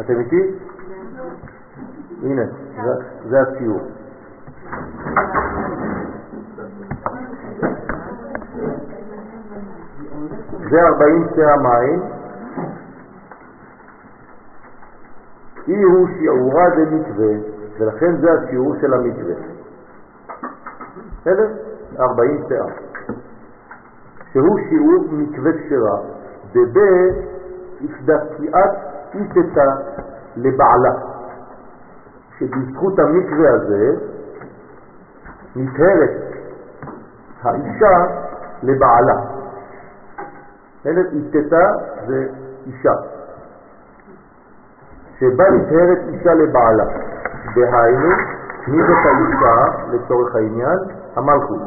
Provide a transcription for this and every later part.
אתם איתי? הנה, זה- הציור. זה 40 שאה מים, אי הוא שיעורה דמקווה, ולכן זה השיעור של המקווה. בסדר? 40 שאה. שהוא שיעור מקווה כשרה, דב הפדקיעת איתתה לבעלה, שבזכות המקווה הזה נטהרת האישה לבעלה. איתתה זה אישה. שבה נטהרת אישה לבעלה. דהיינו, מי זאת האישה לצורך העניין? המלכות.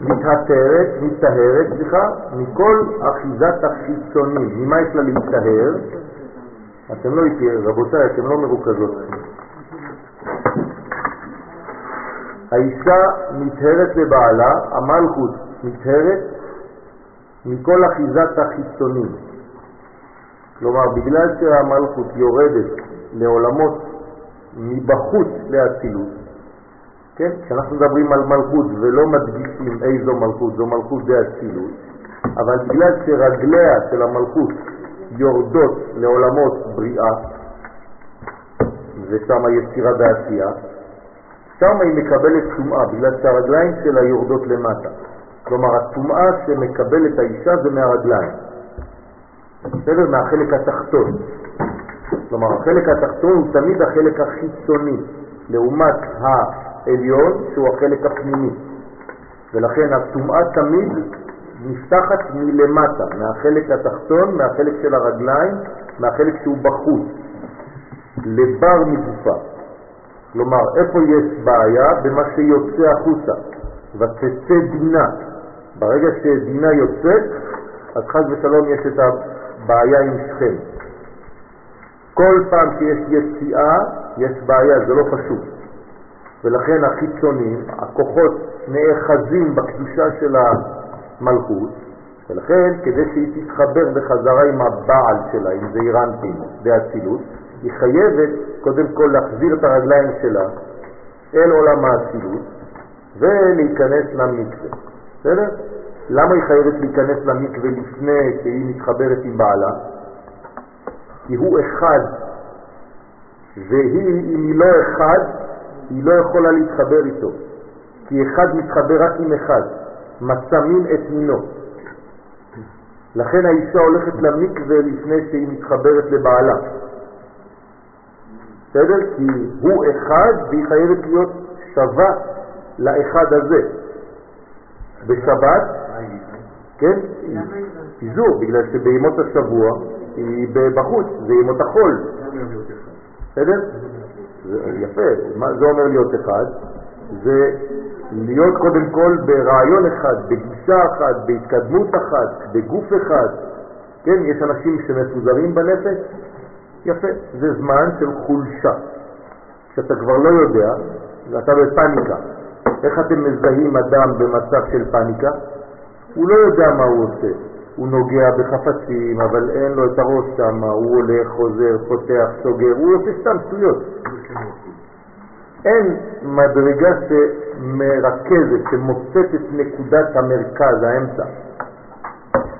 מתהתרת, מתהרת, סליחה, מכל אחיזת החיצונים. ממה יש לה להתהר? אתם לא איתי, רבותיי, אתם לא מרוכזות. האישה מתהרת לבעלה, המלכות מתהרת מכל אחיזת החיצונים. כלומר, בגלל שהמלכות יורדת לעולמות מבחוץ לאצילות, כן? כשאנחנו מדברים על מלכות ולא מדגישים איזו מלכות, זו מלכות דאצילות, אבל בגלל שרגליה של המלכות יורדות לעולמות בריאה, ושם יצירה ועשייה, שם היא מקבלת טומאה, בגלל שהרגליים שלה יורדות למטה. כלומר, הטומאה שמקבלת האישה זה מהרגליים. בסדר? מהחלק התחתון. כלומר, החלק התחתון הוא תמיד החלק החיצוני, לעומת העליון שהוא החלק הפנימי. ולכן הטומאה תמיד נפתחת מלמטה, מהחלק התחתון, מהחלק של הרגליים, מהחלק שהוא בחוץ, לבר מגופה. כלומר, איפה יש בעיה? במה שיוצא החוצה. ותצא דינה. ברגע שדינה יוצאת, אז חז ושלום יש את הבעיה עם שכם. כל פעם שיש יציאה, יש בעיה, זה לא פשוט. ולכן החיצונים, הכוחות נאחזים בקדושה של המלכות, ולכן כדי שהיא תתחבר בחזרה עם הבעל שלה, עם זעירנטים באצילות, היא חייבת קודם כל להחזיר את הרגליים שלה אל עולם האצילות ולהיכנס למקווה. בסדר? למה היא חייבת להיכנס למקווה לפני שהיא מתחברת עם בעלה? כי הוא אחד, והיא, אם היא לא אחד, היא לא יכולה להתחבר איתו. כי אחד מתחבר רק עם אחד, מצא מין את מינו. לכן האישה הולכת למקווה לפני שהיא מתחברת לבעלה. בסדר? כי הוא אחד והיא חייבת להיות שווה לאחד הזה. בשבת, כן? פיזור, בגלל שבימות השבוע היא בחוץ, זה ימות החול. בסדר? יפה, מה זה אומר להיות אחד? זה להיות קודם כל ברעיון אחד, בגישה אחת, בהתקדמות אחת, בגוף אחד. כן, יש אנשים שמפוזרים בנפש, יפה, זה זמן של חולשה. כשאתה כבר לא יודע, ואתה בפניקה. איך אתם מזהים אדם במצב של פניקה? הוא לא יודע מה הוא עושה. הוא נוגע בחפצים, אבל אין לו את הראש שם, הוא הולך, חוזר, פותח, סוגר, הוא עושה סתם שטויות. אין מדרגה שמרכזת, שמוצאת את נקודת המרכז, האמצע.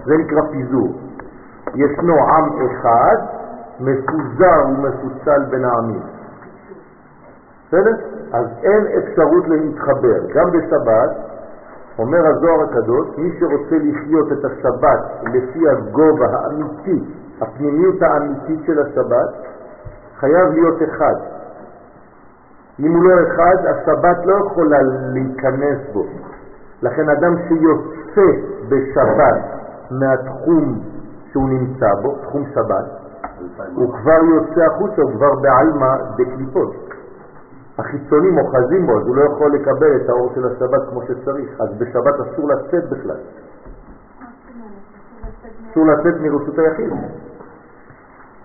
זה נקרא פיזור. ישנו עם אחד, מפוזר ומפוצל בין העמים. בסדר? אז אין אפשרות להתחבר. גם בשבת, אומר הזוהר הקדוש, מי שרוצה לחיות את השבת לפי הגובה האמיתי, הפנימיות האמיתית של השבת, חייב להיות אחד. אם הוא לא אחד, השבת לא יכולה להיכנס בו. לכן אדם שיוצא בשבת מהתחום שהוא נמצא בו, תחום שבת, הוא כבר יוצא החוצה, הוא כבר בעלמא בקליפות. החיצונים אוחזים בו, אז הוא לא יכול לקבל את האור של השבת כמו שצריך. אז בשבת אסור לצאת בכלל. אסור לצאת מרשות היחיד.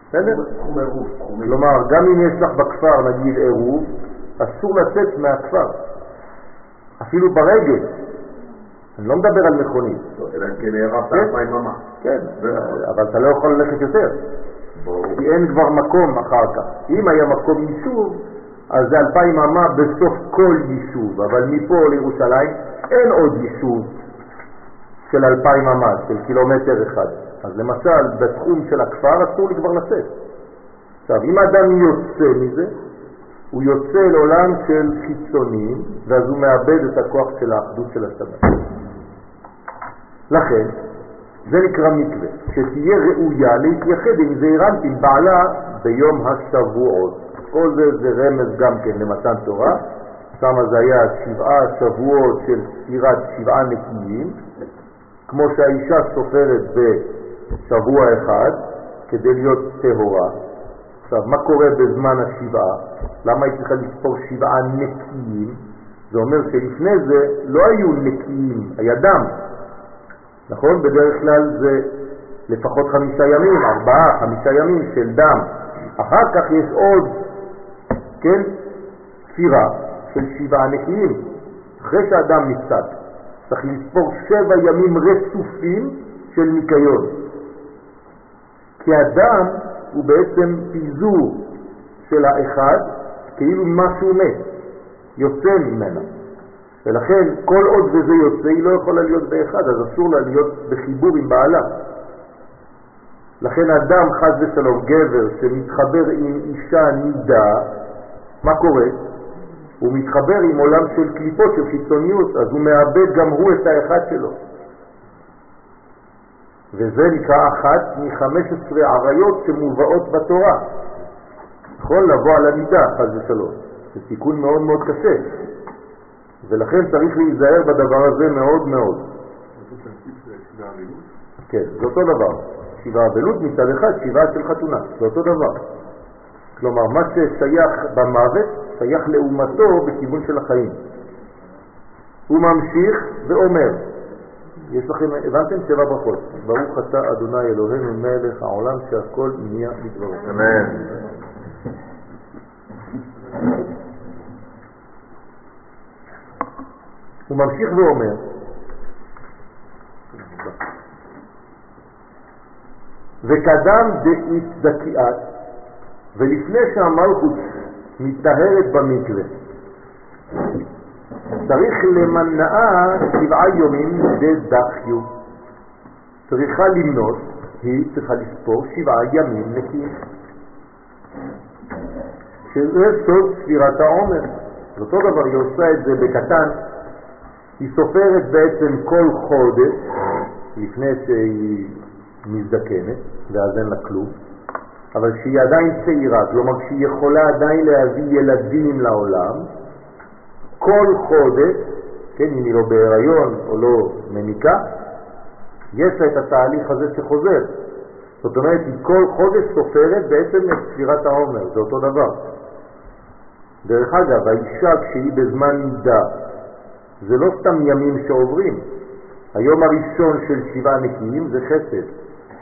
בסדר? כלומר, גם אם יש לך בכפר, נגיד עירוב, אסור לצאת מהכפר, אפילו ברגל. אני לא מדבר על מכונית. אלא אם כן הערבת אלפיים ממה. כן, אבל אתה לא יכול ללכת יותר. כי אין כבר מקום אחר כך. אם היה מקום יישוב, אז זה אלפיים אמה בסוף כל יישוב, אבל מפה לירושלים אין עוד יישוב של אלפיים אמה, של קילומטר אחד. אז למשל, בתחום של הכפר אסור לי כבר לצאת. עכשיו, אם אדם יוצא מזה, הוא יוצא לעולם של חיצונים, ואז הוא מאבד את הכוח של האחדות של השבת. לכן, זה נקרא מקווה, שתהיה ראויה להתייחד עם זעירנטים בעלה ביום השבועות. כל זה זה רמז גם כן למתן תורה, שם זה היה שבעה שבועות של ספירת שבעה נקיים, כמו שהאישה סופרת בשבוע אחד כדי להיות טהורה. עכשיו, מה קורה בזמן השבעה? למה היא צריכה לספור שבעה נקיים? זה אומר שלפני זה לא היו נקיים, היה דם. נכון? בדרך כלל זה לפחות חמישה ימים, ארבעה, חמישה ימים של דם. אחר כך יש עוד, כן, ספירה של שבעה נקיים, אחרי שהדם נפסק. צריך לספור שבע ימים רצופים של ניקיון. כי הדם הוא בעצם פיזור של האחד, כאילו משהו מת, יוצא ממנה. ולכן כל עוד וזה יוצא היא לא יכולה להיות באחד, אז אסור לה להיות בחיבור עם בעלה. לכן אדם חז ושלום, גבר שמתחבר עם אישה נידה, מה קורה? הוא מתחבר עם עולם של קליפות, של חיצוניות, אז הוא מאבד גם הוא את האחד שלו. וזה נקרא אחת מ-15 עריות שמובאות בתורה. נכון? לבוא על המידה, חז ושלום. זה תיקון מאוד מאוד קשה. ולכן צריך להיזהר בדבר הזה מאוד מאוד. כן, זה אותו דבר. שבעה אבלות מצד אחד, שבעה של חתונה, זה אותו דבר. כלומר, מה ששייך במוות, שייך לאומתו בכיוון של החיים. הוא ממשיך ואומר, יש לכם, הבנתם? שבע ברכות. ברוך אתה אדוני אלוהינו מלך העולם שהכל נהיה מדברו. אמן. הוא ממשיך ואומר, וקדם דאית דקיאת, ולפני שהמלכות מתטהרת במקווה, צריך למנעה שבעה יומים דדחיו. צריכה למנות, היא צריכה לספור שבעה ימים נקיים. שזה סוד ספירת העומר. אותו דבר, היא עושה את זה בקטן, היא סופרת בעצם כל חודש לפני שהיא מזדקנת, ואז אין לה כלום, אבל כשהיא עדיין צעירה, כלומר כשהיא יכולה עדיין להביא ילדים לעולם, כל חודש, כן, אם היא לא בהיריון או לא מניקה, יש לה את התהליך הזה שחוזר. זאת אומרת, היא כל חודש סופרת בעצם את ספירת העומר, זה אותו דבר. דרך אגב, האישה כשהיא בזמן נידה זה לא סתם ימים שעוברים. היום הראשון של שבעה נקיים זה חסד,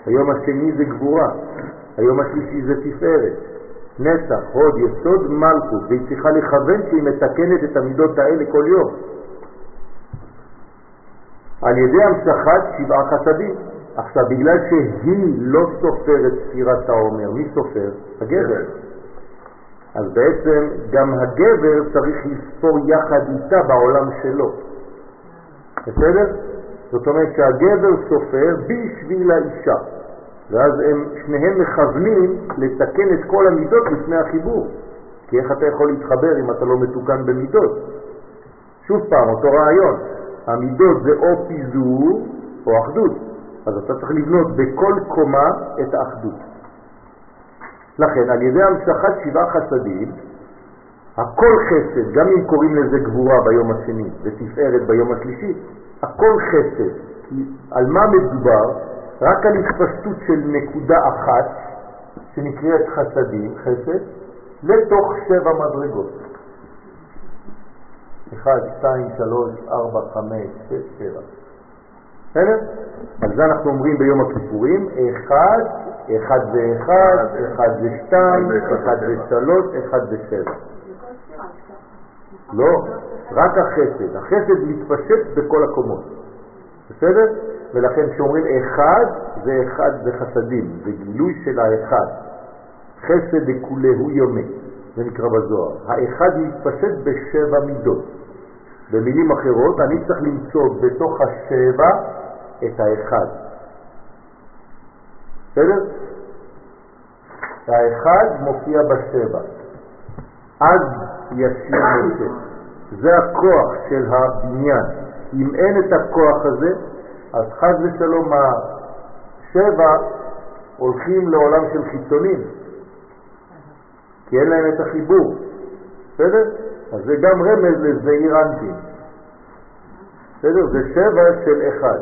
היום השני זה גבורה, היום השלישי זה תפארת, נצח, הוד, יסוד, מלכות, והיא צריכה לכוון שהיא מתקנת את המידות האלה כל יום. על ידי המשכת שבעה חסדים. עכשיו, בגלל שהיא לא סופרת ספירת העומר, מי סופר? הגבר. אז בעצם גם הגבר צריך לספור יחד איתה בעולם שלו. בסדר? זאת אומרת שהגבר סופר בשביל האישה, ואז הם שניהם מכוונים לתקן את כל המידות לפני החיבור. כי איך אתה יכול להתחבר אם אתה לא מתוקן במידות? שוב פעם, אותו רעיון. המידות זה או פיזור או אחדות. אז אתה צריך לבנות בכל קומה את האחדות. לכן, על ידי המשכת שבעה חסדים, הכל חסד, גם אם קוראים לזה גבורה ביום השני ותפארת ביום השלישי, הכל חסד. כי על מה מדובר? רק על התפשטות של נקודה אחת, שנקראת חסדים, חסד, לתוך שבע מדרגות. 1, 2, 3, 4, 5, 6, 7. בסדר? על זה אנחנו אומרים ביום הכיפורים, אחד, אחד ואחד, אחד ושתיים, אחד ושלוש, אחד ושבע. לא, רק החסד. החסד מתפשט בכל הקומות. בסדר? ולכן כשאומרים אחד, זה אחד זה חסדים, זה גילוי של האחד. חסד דכולהו יומא, זה נקרא בזוהר. האחד מתפשט בשבע מידות. במילים אחרות, אני צריך למצוא בתוך השבע את האחד. בסדר? האחד מופיע בשבע. אז ישיר משה. זה הכוח של הבניין. אם אין את הכוח הזה, אז חז ושלום השבע הולכים לעולם של חיצונים, כי אין להם את החיבור. בסדר? אז זה גם רמז לזעיר אנטי. בסדר? זה שבע של אחד.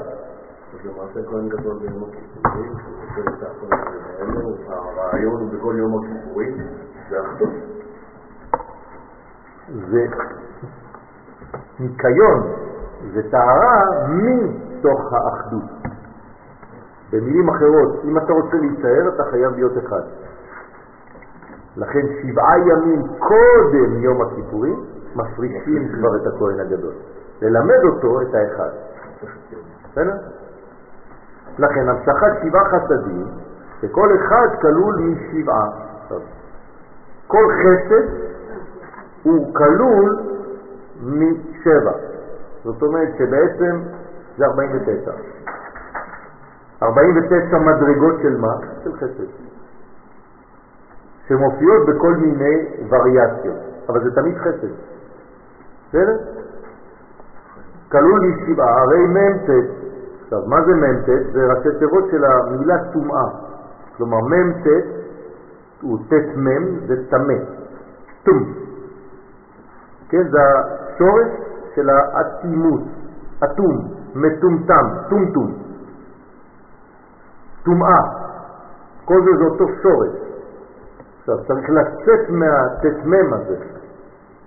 אז למעשה כהן גדול ביום הכיפורים, שהוא רוצה את הכל האלו, הרעיון הוא בכל יום הכיפורים, זה אחדות. זה ניקיון, זה טהרה מתוך האחדות. במילים אחרות, אם אתה רוצה להישאר, אתה חייב להיות אחד. לכן שבעה ימים קודם יום הכיפורים מפרישים כבר את הכהן הגדול. ללמד אותו את האחד. בסדר? לכן המשכת שבעה חסדים, שכל אחד כלול משבעה. כל חסד הוא כלול משבע. זאת אומרת שבעצם זה 49. 49 מדרגות של מה? של חסד. שמופיעות בכל מיני וריאציות, אבל זה תמיד חסד. בסדר? כלול משבעה, הרי מ"ט, עכשיו מה זה מ"ט? זה ראשי תיבות של המילה טומאה. כלומר מ"ט הוא ט' מ' זה טמא, טום. כן, זה השורש של האטימות, אטום, מטומטם, טומטום. טומאה, כל זה זה אותו שורש. עכשיו צריך לצאת מהט"מ הזה.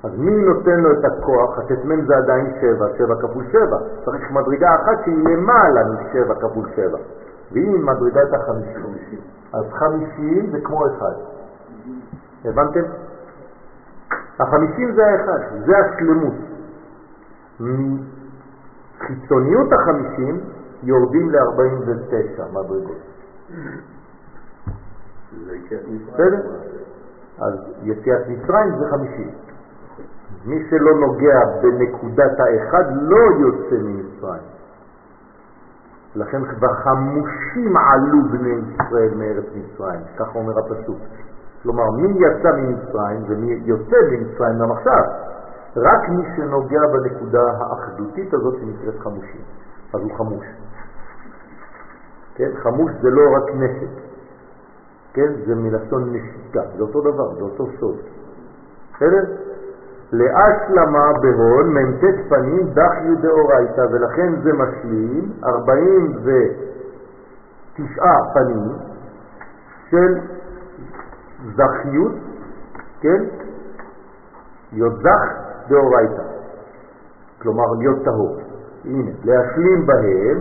אז מי נותן לו את הכוח? הט"מ זה עדיין שבע, שבע כפול שבע. צריך מדרגה אחת שהיא למעלה משבע כפול שבע. והיא מדרגת החמישים. אז חמישים זה כמו אחד. הבנתם? החמישים זה האחד, זה השלמות. מחיצוניות החמישים יורדים ל-49 מדרגות. בסדר? אז יציאת מצרים זה 50. מי שלא נוגע בנקודת האחד לא יוצא ממצרים. לכן חמושים עלו בני ישראל מארץ מצרים, כך אומר הפסוק. כלומר, מי יצא ממצרים ומי יוצא ממצרים גם עכשיו? רק מי שנוגע בנקודה האחדותית הזאת שנקראת חמושים. אז הוא חמוש. כן? חמוש זה לא רק נשק, כן? זה מלשון נשיקה, זה אותו דבר, זה אותו סוד. בסדר? להשלמה בהון מ"ט פנים דחיו דאורייתא, ולכן זה משלים 49 פנים של זכיות, כן? להיות זך דאורייתא, כלומר להיות טהור. הנה, להשלים בהם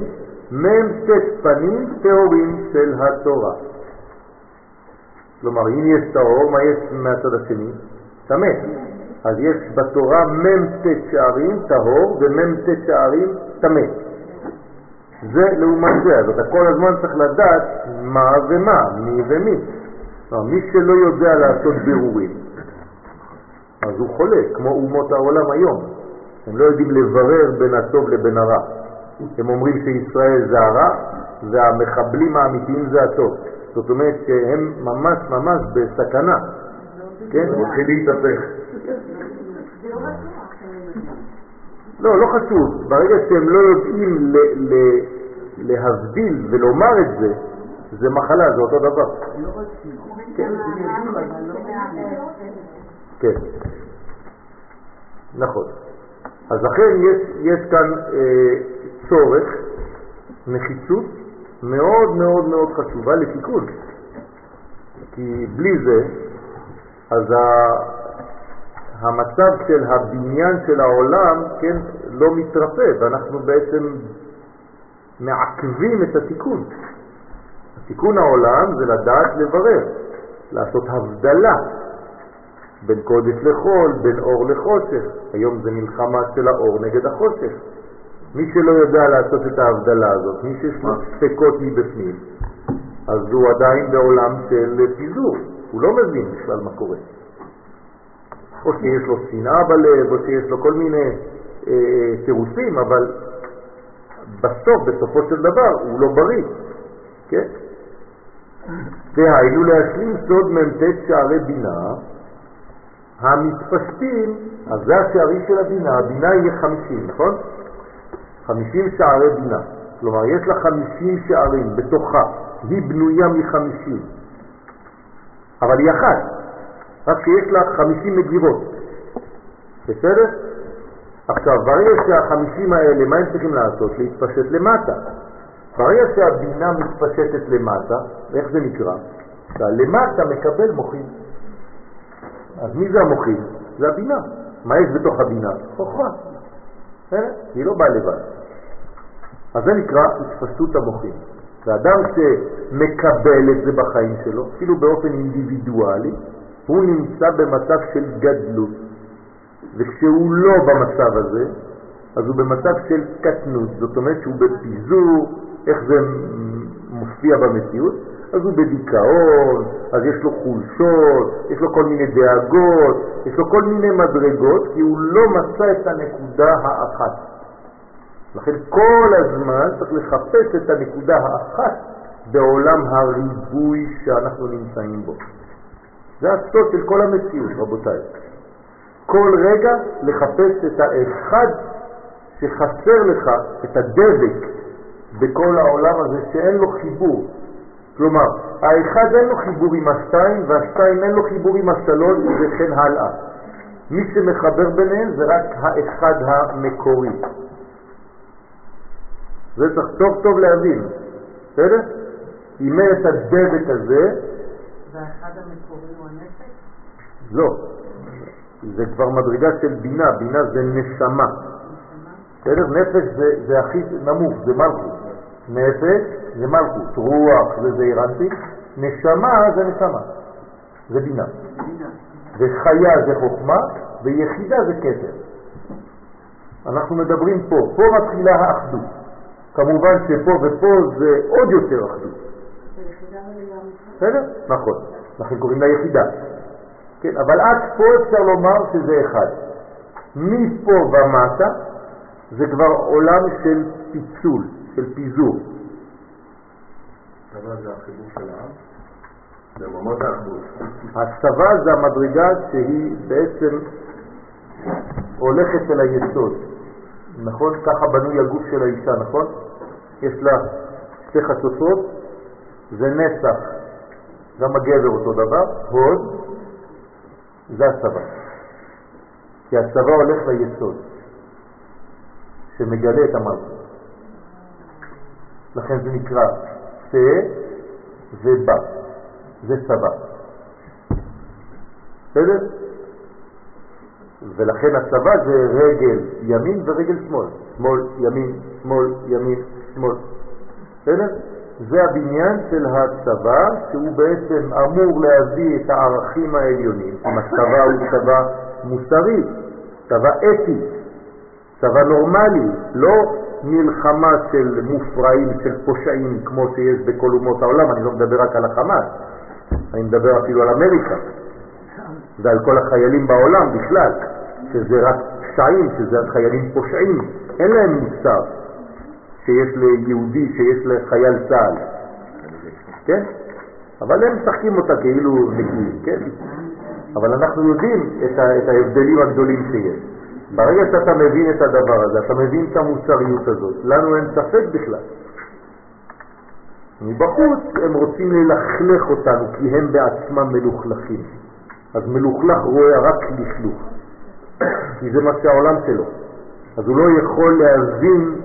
מ"ט פנים טהורים של התורה. כלומר, אם יש טהור, מה יש מהצד השני? טמא. אז יש בתורה מ"ט שערים טהור ומ"ט שערים טמא. זה לעומת זה, אז אתה כל הזמן צריך לדעת מה ומה, מי ומי. מי שלא יודע לעשות בירורים, אז הוא חולה, כמו אומות העולם היום. הם לא יודעים לברר בין הטוב לבין הרע. הם אומרים שישראל זה הרע והמחבלים האמיתיים זה הטוב. זאת אומרת שהם ממש ממש בסכנה. כן? הם הולכים להתהפך. לא, לא חשוב. ברגע שהם לא יודעים להבדיל ולומר את זה, זה מחלה, זה אותו דבר. כן. נכון. אז לכן יש, יש כאן אה, צורך, נחיצות מאוד מאוד מאוד חשובה לתיקון. כי בלי זה, אז ה, המצב של הבניין של העולם, כן, לא מתרפא, ואנחנו בעצם מעכבים את התיקון. תיקון העולם זה לדעת לברר, לעשות הבדלה בין קודש לחול, בין אור לחושך. היום זה מלחמה של האור נגד החושך. מי שלא יודע לעשות את ההבדלה הזאת, מי שיש לו ספקות מבפנים, אז הוא עדיין בעולם של פיזור, הוא לא מבין בכלל מה קורה. או שיש לו שנאה בלב, או שיש לו כל מיני אה, אבל בסוף, בסופו של דבר, הוא לא בריא, כן? דהיינו להשלים סוד מ"ט שערי בינה, המתפשטים, אז זה השערים של הבינה, הבינה יהיה חמישים, נכון? חמישים שערי בינה. כלומר, יש לה חמישים שערים בתוכה, היא בנויה מחמישים. אבל היא אחת, רק שיש לה חמישים מגירות. בסדר? עכשיו, ברגע שהחמישים האלה, מה הם צריכים לעשות? להתפשט למטה. ברגע שהבינה מתפשטת למטה, איך זה נקרא? שהלמטה מקבל מוחים. אז מי זה המוחים? זה הבינה. מה יש בתוך הבינה? חוכמה. היא לא באה לבד. אז זה נקרא התפשטות המוחים. ואדם שמקבל את זה בחיים שלו, אפילו באופן אינדיבידואלי, הוא נמצא במצב של גדלות. וכשהוא לא במצב הזה, אז הוא במצב של קטנות, זאת אומרת שהוא בפיזור, איך זה מופיע במציאות, אז הוא בדיכאון, אז יש לו חולשות, יש לו כל מיני דאגות, יש לו כל מיני מדרגות, כי הוא לא מצא את הנקודה האחת. לכן כל הזמן צריך לחפש את הנקודה האחת בעולם הריבוי שאנחנו נמצאים בו. זה הסוד של כל המציאות, רבותיי. כל רגע לחפש את האחד שחסר לך, את הדבק בכל העולם הזה שאין לו חיבור. כלומר, האחד אין לו חיבור עם השתיים והשתיים אין לו חיבור עם השלוש וכן הלאה. מי שמחבר ביניהם זה רק האחד המקורי. זה צריך טוב טוב להבין, בסדר? אם את הדבק הזה... והאחד המקורי הוא הנפש? לא, זה כבר מדרגה של בינה, בינה זה נשמה. בסדר? נפש זה, זה הכי נמוך, זה מלכות. נפש זה מלכות, רוח זה זעירנטי, נשמה זה נשמה, זה בינה. וחיה זה חוכמה, ויחידה זה כתר. אנחנו מדברים פה, פה מתחילה האחדות. כמובן שפה ופה זה עוד יותר אחדות. בסדר? נכון. לכן קוראים לה יחידה. כן, אבל עד פה אפשר לומר שזה אחד. מפה ומטה זה כבר עולם של פיצול, של פיזור. הצבא זה החיבור של העם? האחדות. הצבא זה המדרגה שהיא בעצם הולכת אל היסוד. נכון? ככה בנוי הגוף של האישה, נכון? יש לה שתי חצוצות, זה נסח, גם הגבר אותו דבר, הוד, זה הצבא. כי הצבא הולך ליסוד, שמגלה את המלכות. לכן זה נקרא שא ובא, זה צבא. בסדר? ולכן הצבא זה רגל ימין ורגל שמאל. שמאל, ימין, שמאל, ימין, שמאל. בסדר? זה הבניין של הצבא שהוא בעצם אמור להביא את הערכים העליונים. אם הצבא הוא צבא מוסרי, צבא אתי, צבא נורמלי, לא מלחמה של מופרעים, של פושעים כמו שיש בכל אומות העולם, אני לא מדבר רק על החמאס, אני מדבר אפילו על אמריקה ועל כל החיילים בעולם בכלל, שזה רק פשעים, שזה חיילים פושעים, אין להם מוסר. שיש ליהודי, שיש לחייל צה"ל, כן? אבל הם משחקים אותה כאילו נקיים, כן? אבל אנחנו יודעים את ההבדלים הגדולים שיש. ברגע שאתה מבין את הדבר הזה, אתה מבין את המוסריות הזאת, לנו אין ספק בכלל. מבחוץ הם רוצים ללכלך אותנו כי הם בעצמם מלוכלכים. אז מלוכלך רואה רק לכלוך, כי זה מה שהעולם שלו. אז הוא לא יכול להבין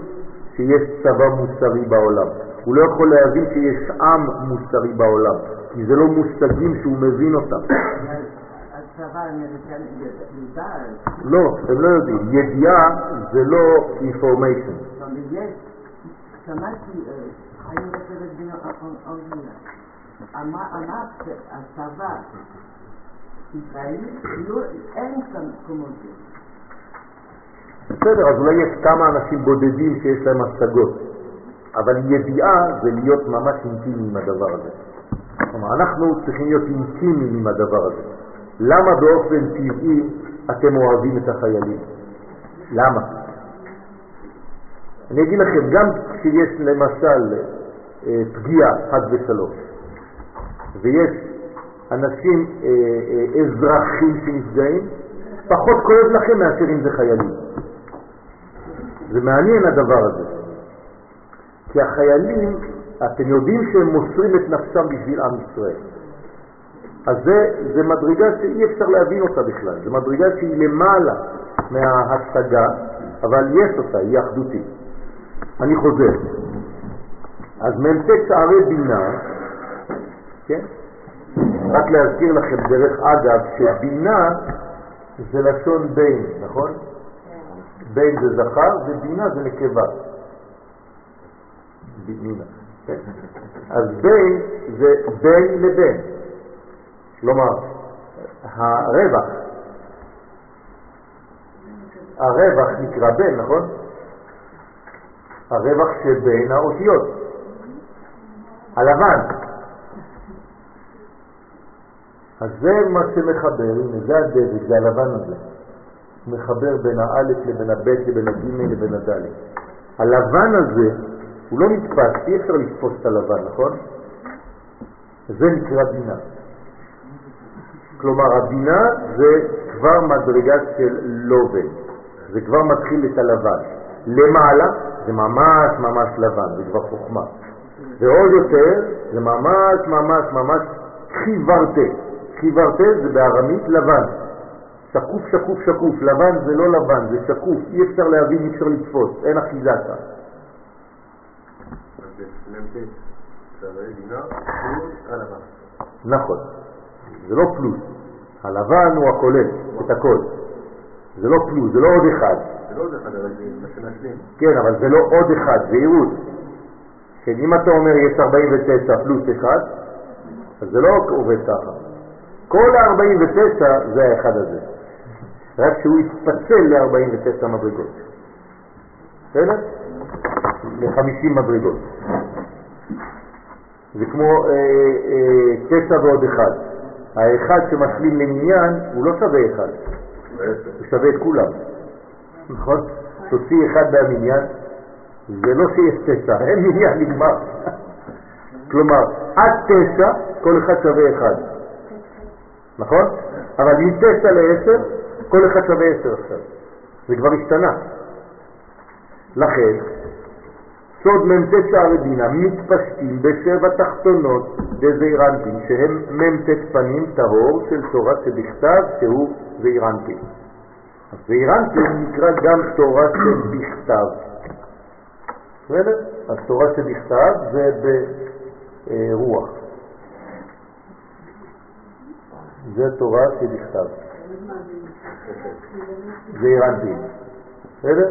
שיש צבא מוסרי בעולם. הוא לא יכול להבין שיש עם מוסרי בעולם, כי זה לא מושגים שהוא מבין אותם. לא, הם לא יודעים. ידיעה זה לא information. שמעתי שהצבא ישראלית, לא, אין כאן קומודיה. בסדר, אז אולי יש כמה אנשים בודדים שיש להם השגות, אבל ידיעה זה להיות ממש אינטימי עם הדבר הזה. כלומר, אנחנו צריכים להיות אינטימיים עם הדבר הזה. למה באופן טבעי אתם אוהבים את החיילים? למה? אני אגיד לכם, גם כשיש למשל אה, פגיעה, חד ושלוש, ויש אנשים, אה, אה, אזרחים שנפגעים, פחות כואב לכם מאשר אם זה חיילים. זה מעניין הדבר הזה. כי החיילים, אתם יודעים שהם מוסרים את נפשם בשביל עם ישראל. אז זה, זה מדרגה שאי אפשר להבין אותה בכלל. זו מדרגה שהיא למעלה מההשגה, אבל יש אותה, היא אחדותית. אני חוזר. אז מ"ט שערי בינה, כן? רק להזכיר לכם דרך אגב שבינה זה לשון בין, נכון? בין זה זכר ובינה זה נקבה. בינה. כן. אז בין זה בין לבין. כלומר, הרווח, הרווח נקרא בין, נכון? הרווח שבין האותיות, הלבן. אז זה מה שמחבר, הנה זה הדבק, זה הלבן הזה. מחבר בין האלף לבין הבית לבין הגימל לבין הדלת. הלבן הזה הוא לא נתפס, אי אפשר לתפוס את הלבן, נכון? זה נקרא בינה. כלומר, הבינה זה כבר מדרגה של לובן, זה כבר מתחיל את הלבן. למעלה זה ממש ממש לבן, זה כבר חוכמה. ועוד יותר, זה ממש ממש ממש חיוורתה. חיוורתה זה בארמית לבן. שקוף, שקוף, שקוף. לבן זה לא לבן, זה שקוף. אי אפשר להבין, אי אפשר לתפוס. אין אחיזה כאן. נכון. זה לא פלוס. הלבן הוא הכולל, את הכל. זה לא פלוס, זה לא עוד אחד. זה לא עוד אחד, אבל זה מה שמשלים. כן, אבל זה לא עוד אחד, זהירות. כן, אם אתה אומר יש 49 פלוס 1, אז זה לא עובד ככה. כל ה-49 זה האחד הזה. רק שהוא יתפצל ל-49 מדרגות. בסדר? ל-50 מדרגות. זה כמו אה, אה, תשע ועוד אחד. האחד שמשלים למניין הוא לא שווה אחד, הוא שווה את כולם. נכון? תוציא אחד מהמניין, זה לא שיש תשע, אין מניין, נגמר. כלומר, עד תשע, כל אחד שווה אחד. נכון? אבל מתשע לעשר, כל אחד שווה עשר עכשיו. זה כבר השתנה. לכן, סוד מ"ט שערי בינה מתפשטים בשבע תחתונות דזעירנטין, שהם מ"ט פנים טהור של תורה שבכתב, שהוא זעירנטין. אז נקרא גם תורה שבכתב. בסדר? אז תורה שבכתב זה ברוח. זה תורה שבכתב. זעירנטין. בסדר?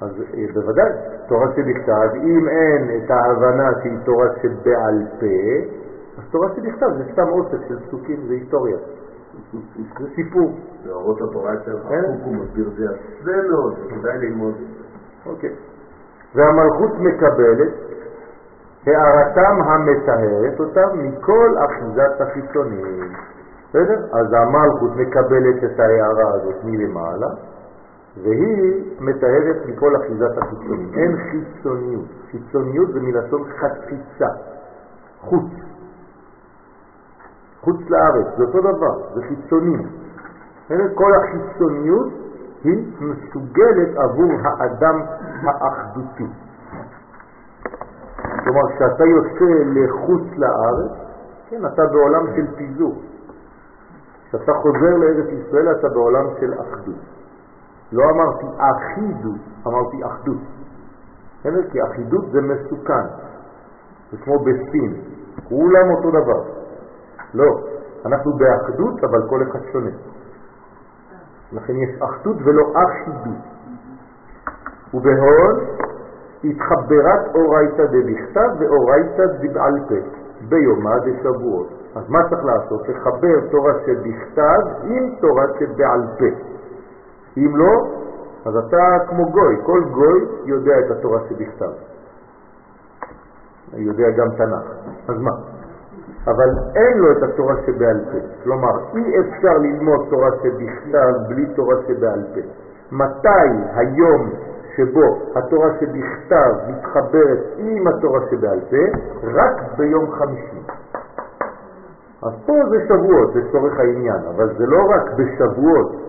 אז אה, בוודאי, תורה שבכתב, אם אין את ההבנה שהיא תורה שבעל פה, אז תורה שבכתב זה סתם אוסף של פסוקים, זה היסטוריה. זה סיפור. התורה אצל כן. החוק הוא מסביר זה יפה מאוד, כדאי ללמוד. אוקיי. והמלכות מקבלת הערתם המטהרת אותם מכל אחיזת החיצונים. בסדר? אז המלכות מקבלת את ההערה הזאת מלמעלה, והיא מטהרת מכל אחיזת החיצונים. אין חיצוניות. חיצוניות זה מלשון חציצה, חוץ. חוץ לארץ, זה אותו דבר, זה חיצונים. כל החיצוניות היא מסוגלת עבור האדם האחדותי. כלומר, כשאתה יוצא לחוץ לארץ, כן, אתה בעולם של פיזור. כשאתה חוזר לארץ ישראל, אתה בעולם של אחדות. לא אמרתי אחידות, אמרתי אחדות. בסדר? כי אחידות זה מסוכן. זה כמו בסין, כולם אותו דבר. לא, אנחנו באחדות, אבל כל אחד שונה. לכן יש אחדות ולא אחידות. ובהון התחברת אורייתא דבכתב ואורייתא דבעל פה, ביומא דשבועות. אז מה צריך לעשות? לחבר תורה שבכתב עם תורה שבעל פה. אם לא, אז אתה כמו גוי, כל גוי יודע את התורה שבכתב. יודע גם תנ"ך. אז מה? אבל אין לו את התורה שבעל פה. כלומר, אי אפשר ללמוד תורה שבכתב בלי תורה שבעל פה. מתי היום שבו התורה שבכתב מתחברת עם התורה שבעל פה? רק ביום חמישי. אז פה זה שבועות לצורך העניין, אבל זה לא רק בשבועות.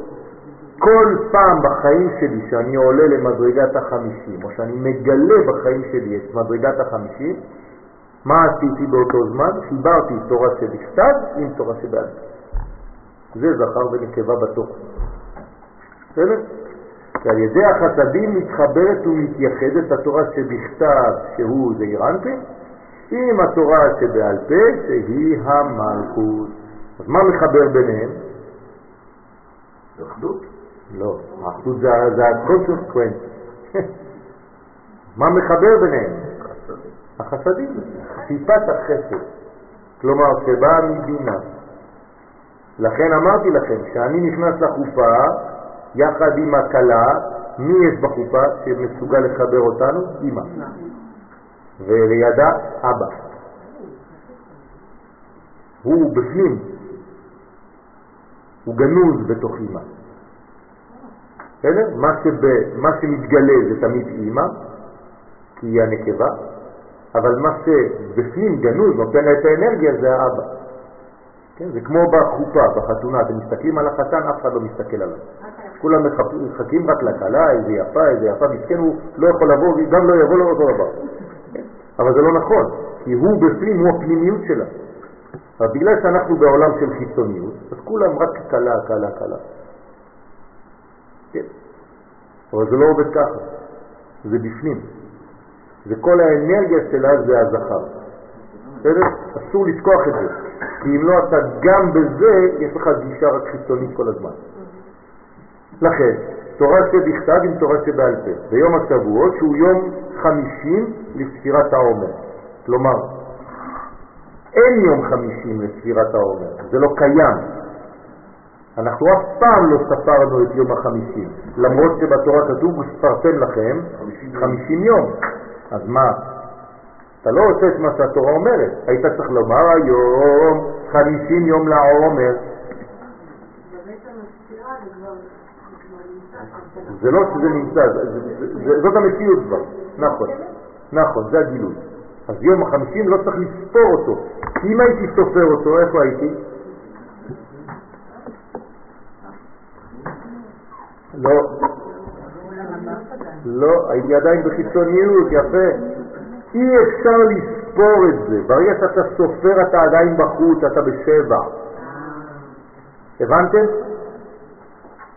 כל פעם בחיים שלי שאני עולה למדרגת החמישים, או שאני מגלה בחיים שלי את מדרגת החמישים, מה עשיתי באותו זמן? חיברתי תורה שבכתב עם תורה שבעל זה זכר ונקבה בתוך. בסדר? כי על ידי החסדים מתחברת ומתייחדת התורה שבכתב, שהוא זעיר אנפין, עם התורה שבעל פה, שהיא המלכות. אז מה מחבר ביניהם? אחדות. לא, האחדות זה ה-consequence. מה מחבר ביניהם? החסדים, טיפת החסד, כלומר שבאה מבינה. לכן אמרתי לכם, שאני נכנס לחופה, יחד עם הכלה, מי יש בחופה שמסוגל לחבר אותנו? אמא. ולידה אבא. הוא בפנים, הוא גנוז בתוך אמא. בסדר? מה, שב, מה שמתגלה זה תמיד אמא, כי היא הנקבה, אבל מה שבפנים גנוז נותן לה את האנרגיה זה האבא. כן? זה כמו בחופה, בחתונה, אתם מסתכלים על החתן, אף אחד לא מסתכל עליו. כולם מחכים רק לכלה, איזה יפה, איזה יפה, מסכן, הוא לא יכול לבוא, גם לא יבוא לו אותו דבר. אבל זה לא נכון, כי הוא בפנים, הוא הפנימיות שלה. אבל בגלל שאנחנו בעולם של חיצוניות, אז כולם רק קלה, קלה, קלה. כן. אבל זה לא עובד ככה, זה בפנים. וכל האנרגיה שלה זה הזכר. בסדר? אסור לשכוח את זה. כי אם לא אתה גם בזה, יש לך גישה רק חיצונית כל הזמן. לכן, תורה שבכתב עם תורה שבעל פה, ביום השבועות שהוא יום חמישים לספירת העומר. כלומר, אין יום חמישים לספירת העומר, זה לא קיים. אנחנו אף פעם לא ספרנו את יום החמישים, למרות שבתורה כתוב, וספרתם לכם חמישים יום. אז מה? אתה לא עושה את מה שהתורה אומרת. היית צריך לומר היום חמישים יום לעומר. זה לא שזה נמצא, זאת המציאות כבר, נכון, נכון, זה הגילוי. אז יום החמישים לא צריך לספור אותו. אם הייתי סופר אותו, איפה הייתי? לא, לא, הייתי עדיין בחיצוניות, יפה. אי אפשר לספור את זה. ברגע שאתה סופר אתה עדיין בחוץ, אתה בשבע. הבנתם?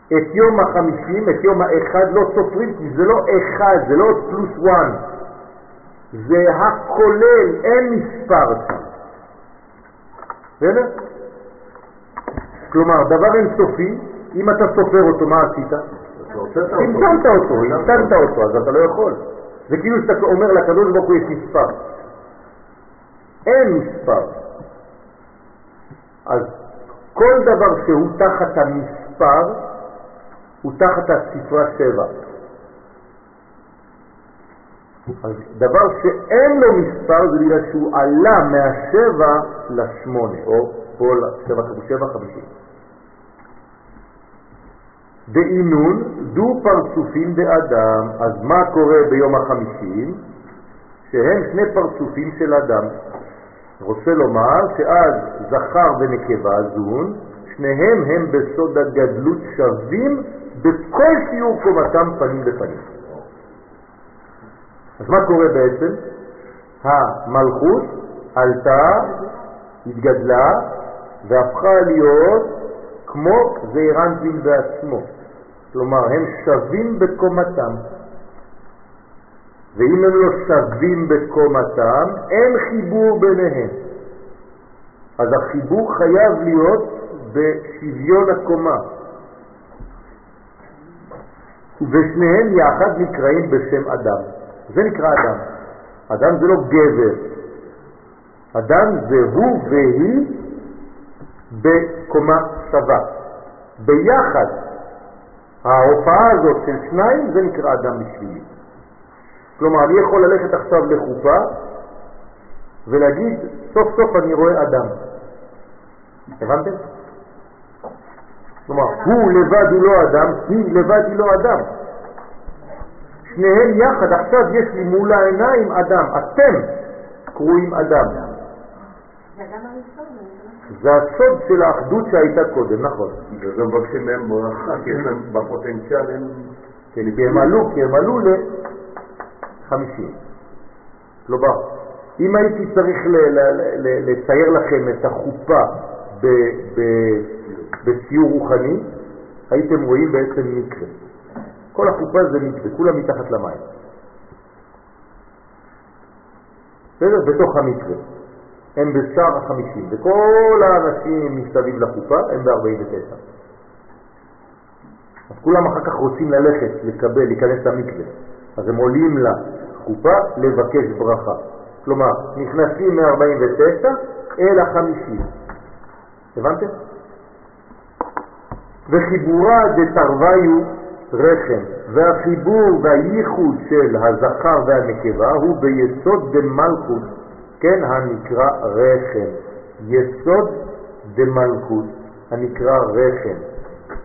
את יום החמישים, את יום האחד לא סופרים, כי זה לא אחד, זה לא פלוס וואן. זה הכולל, אין מספר. בסדר? כלומר, דבר אינסופי, אם אתה סופר אותו, מה עשית? צמצמת אותו, הצטנת אותו, אז אתה לא יכול. זה כאילו שאתה אומר לקדוש ברוך הוא יש מספר. אין מספר. אז כל דבר שהוא תחת המספר, הוא תחת הספרה שבע. אז דבר שאין לו מספר זה בגלל שהוא עלה מהשבע לשמונה, או פה שבע כפול שבע חמישים. דאינון דו פרצופים באדם, אז מה קורה ביום החמישים? שהם שני פרצופים של אדם. רוצה לומר שאז זכר ונקבה זון, שניהם הם בסוד הגדלות שווים בכל שיעור קומתם פנים בפנים. אז מה קורה בעצם? המלכות עלתה, התגדלה, והפכה להיות כמו זעירנטין בעצמו. כלומר, הם שווים בקומתם. ואם הם לא שווים בקומתם, אין חיבור ביניהם. אז החיבור חייב להיות בשוויון הקומה. ושניהם יחד נקראים בשם אדם. זה נקרא אדם. אדם זה לא גבר. אדם זה הוא והיא בקומה שווה. ביחד, ההופעה הזאת של שניים זה נקרא אדם בשבילי. כלומר, אני יכול ללכת עכשיו לחופה ולהגיד, סוף סוף אני רואה אדם. הבנתם? כלומר, הוא לבד הוא לא אדם, היא לבד היא לא אדם. שניהם יחד, עכשיו יש לי מול העיניים אדם, אתם קרואים אדם. זה הסוד של האחדות שהייתה קודם, נכון. וזה מבקשים מהם ברכה, כי יש להם בפוטנציאל הם... כן, כי הם עלו, כי הם עלו ל-50. כלומר, אם הייתי צריך לצייר לכם את החופה בציור רוחני, הייתם רואים בעצם מקרה. כל החופה זה מקרה, כולם מתחת למים. בסדר? בתוך המקרה. הם בשער החמישים, וכל האנשים מסביב לחופה הם ב-49. אז כולם אחר כך רוצים ללכת, לקבל, להיכנס למקווה. אז הם עולים לחופה לבקש ברכה. כלומר, נכנסים מ-49 אל ה-50. הבנתם? וחיבורה דתרוויו רחם, והחיבור והייחוד של הזכר והנקבה הוא ביסוד דמלכות, כן, הנקרא רחם. יסוד דמלכות, הנקרא רחם.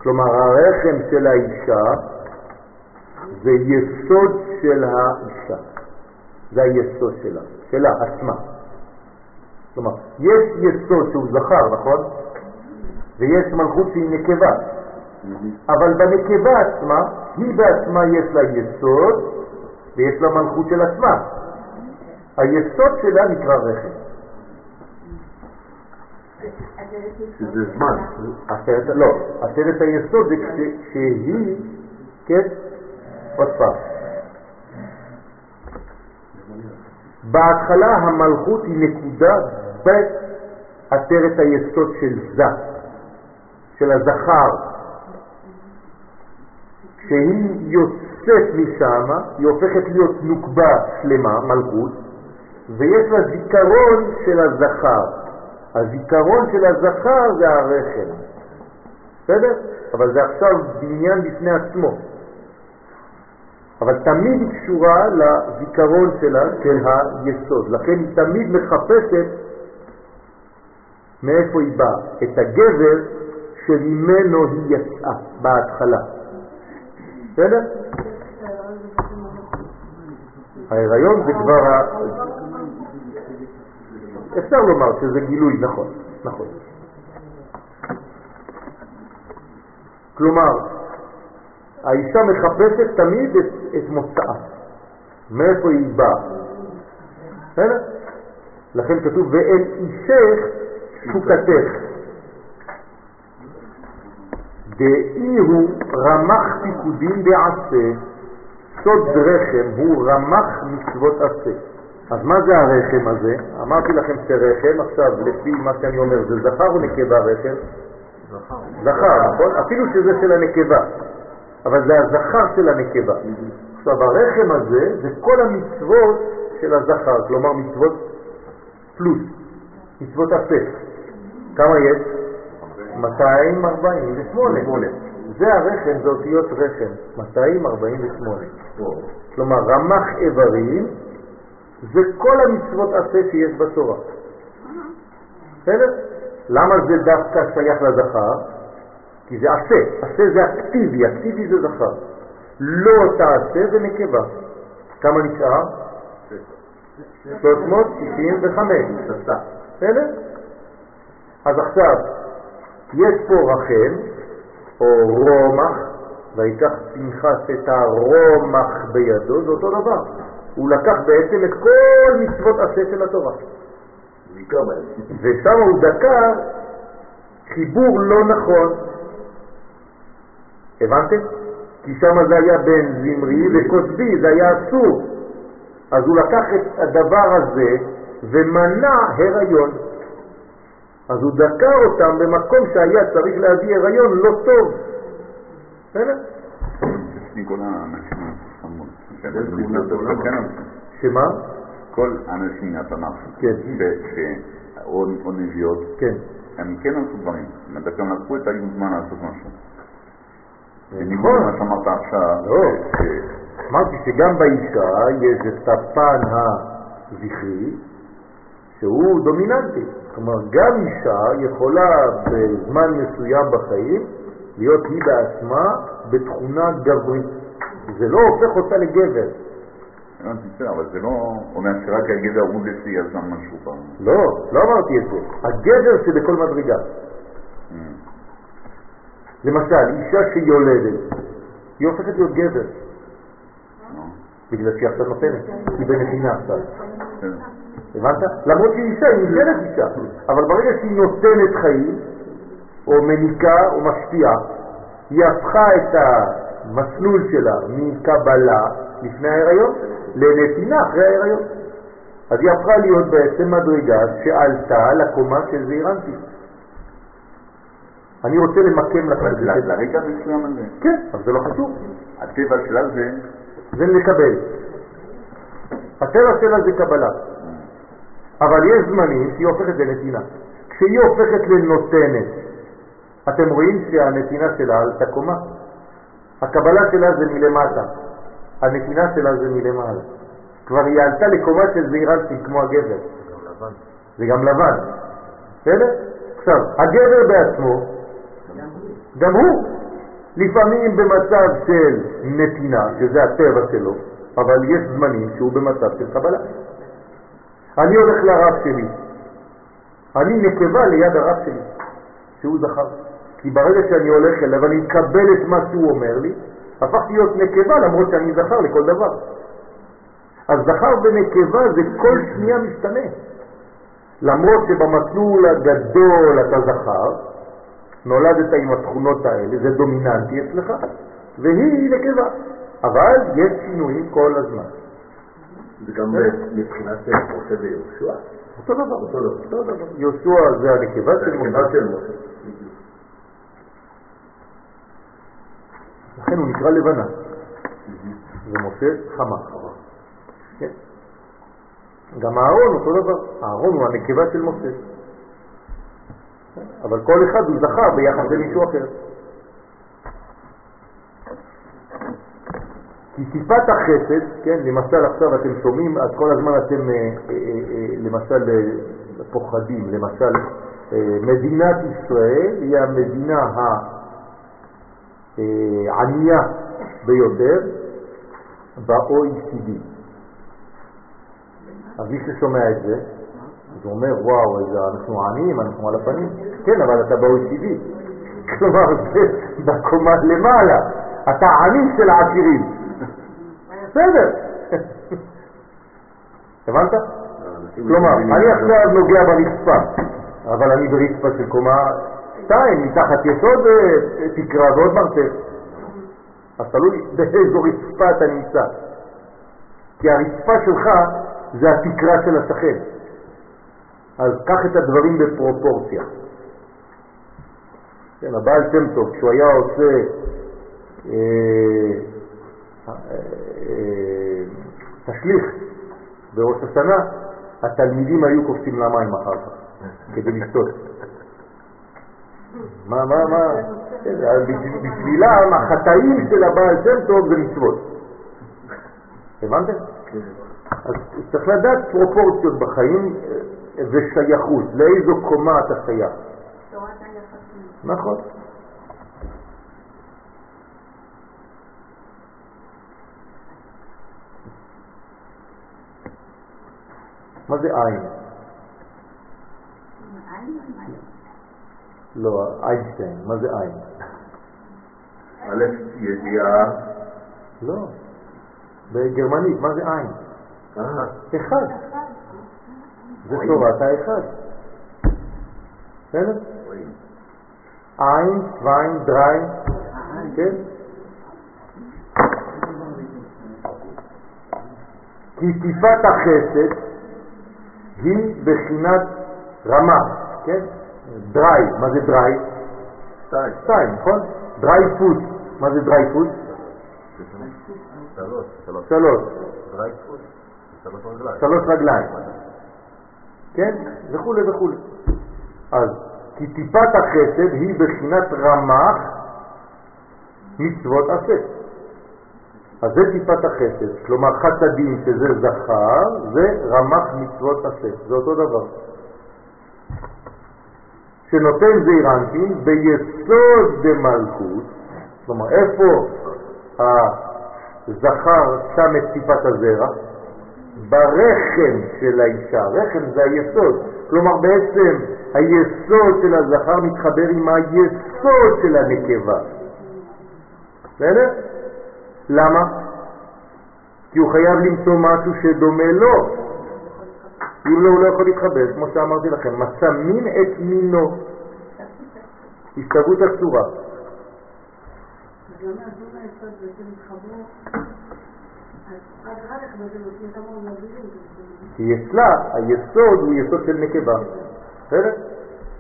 כלומר, הרחם של האישה זה יסוד של האישה. זה היסוד שלה, שלה עצמה. כלומר, יש יסוד שהוא זכר, נכון? ויש מלכות שהיא נקבה. אבל בנקבה עצמה, היא בעצמה יש לה יסוד ויש לה מלכות של עצמה. היסוד שלה נקרא רחם. שזה זמן. לא, עשרת היסוד זה כשהיא, כן, עוד פעם. בהתחלה המלכות היא נקודה בעשרת היסוד של זה, של הזכר. כשהיא יוצאת משם, היא הופכת להיות נוקבה שלמה, מלכות, ויש לה זיכרון של הזכר. הזיכרון של הזכר זה הרחם. בסדר? אבל זה עכשיו בניין בפני עצמו. אבל תמיד היא קשורה לזיכרון שלה, של היסוד. לכן היא תמיד מחפשת מאיפה היא באה, את הגבר שממנו היא יצאה בהתחלה. בסדר? ההיריון זה כבר. אפשר לומר שזה גילוי, נכון, נכון. כלומר, האישה מחפשת תמיד את, את מוצאה, מאיפה היא באה. בסדר? לכן כתוב, ואל אישך שוקתך. דאי הוא רמח פיקודים בעשה, סוד רחם הוא רמח מצוות עשה. אז מה זה הרחם הזה? אמרתי לכם שרחם, עכשיו לפי מה שאני אומר, זה זכר או נקבה רחם? זכר. זכר, נכון? אפילו שזה של הנקבה, אבל זה הזכר של הנקבה. עכשיו הרחם הזה זה כל המצוות של הזכר, כלומר מצוות פלוס, מצוות עשה. כמה יש? 248. זה הרחם, זה אותיות רחם, 248. כלומר רמח איברים זה כל המצוות עשה שיש בתורה. בסדר? למה זה דווקא שייך לזכר? כי זה עשה, עשה זה אקטיבי, אקטיבי זה זכר. לא תעשה זה נקבה. כמה נשאר? 365. בסדר? אז עכשיו, יש פה רחם, או רומח, ויקח פנחס את הרומח בידו, זה אותו דבר. הוא לקח בעצם את כל מצוות עשה של התורה. ושם הוא דקה חיבור לא נכון. הבנתם? כי שם זה היה בין זמרי וכוסבי, זה היה אסור. אז הוא לקח את הדבר הזה ומנע הריון. אז הוא דקה אותם במקום שהיה צריך להביא הריון לא טוב. בסדר? כל האנשים המון. שמה? כל האנשים מהתנ"ך, כן. ש- או או נביאות, כן. הם כן עשו דברים. אומרת, הם לקחו את הזמן לעשות משהו. בניגוד נכון. למה שאמרת עכשיו, לא. ש- אמרתי שגם באישה יש את הפן הזכרי שהוא דומיננטי. כלומר, גם אישה יכולה בזמן מסוים בחיים להיות היא בעצמה בתכונה גברית. זה לא הופך אותה לגבר. הבנתי, בסדר, אבל זה לא אומר שרק הגבר הוא לפי יזם משהו פעם. לא, לא אמרתי את זה. הגבר שבכל מדרגה. למשל, אישה שיולדת, היא הופכת להיות גבר, בגלל שהיא עכשיו נותנת, היא בנתינה עכשיו. בסדר. הבנת? למרות שהיא אישה, היא נשארת אישה, אבל ברגע שהיא נותנת חיים, או מניקה או משפיעה, היא הפכה את המסלול שלה מקבלה לפני ההיריון לנתינה אחרי ההיריון. אז היא הפכה להיות בעצם מדרגה שעלתה לקומה של זעירנטי. אני רוצה למקם לכם את זה. לרגע מסוים הזה, כן, אבל זה לא חשוב, הטבע שלה זה... זה לקבל. הטבע שלה זה קבלה. אבל יש זמנים שהיא הופכת לנתינה. כשהיא הופכת לנותנת, אתם רואים שהנתינה שלה עלתה קומה. הקבלה שלה זה מלמטה, הנתינה שלה זה מלמעלה. כבר היא עלתה לקומה של זעירנטים כמו הגבר. זה גם לבן. בסדר? עכשיו, הגבר בעצמו, גם הוא, לפעמים במצב של נתינה, שזה הטבע שלו, אבל יש זמנים שהוא במצב של קבלה. אני הולך לרב שלי, אני נקבה ליד הרב שלי, שהוא זכר. כי ברגע שאני הולך אליו, אני מקבל את מה שהוא אומר לי, הפכתי להיות נקבה למרות שאני זכר לכל דבר. אז זכר ונקבה זה כל שנייה משתנה. למרות שבמסלול הגדול אתה זכר, נולדת עם התכונות האלה, זה דומיננטי אצלך, והיא נקבה. אבל יש שינויים כל הזמן. וגם מבחינת משה ויהושע, אותו דבר. יהושע זה הנקבה זה של משה. לכן הוא נקרא לבנה. ומשה חמה. כן. גם אהרון אותו דבר. אהרון הוא הנקבה של משה. אבל כל אחד הוא זכר ביחס למישהו אחר. כי טיפת החסד, כן, למשל עכשיו אתם שומעים, אז כל הזמן אתם אה, אה, אה, למשל אה, פוחדים, למשל אה, מדינת ישראל היא המדינה הענייה ביותר ב-OECD. אז מי ששומע את זה, אז הוא אומר, וואו, איזה, אנחנו עניים, אנחנו על הפנים. כן, אבל אתה ב-OECD. כלומר, זה בקומה למעלה. אתה עני של העשירים. בסדר. הבנת? האנשים כלומר, אני. עכשיו נוגע ברצפה, אבל אני ברצפה של קומה 2, מתחת יש עוד אה, תקרה ועוד מרתף. אז תלוי באיזו רצפה אתה נמצא. כי הרצפה שלך זה התקרה של השכן. אז קח את הדברים בפרופורציה. כן, הבעל שם טוב, כשהוא היה עושה אה, אה, אה, תשליך בראש השנה, התלמידים היו קופצים למים אחר כך, כדי לשתות. מה, מה, מה? כן, בשביל- בשבילם החטאים של הבעל שם טוב זה מצוות. הבנתם? אז צריך לדעת פרופורציות בחיים אה, ושייכות, לאיזו קומה אתה שייך. נכון. מה זה? עין או עין? לא, איינשטיין, מה זה עין? א', ידיעה, לא. בגרמנית, מה זה עין? אה, אחד. זה תורת האחד. בסדר? עין, שוויין, דריין, כן? כי טיפת החסד היא בחינת רמה, כן? דרי, מה זה דרי? שתיים. נכון? דרי פוט, מה זה דרי פוט? שלוש. שלוש. שלוש, רגליים. כן? וכו' וכו'. אז כי טיפת החסד היא בחינת רמ"ח מצוות עשה. אז זה טיפת החסד, כלומר חסדים שזה זכר, זה רמ"ח מצוות עשה, זה אותו דבר. שנותן זעיר אנפין ביסוד דמלכות, כלומר איפה הזכר שם את טיפת הזרע? ברחם של האישה, רחם זה היסוד, כלומר בעצם היסוד של הזכר מתחבר עם היסוד של הנקבה. בסדר? למה? כי הוא חייב למצוא משהו שדומה לו. אם לא, הוא לא יכול להתחבר, כמו שאמרתי לכם, מצא מין את מינו, השתוות הצורה. כי אצלה היסוד הוא יסוד של נקבה. בסדר?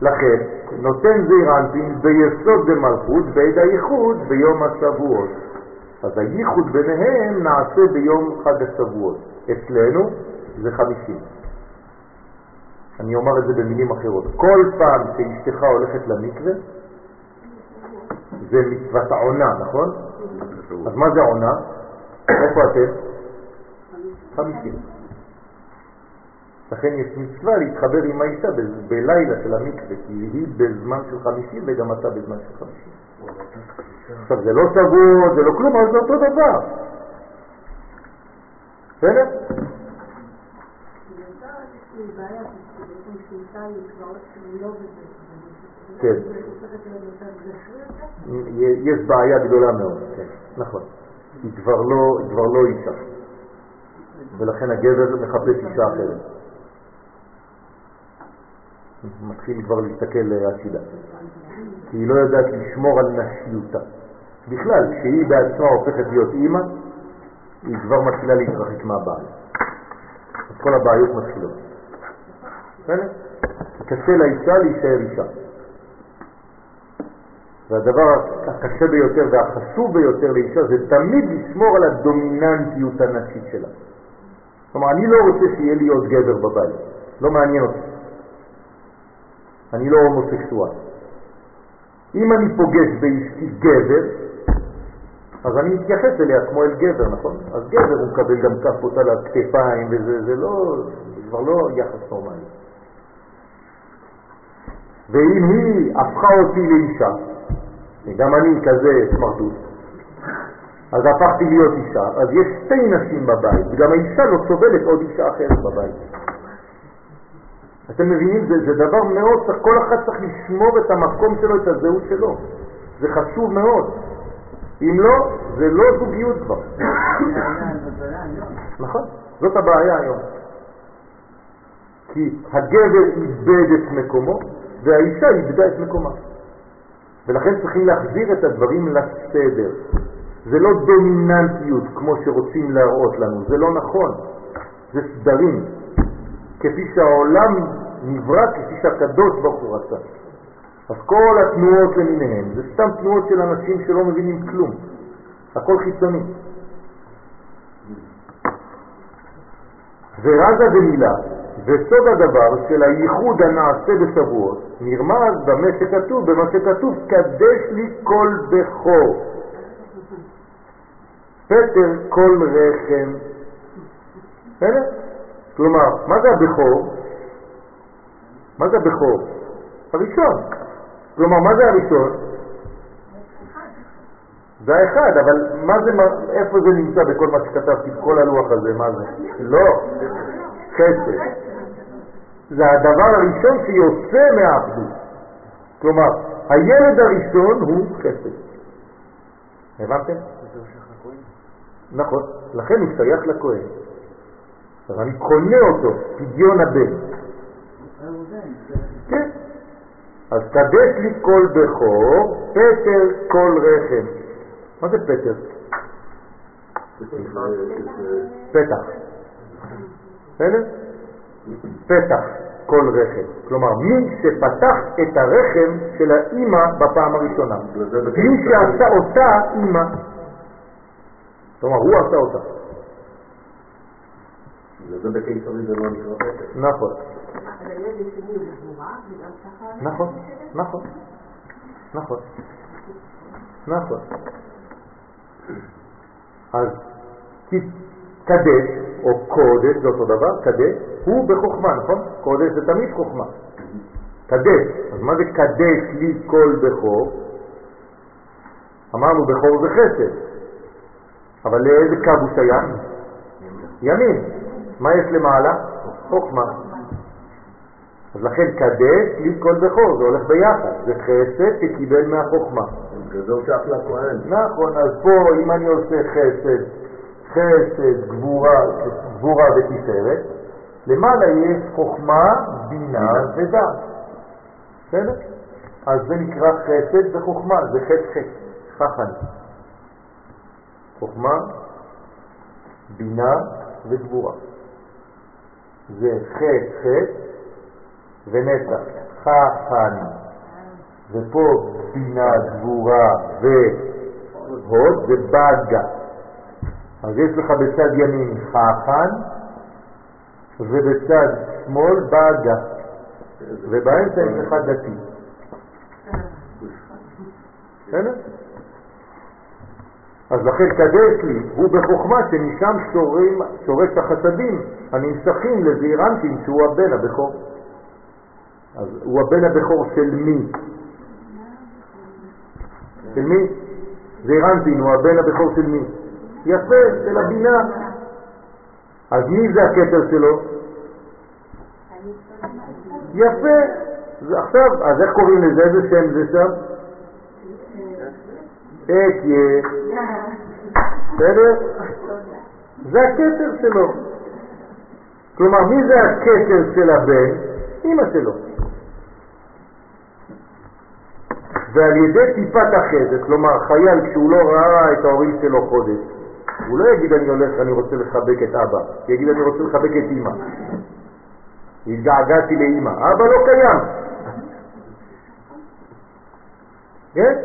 לכן נותן זעיר אנפין ביסוד דמלכות בעת הייחוד ביום השבועות. אז הייחוד ביניהם נעשה ביום חג השבועות. אצלנו זה חמישים. אני אומר את זה במילים אחרות. כל פעם שאשתך הולכת למקווה, זה מצוות העונה, נכון? אז מה זה עונה? איפה אתם? חמישים. לכן יש מצווה להתחבר עם האישה בלילה של המקווה, כי היא בזמן של חמישים וגם אתה בזמן של חמישים. עכשיו זה לא סגור, זה לא כלום, אבל זה אותו דבר. בסדר? כן. יש בעיה גדולה מאוד, כן, נכון. היא כבר לא, היא כבר לא אישה, ולכן הגבר מחפש אישה אחרת. מתחיל כבר להסתכל הצידה, כי היא לא יודעת לשמור על נשיותה. בכלל, כשהיא בעצמה הופכת להיות אימא, היא כבר מתחילה להתרחק מהבעל. אז כל הבעיות מתחילות. בסדר? קשה לאישה להישאר אישה. והדבר הקשה ביותר והחשוב ביותר לאישה זה תמיד לשמור על הדומיננטיות הנשית שלה. כלומר, אני לא רוצה שיהיה לי עוד גבר בבית, לא מעניין אותי. אני לא הומוסקסואל. אם אני פוגש באשתי גבר, אז אני מתייחס אליה כמו אל גבר, נכון? אז גבר הוא מקבל גם כפות על הכתפיים וזה זה לא, זה כבר לא יחס נורמלי. ואם היא הפכה אותי לאישה, וגם אני כזה סמרטוט, אז הפכתי להיות אישה, אז יש שתי נשים בבית, וגם האישה לא סובלת עוד אישה אחרת בבית. אתם מבינים? זה, זה דבר מאוד, צריך, כל אחד צריך לשמור את המקום שלו, את הזהות שלו. זה חשוב מאוד. אם לא, זה לא זוגיות כבר. נכון, זאת הבעיה היום. כי הגבר איבד את מקומו והאישה איבדה את מקומה. ולכן צריכים להחזיר את הדברים לסדר. זה לא דומיננטיות כמו שרוצים להראות לנו, זה לא נכון. זה סדרים. כפי שהעולם נברא, כפי שהקדוש ברוך הוא רצה. אז כל התנועות למיניהן זה סתם תנועות של אנשים שלא מבינים כלום. הכל חיצוני. ורזה ומילה, וסוד הדבר של הייחוד הנעשה בשבועות נרמז במה שכתוב, במה שכתוב, קדש לי כל בכור. פטר כל רחם. כלומר, מה זה הבכור? מה זה הבכור? הראשון. כלומר, מה זה הראשון? זה האחד, אבל מה זה, איפה זה נמצא בכל מה שכתבתי, בכל הלוח הזה, מה זה? לא, חסד. זה הדבר הראשון שיוצא מהאחדות. כלומר, הילד הראשון הוא חסד. הבנתם? נכון, לכן הוא שייך לכהן. אז אני קונה אותו, פדיון הבן. כן. אז קדש לי כל בכור, פטר כל רחם. מה זה פטר? פתח. בסדר? פתח כל רחם. כלומר, מי שפתח את הרחם של האימא בפעם הראשונה. מי שעשה אותה אימא. כלומר, הוא עשה אותה. זה בקיסרי זה לא נקרא. נכון. נכון, נכון, נכון, נכון. אז כי קדש, או קודש, זה אותו דבר, קדש, הוא בחוכמה, נכון? קודש זה תמיד חוכמה. קדש, אז מה זה קדש לי כל בכור? אמרנו בכור זה חסד, אבל לאיזה קו הוא שייך? ימין. מה יש למעלה? חוכמה. אז לכן קדש לי כל בכור, זה הולך ביחד, זה חסד שקיבל מהחוכמה. זה הוא שייך לכהן. נכון, אז פה אם אני עושה חסד, חסד, גבורה, גבורה ותפארת, למעלה יש חוכמה, בינה ודעת. בסדר? אז זה נקרא חסד וחוכמה, זה חסד חסד, חכן. חוכמה, בינה וגבורה. זה חסד חסד ונצח, חכן. ופה בינה, גבורה והוד זה בגה. אז יש לך בצד ימין חכן ובצד שמאל בגה. ובאמצע יש לך דתי. אז לכן קדש לי, הוא בחוכמה שמשם שורש החסדים הנמשכים לזעירנטים שהוא הבן הבכור. אז הוא הבן הבכור של מי? של מי? זעירנטין הוא הבן הבכור של מי? יפה, של הבינה. אז מי זה הכתר שלו? יפה. עכשיו, אז איך קוראים לזה? איזה שם זה שם? אקיה. בסדר? זה הכתר שלו. כלומר, מי זה הכתר של הבן? אמא שלו. ועל ידי טיפת החסד, כלומר חייל כשהוא לא ראה את ההורים שלו חודש, הוא לא יגיד אני הולך, אני רוצה לחבק את אבא, יגיד אני רוצה לחבק את אמא. התגעגעתי לאמא, אבא לא קיים. כן?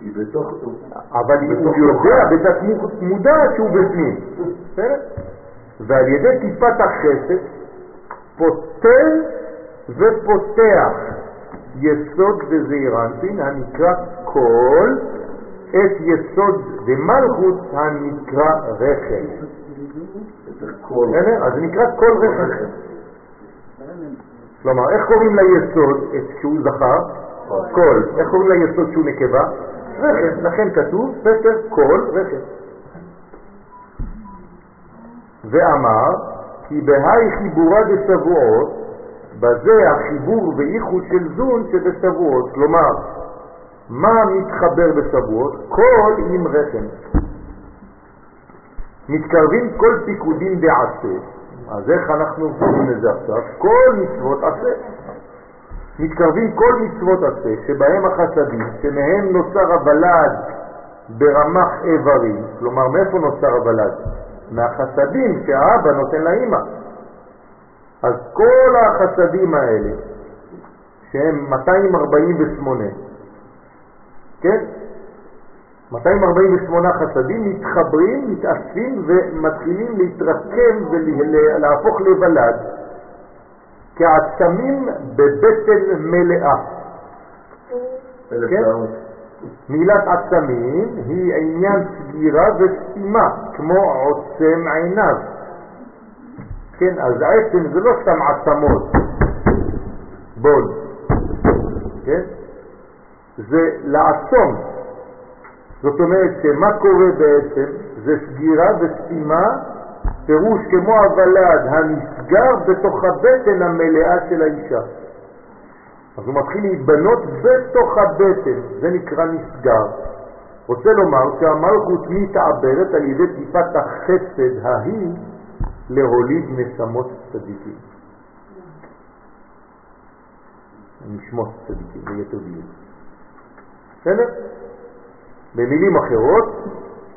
היא בתוך... אבל הוא יודע בתת מודע שהוא בפנים. בסדר? ועל ידי טיפת החסד פותר ופותח יסוד דזעירנטין הנקרא כל את יסוד דמלכות הנקרא רחם. אז זה נקרא כל רחם. כלומר, איך קוראים ליסוד את שהוא זכר? כל. איך קוראים ליסוד שהוא נקבה? רחם. לכן כתוב ספר כל רחם. ואמר כי בהי חיבורה דשבועות, בזה החיבור וייחוד של זון שבשבועות. כלומר, מה מתחבר בשבועות? כל עם רחם. מתקרבים כל פיקודים דעשה, אז איך אנחנו קוראים לזה עכשיו? כל מצוות עשה. מתקרבים כל מצוות עשה, שבהם החסדים, שמהם נוצר הוולד ברמח איברים, כלומר מאיפה נוצר הוולד? מהחסדים שהאבא נותן לאמא. אז כל החסדים האלה, שהם 248, כן? 248 חסדים מתחברים, מתאספים ומתחילים להתרקם ולהפוך לוולד כעצמים בבטן מלאה. כן? מילת עצמים היא עניין סגירה וסתימה, כמו עוצם עיניו. כן, אז עצם זה לא סתם עצמות, בול, כן? זה לעצום. זאת אומרת שמה קורה בעצם? זה סגירה וסתימה, פירוש כמו הוולד הנסגר בתוך הבטן המלאה של האישה. אז הוא מתחיל להתבנות בתוך הבטן, זה נקרא נסגר. רוצה לומר שהמלכות מתעברת על ידי טיפת החסד ההיא להוליד נשמות צדיקים. נשמות צדיקים, ליתר דיוק. בסדר? במילים אחרות,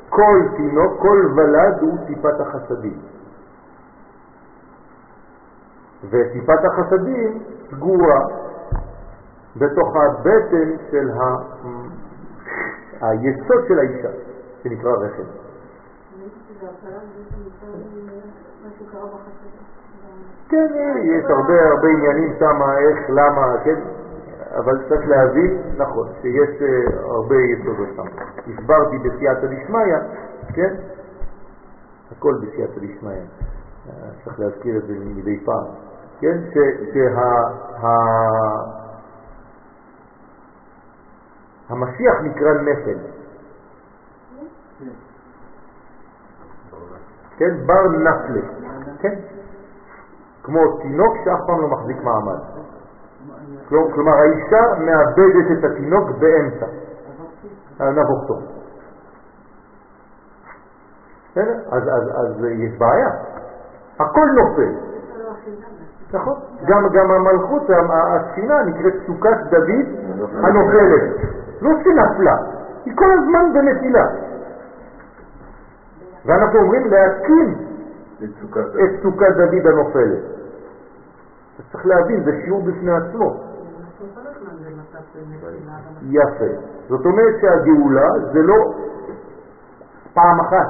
כל תינוק, כל ולד הוא טיפת החסדים. וטיפת החסדים סגורה בתוך הבטן של ה... היסוד של האישה, שנקרא רחם. כן, יש הרבה הרבה עניינים שם, איך, למה, כן, אבל צריך להבין, נכון, שיש אה, הרבה יסודות שם. הסברתי בסייעתא דשמיא, כן, הכל בסייעתא דשמיא, אה, צריך להזכיר את זה מדי פעם, כן, ש- שה... ה- המשיח נקרא נפל, כן, בר נפלה, כן, כמו תינוק שאף פעם לא מחזיק מעמד. כלומר, האישה מאבדת את התינוק באמצע, נבוכתו. בסדר? אז, אז, אז יש בעיה, הכל נופל. נכון, גם, גם המלכות, הספינה נקראת סוכת דוד הנופלת, לא שנפלה, היא כל הזמן בנפילה. ואנחנו אומרים להקים את סוכת דוד הנופלת. אז צריך להבין, זה שיעור בפני עצמו. יפה. זאת אומרת שהגאולה זה לא פעם אחת,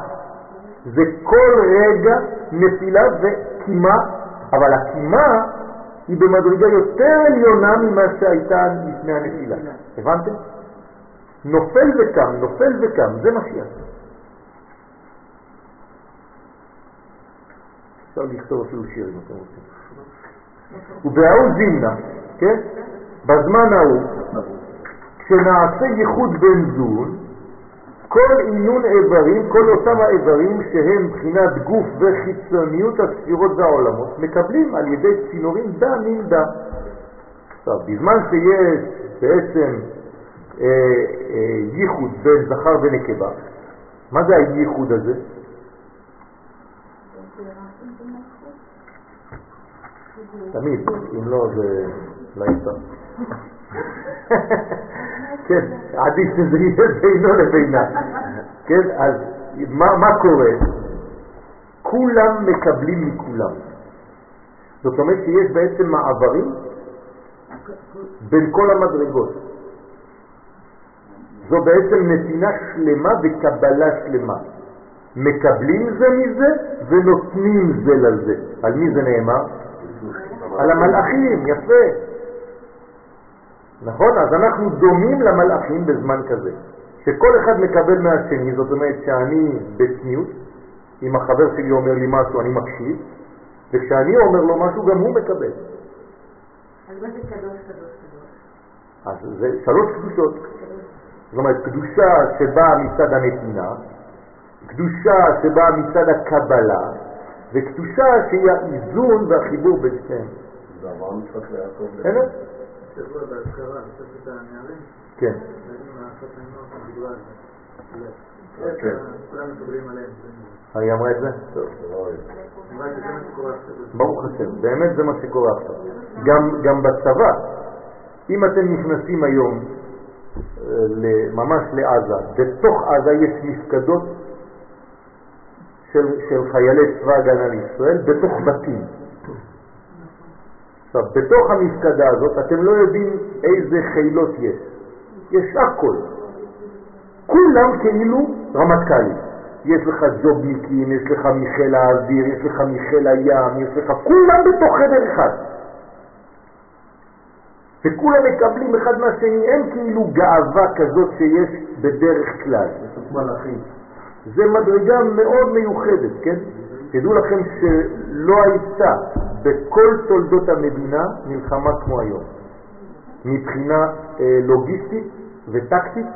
זה כל רגע נפילה וקימה, אבל הקימה היא במדרגה יותר עליונה ממה שהייתה לפני הנפילה. הבנתם? נופל וקם, נופל וקם, זה משיח. אפשר לכתוב אפילו שיר אם אתם רוצים. ובההוא זימנה, כן? בזמן ההוא, כשנעשה ייחוד בן זון, כל עינון איברים, כל אותם האיברים שהם מבחינת גוף וחיצוניות הספירות והעולמות, מקבלים על ידי צינורים דה מן דה. עכשיו, בזמן שיש בעצם אה, אה, ייחוד בין זכר ונקבה, מה זה הייחוד הזה? תמיד, אם לא זה לא יצא. כן, עדיף שזה יהיה בינו לבינה. כן, אז מה, קורה? כולם מקבלים מכולם. זאת אומרת שיש בעצם מעברים בין כל המדרגות. זו בעצם נתינה שלמה וקבלה שלמה. מקבלים זה מזה ונותנים זה לזה. על מי זה נאמר? על המלאכים, יפה. נכון? אז אנחנו דומים למלאכים בזמן כזה, שכל אחד מקבל מהשני, זאת אומרת שאני בצניעות, אם החבר שלי אומר לי משהו אני מקשיב, וכשאני אומר לו משהו גם הוא מקבל. אז מה זה קדוש, קדוש, קדוש? אז זה שלוש קדושות. זאת אומרת, קדושה שבאה מצד הנתינה, קדושה שבאה מצד הקבלה, וקדושה שהיא האיזון והחיבור בין שתיהם. זה עבר משחק ליעקב. בסדר? שבוע בהזכרה, בספר הנערים, כן. כן. עליהם. היא אמרה את זה? עכשיו. ברוך השם, באמת זה מה שקורה עכשיו. גם, גם בצבא, אם אתם נכנסים היום אה, ממש לעזה, בתוך עזה יש מפקדות של, של חיילי צבא הגנה לישראל בתוך בתים. עכשיו, בתוך המפקדה הזאת אתם לא יודעים איזה חילות יש. יש הכל. כולם כאילו רמטכ"לים. יש לך ג'ובניקים, יש לך מחיל האוויר, יש לך מחיל הים, יש לך... כולם בתוך חדר אחד. וכולם מקבלים אחד מהשני, אין כאילו גאווה כזאת שיש בדרך כלל. זה מדרגה מאוד מיוחדת, כן? תדעו לכם שלא הייתה בכל תולדות המדינה מלחמה כמו היום. מבחינה אה, לוגיסטית וטקטית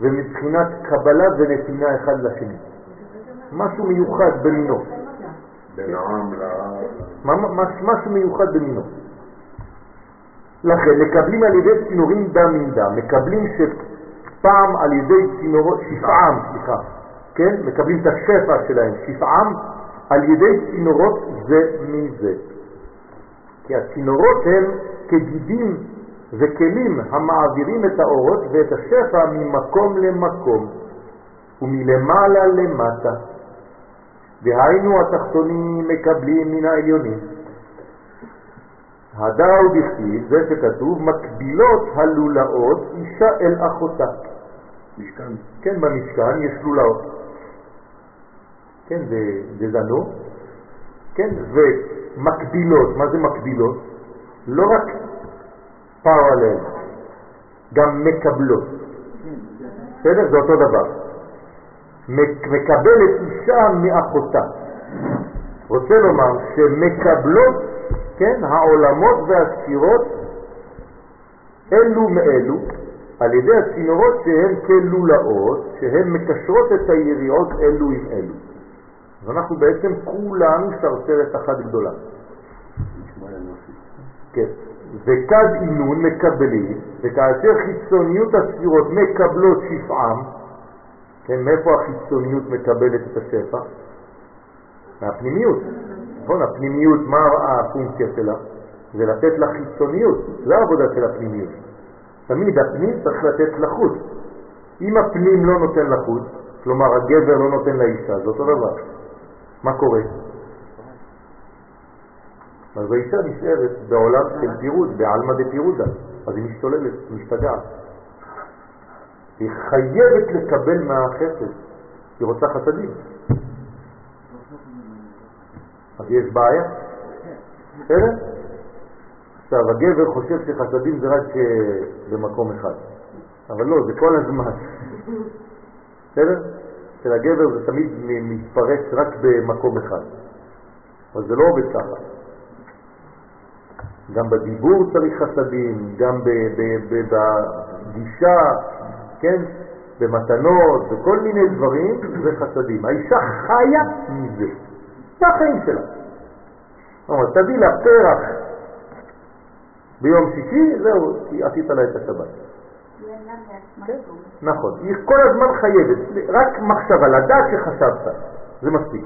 ומבחינת קבלה ונתינה אחד לשני. משהו מיוחד במינו. בין העם משהו מיוחד במינו. לכן מקבלים על ידי צינורים דם מן דם, מקבלים שפעם על ידי צינורות, שפעם, סליחה, כן? מקבלים את השפע שלהם, שפעם על ידי צינורות זה מזה. כי הצינורות הם כגידים וכלים המעבירים את האורות ואת השפע ממקום למקום ומלמעלה למטה. דהיינו התחתונים מקבלים מן העליונים. הדאו דכתיב, זה שכתוב, מקבילות הלולאות אישה אל אחותה. משכן. כן, במשכן יש לולאות. כן, דזנו, כן, ומקבילות, מה זה מקבילות? לא רק פרלל, גם מקבלות. בסדר? זה אותו דבר. מקבלת אישה מאחותה. רוצה לומר שמקבלות, כן, העולמות והספירות אלו מאלו, על ידי הצינורות שהן כלולאות, שהן מקשרות את היריעות אלו עם אלו. אז אנחנו בעצם כולנו שרשרת אחת גדולה. כן. וכד עינון מקבלים, וכאשר חיצוניות הספירות מקבלות שפעם, כן, מאיפה החיצוניות מקבלת את השפע? מהפנימיות. נכון, הפנימיות, מה הפונקציה שלה? זה לתת לה חיצוניות, זה העבודה של הפנימיות. תמיד הפנים צריך לתת לחוץ. אם הפנים לא נותן לחוץ, כלומר הגבר לא נותן לאישה, זה אותו דבר. מה קורה? אז האישה נשארת בעולם של פירוד, בעלמא דפירודה, אז היא משתוללת, משתגעת. היא חייבת לקבל מהחסד, היא רוצה חסדים. אז יש בעיה? בסדר? עכשיו, הגבר חושב שחסדים זה רק אה, במקום אחד, אבל לא, זה כל הזמן. בסדר? אצל הגבר זה תמיד מתפרץ רק במקום אחד, אבל זה לא עובד ככה. גם בדיבור צריך חסדים, גם בגישה, כן, במתנות, וכל מיני דברים, זה חסדים. האישה חיה מזה, זה החיים שלה. כלומר, תביא לה פרח ביום שישי, זהו, עשית לה את השבת. נכון, היא כל הזמן חייבת, רק מחשבה, לדעת שחשבת, זה מספיק.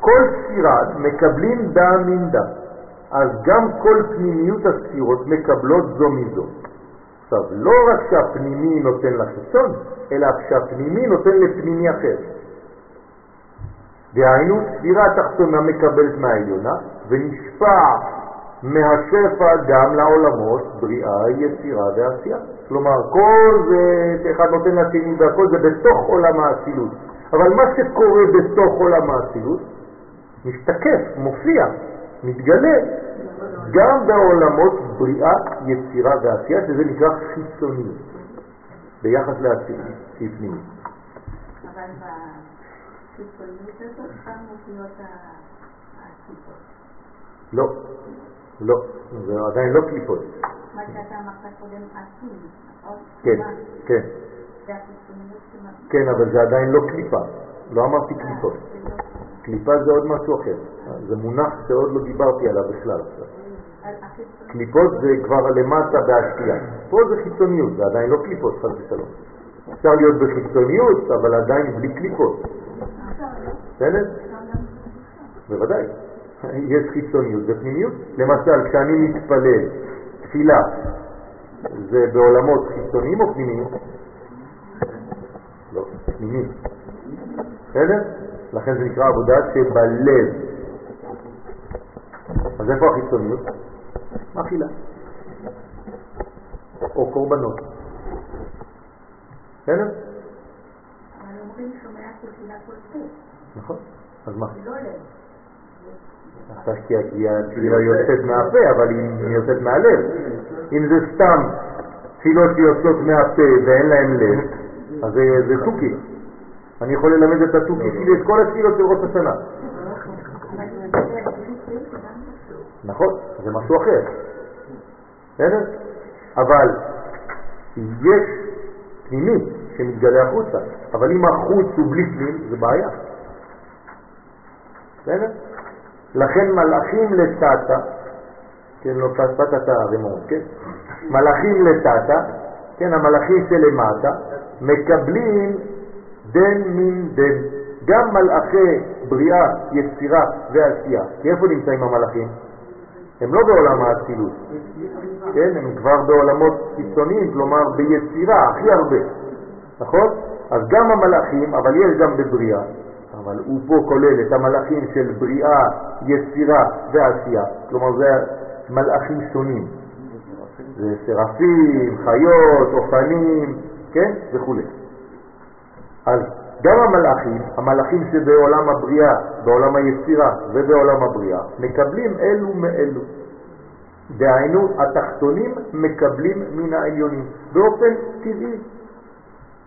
כל ספירה מקבלים דם מן דם, אז גם כל פנימיות הספירות מקבלות זו מזו. עכשיו, לא רק שהפנימי נותן לחיצון, אלא שהפנימי נותן לפנימי אחר. דהיינו, ספירה התחתונה מקבלת מהעליונה ונשפע מהשפע גם לעולמות בריאה, יצירה ועשייה. כלומר, כל זה שאחד נותן לשני והכל זה בתוך עולם האצילות. אבל מה שקורה בתוך עולם האצילות משתקף, מופיע, מתגלה גם בעולמות בריאה, יצירה ועשייה, שזה נקרא חיצוניות, ביחס לאצילות, שהיא פנימית. אבל בחיצוניות הזאת גם מופיעות הקליפות. לא, לא, זה עדיין לא קליפות. מה שאתה אמרת קודם, נכון? כן, כן. כן, אבל זה עדיין לא קליפה. לא אמרתי קליפות. קליפה זה עוד משהו אחר. זה מונח שעוד לא דיברתי עליו בכלל. קליפות זה כבר למטה בהשקיעה. פה זה חיצוניות, זה עדיין לא קליפות, חס ושלום. אפשר להיות בחיצוניות, אבל עדיין בלי קליפות. בסדר? בוודאי. יש חיצוניות ופנימיות. למשל, כשאני מתפלל, תפילה, זה בעולמות חיצוניים או פנימיים? לא, פנימיים. בסדר? לכן זה נקרא עבודה שבלב. אז איפה החיצוניות? אכילה. או קורבנות. בסדר? אבל אומרים שומע תפילה כל פה, נכון. אז מה? לא לב. אתה כי התפילה יוצאת מהפה, אבל היא יוצאת מהלב. אם זה סתם תפילות שיוצאות מהפה ואין להם לב, אז זה זה תוכי. אני יכול ללמד את התוכי שלי את כל התפילות של ראש השנה. נכון, זה משהו אחר. בסדר? אבל יש פנימי שמתגלה החוצה, אבל אם החוץ הוא בלי פנים, זה בעיה. בסדר? לכן מלאכים לטאטה, כן, לא טאטה את הרימון, כן? מלאכים לטאטה, כן, המלאכים שלמטה, מקבלים דן מן דן. גם מלאכי בריאה, יצירה ועשייה. כי איפה נמצאים המלאכים? הם לא בעולם האצילות, כן? הם כבר בעולמות קיצוניים, כלומר ביצירה הכי הרבה, נכון? אז גם המלאכים, אבל יש גם בבריאה, אבל הוא פה כולל את המלאכים של בריאה, יצירה ועשייה, כלומר זה מלאכים שונים, זה שרפים, חיות, אופנים, כן? וכו'. אז גם המלאכים, המלאכים שבעולם הבריאה, בעולם היצירה ובעולם הבריאה, מקבלים אלו מאלו. דהיינו, התחתונים מקבלים מן העליונים, באופן טבעי.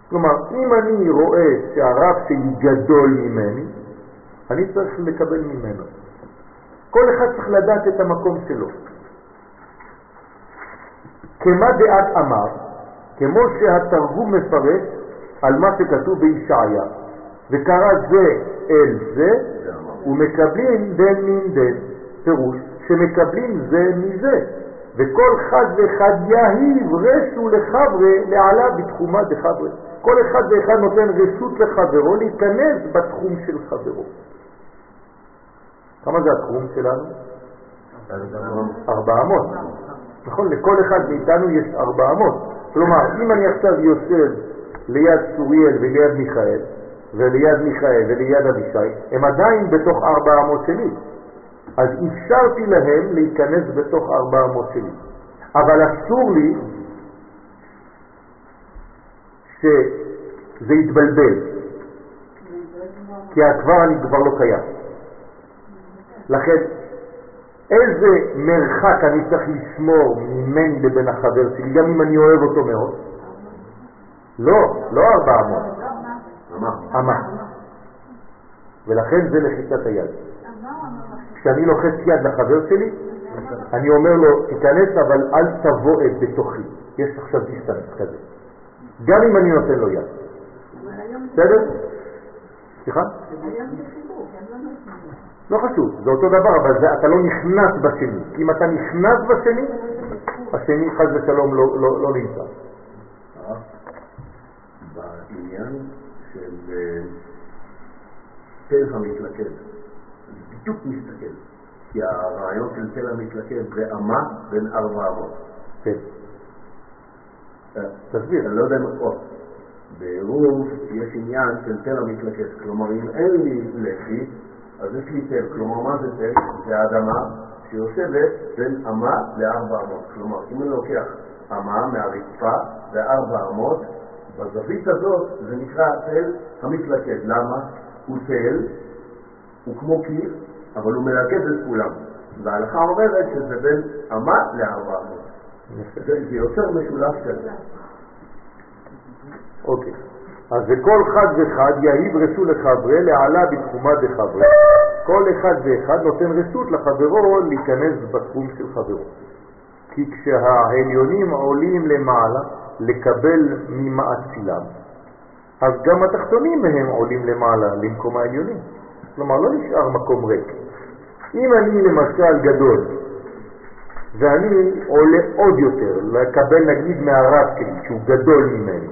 כלומר, אם אני רואה שהרב שלי גדול ממני, אני צריך לקבל ממנו. כל אחד צריך לדעת את המקום שלו. כמה דעת אמר, כמו שהתרגום מפרש על מה שכתוב בישעיה, וקרא זה אל זה, ומקבלים דן מן דן, פירוש שמקבלים זה מזה, וכל חד ואחד יהיב רשו לחברה לעלה בתחומה דחברה. כל אחד ואחד נותן רשות לחברו להיכנס בתחום של חברו. כמה זה התחום שלנו? ארבע אמות. נכון, לכל אחד מאיתנו יש ארבע אמות. כלומר, אם אני עכשיו יושב ליד צוריאל וליד מיכאל, וליד מיכאל וליד אבישי, הם עדיין בתוך ארבע אמות שלי. אז אפשרתי להם להיכנס בתוך ארבע אמות שלי. אבל אסור לי שזה יתבלבל, כי כבר אני כבר לא קיים. לכן, איזה מרחק אני צריך לשמור ממני לבין החבר שלי, גם אם אני אוהב אותו מאוד? לא, לא ארבע אמות, אמה. ולכן זה לחיצת היד. כשאני לוחץ יד לחבר שלי, אני אומר לו, תיכנס אבל אל תבוא את בתוכי. יש עכשיו דיסטנס כזה. גם אם אני נותן לו יד. בסדר? סליחה? לא חשוב, זה אותו דבר, אבל זה, אתה לא נכנס בשני. כי אם אתה נכנס בשני, השני חס ושלום לא, לא, לא נמצא. בעניין של אה, תל המתלכד, אני בדיוק מסתכל, כי הרעיון של תל המתלכד זה אמה בין ארבע אמות. כן. תסביר. אני לא יודע מה... או, בעירוב יש עניין של תל המתלכד, כלומר אם אין לי לחי, אז יש לי תל, כלומר מה זה תל? זה האדמה שיושבת בין אמה לארבע אמות, כלומר אם אני לוקח אמה מהרצפה וארבע אמות, בזווית הזאת זה נקרא תל המתלכד, למה? הוא תל, הוא כמו קיר, אבל הוא מלכד את כולם, וההלכה אומרת שזה בין אמה לארבע אמות. זה יוצר משולש כזה. אוקיי. אז וכל חד וחד יהיב רשות לחברה לעלה בתחומה דחברה. כל אחד ואחד נותן רשות לחברו להיכנס בתחום של חברו. כי כשהעליונים עולים למעלה לקבל ממאצילם, אז גם התחתונים מהם עולים למעלה למקום העליונים. כלומר, לא נשאר מקום ריק. אם אני למשל גדול, ואני עולה עוד יותר לקבל נגיד מהרב שלי, שהוא גדול ממני,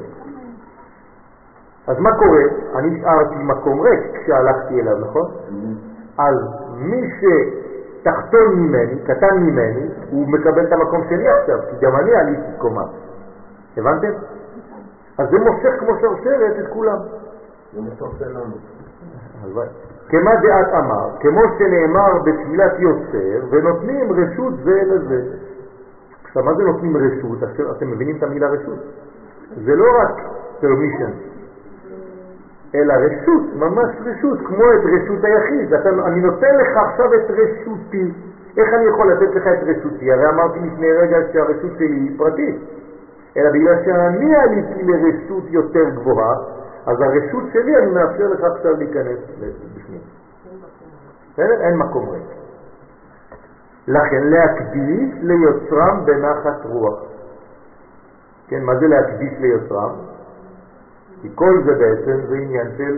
אז מה קורה? אני נשארתי מקום ריק כשהלכתי אליו, נכון? אז מי שתחתון ממני, קטן ממני, הוא מקבל את המקום שלי עכשיו, כי גם אני עליתי קומה. הבנתם? אז זה מושך כמו שרשרת את כולם. זה מסורסל לנו. הלוואי. כמה דעת אמר, כמו שנאמר בתפילת יוצר, ונותנים רשות זה לזה. עכשיו, מה זה נותנים רשות? אתם, מבינים את המילה רשות? זה לא רק permission, אלא רשות, ממש רשות, כמו את רשות היחיד. אתה, אני נותן לך עכשיו את רשותי. איך אני יכול לתת לך את רשותי? הרי אמרתי לפני רגע שהרשות שלי היא פרטית. אלא בגלל שאני עליתי לרשות יותר גבוהה, אז הרשות שלי, אני מאפשר לך עכשיו להיכנס. בסדר? אין מקום ריק. לכן להקדיש ליוצרם בנחת רוח. כן, מה זה להקדיש ליוצרם? כי כל זה בעצם זה עניין של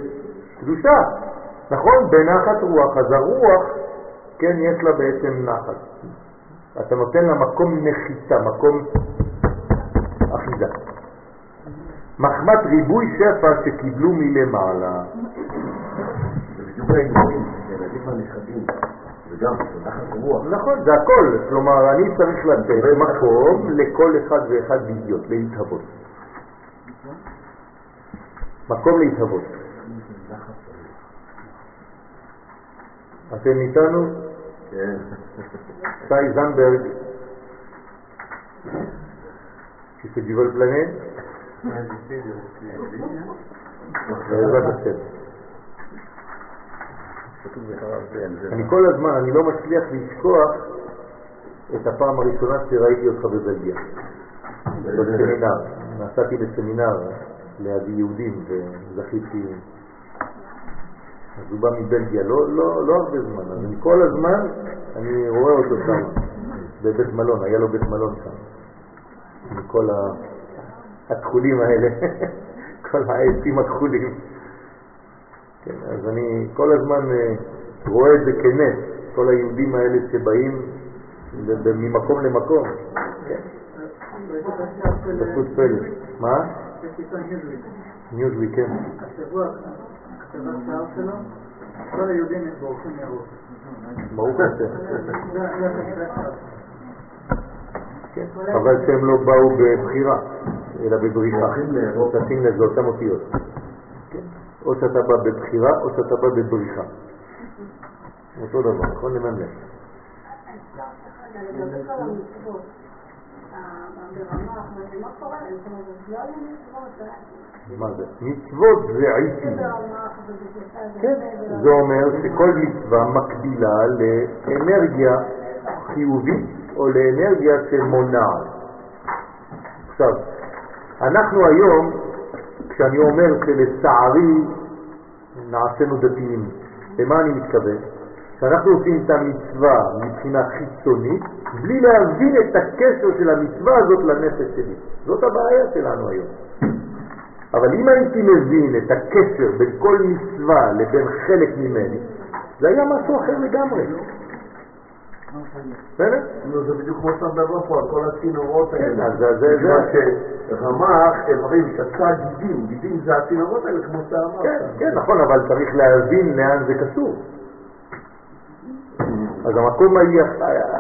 קדושה. נכון? בנחת רוח. אז הרוח, כן, יש לה בעצם נחת. אתה נותן לה מקום נחיתה, מקום אחיזה. מחמת ריבוי שפע שקיבלו מלמעלה. זה בדיוק העניינים, ילדים הנכדים, וגם תחת רוח. נכון, זה הכל. כלומר, אני צריך לתת מקום לכל אחד ואחד להיות, להתהוות. מקום להתהוות. אתם איתנו? כן. שי זנברג, du vol plané בעזרת השם. כתוב בחרב כן, זה אני כל הזמן, אני לא מצליח לשכוח את הפעם הראשונה שראיתי אותך בבלגיה, בסמינר. נסעתי לסמינר ליד יהודים וזכיתי, אז הוא בא מבלגיה, לא, לא, לא הרבה זמן, אז אני כל הזמן, אני רואה אותו שם, בבית מלון, היה לו בית מלון שם, עם כל הכחולים האלה, כל העצים הכחולים. כן, אז אני כל הזמן אה, רואה את זה כנס, כל היהודים האלה שבאים ממקום למקום. כן, פשוט פלא. מה? ניוזוויק, כן. השבוע, כתבת שער שלו, כל היהודים בורחים מאירופה. ברוך השם. הכתבת. כן. אבל שהם לא באו בבחירה, אלא בבריחה. תשים לב, זה אותם אותיות. או שאתה בא בבחירה או שאתה בא בבריחה. אותו דבר, נכון לממלך. לגבי כל המצוות, ברמ"ח, מה זה? מצוות זה עיתים. ברמ"ח ובשלושה זה כן, זה אומר שכל מצווה מקבילה לאנרגיה חיובית או לאנרגיה שמונעת. עכשיו, אנחנו היום, כשאני אומר שלצערי נעשינו דתיים, למה אני מתכוון? שאנחנו עושים את המצווה מבחינה חיצונית, בלי להבין את הקשר של המצווה הזאת לנפש שלי. זאת הבעיה שלנו היום. אבל אם הייתי מבין את הקשר בין כל מצווה לבין חלק ממני, זה היה משהו אחר לגמרי. בסדר? נו, זה בדיוק כמו שאתה מדבר פה, על כל הצינורות כן, האלה. אז זה- זה- מכיוון זה- שרמ"ח, איברים, שסה גידים, גידים זה הצינורות האלה, כמו שאתה אמרת. כן, כן, נכון, אבל צריך להבין לאן זה קשור. אז המקום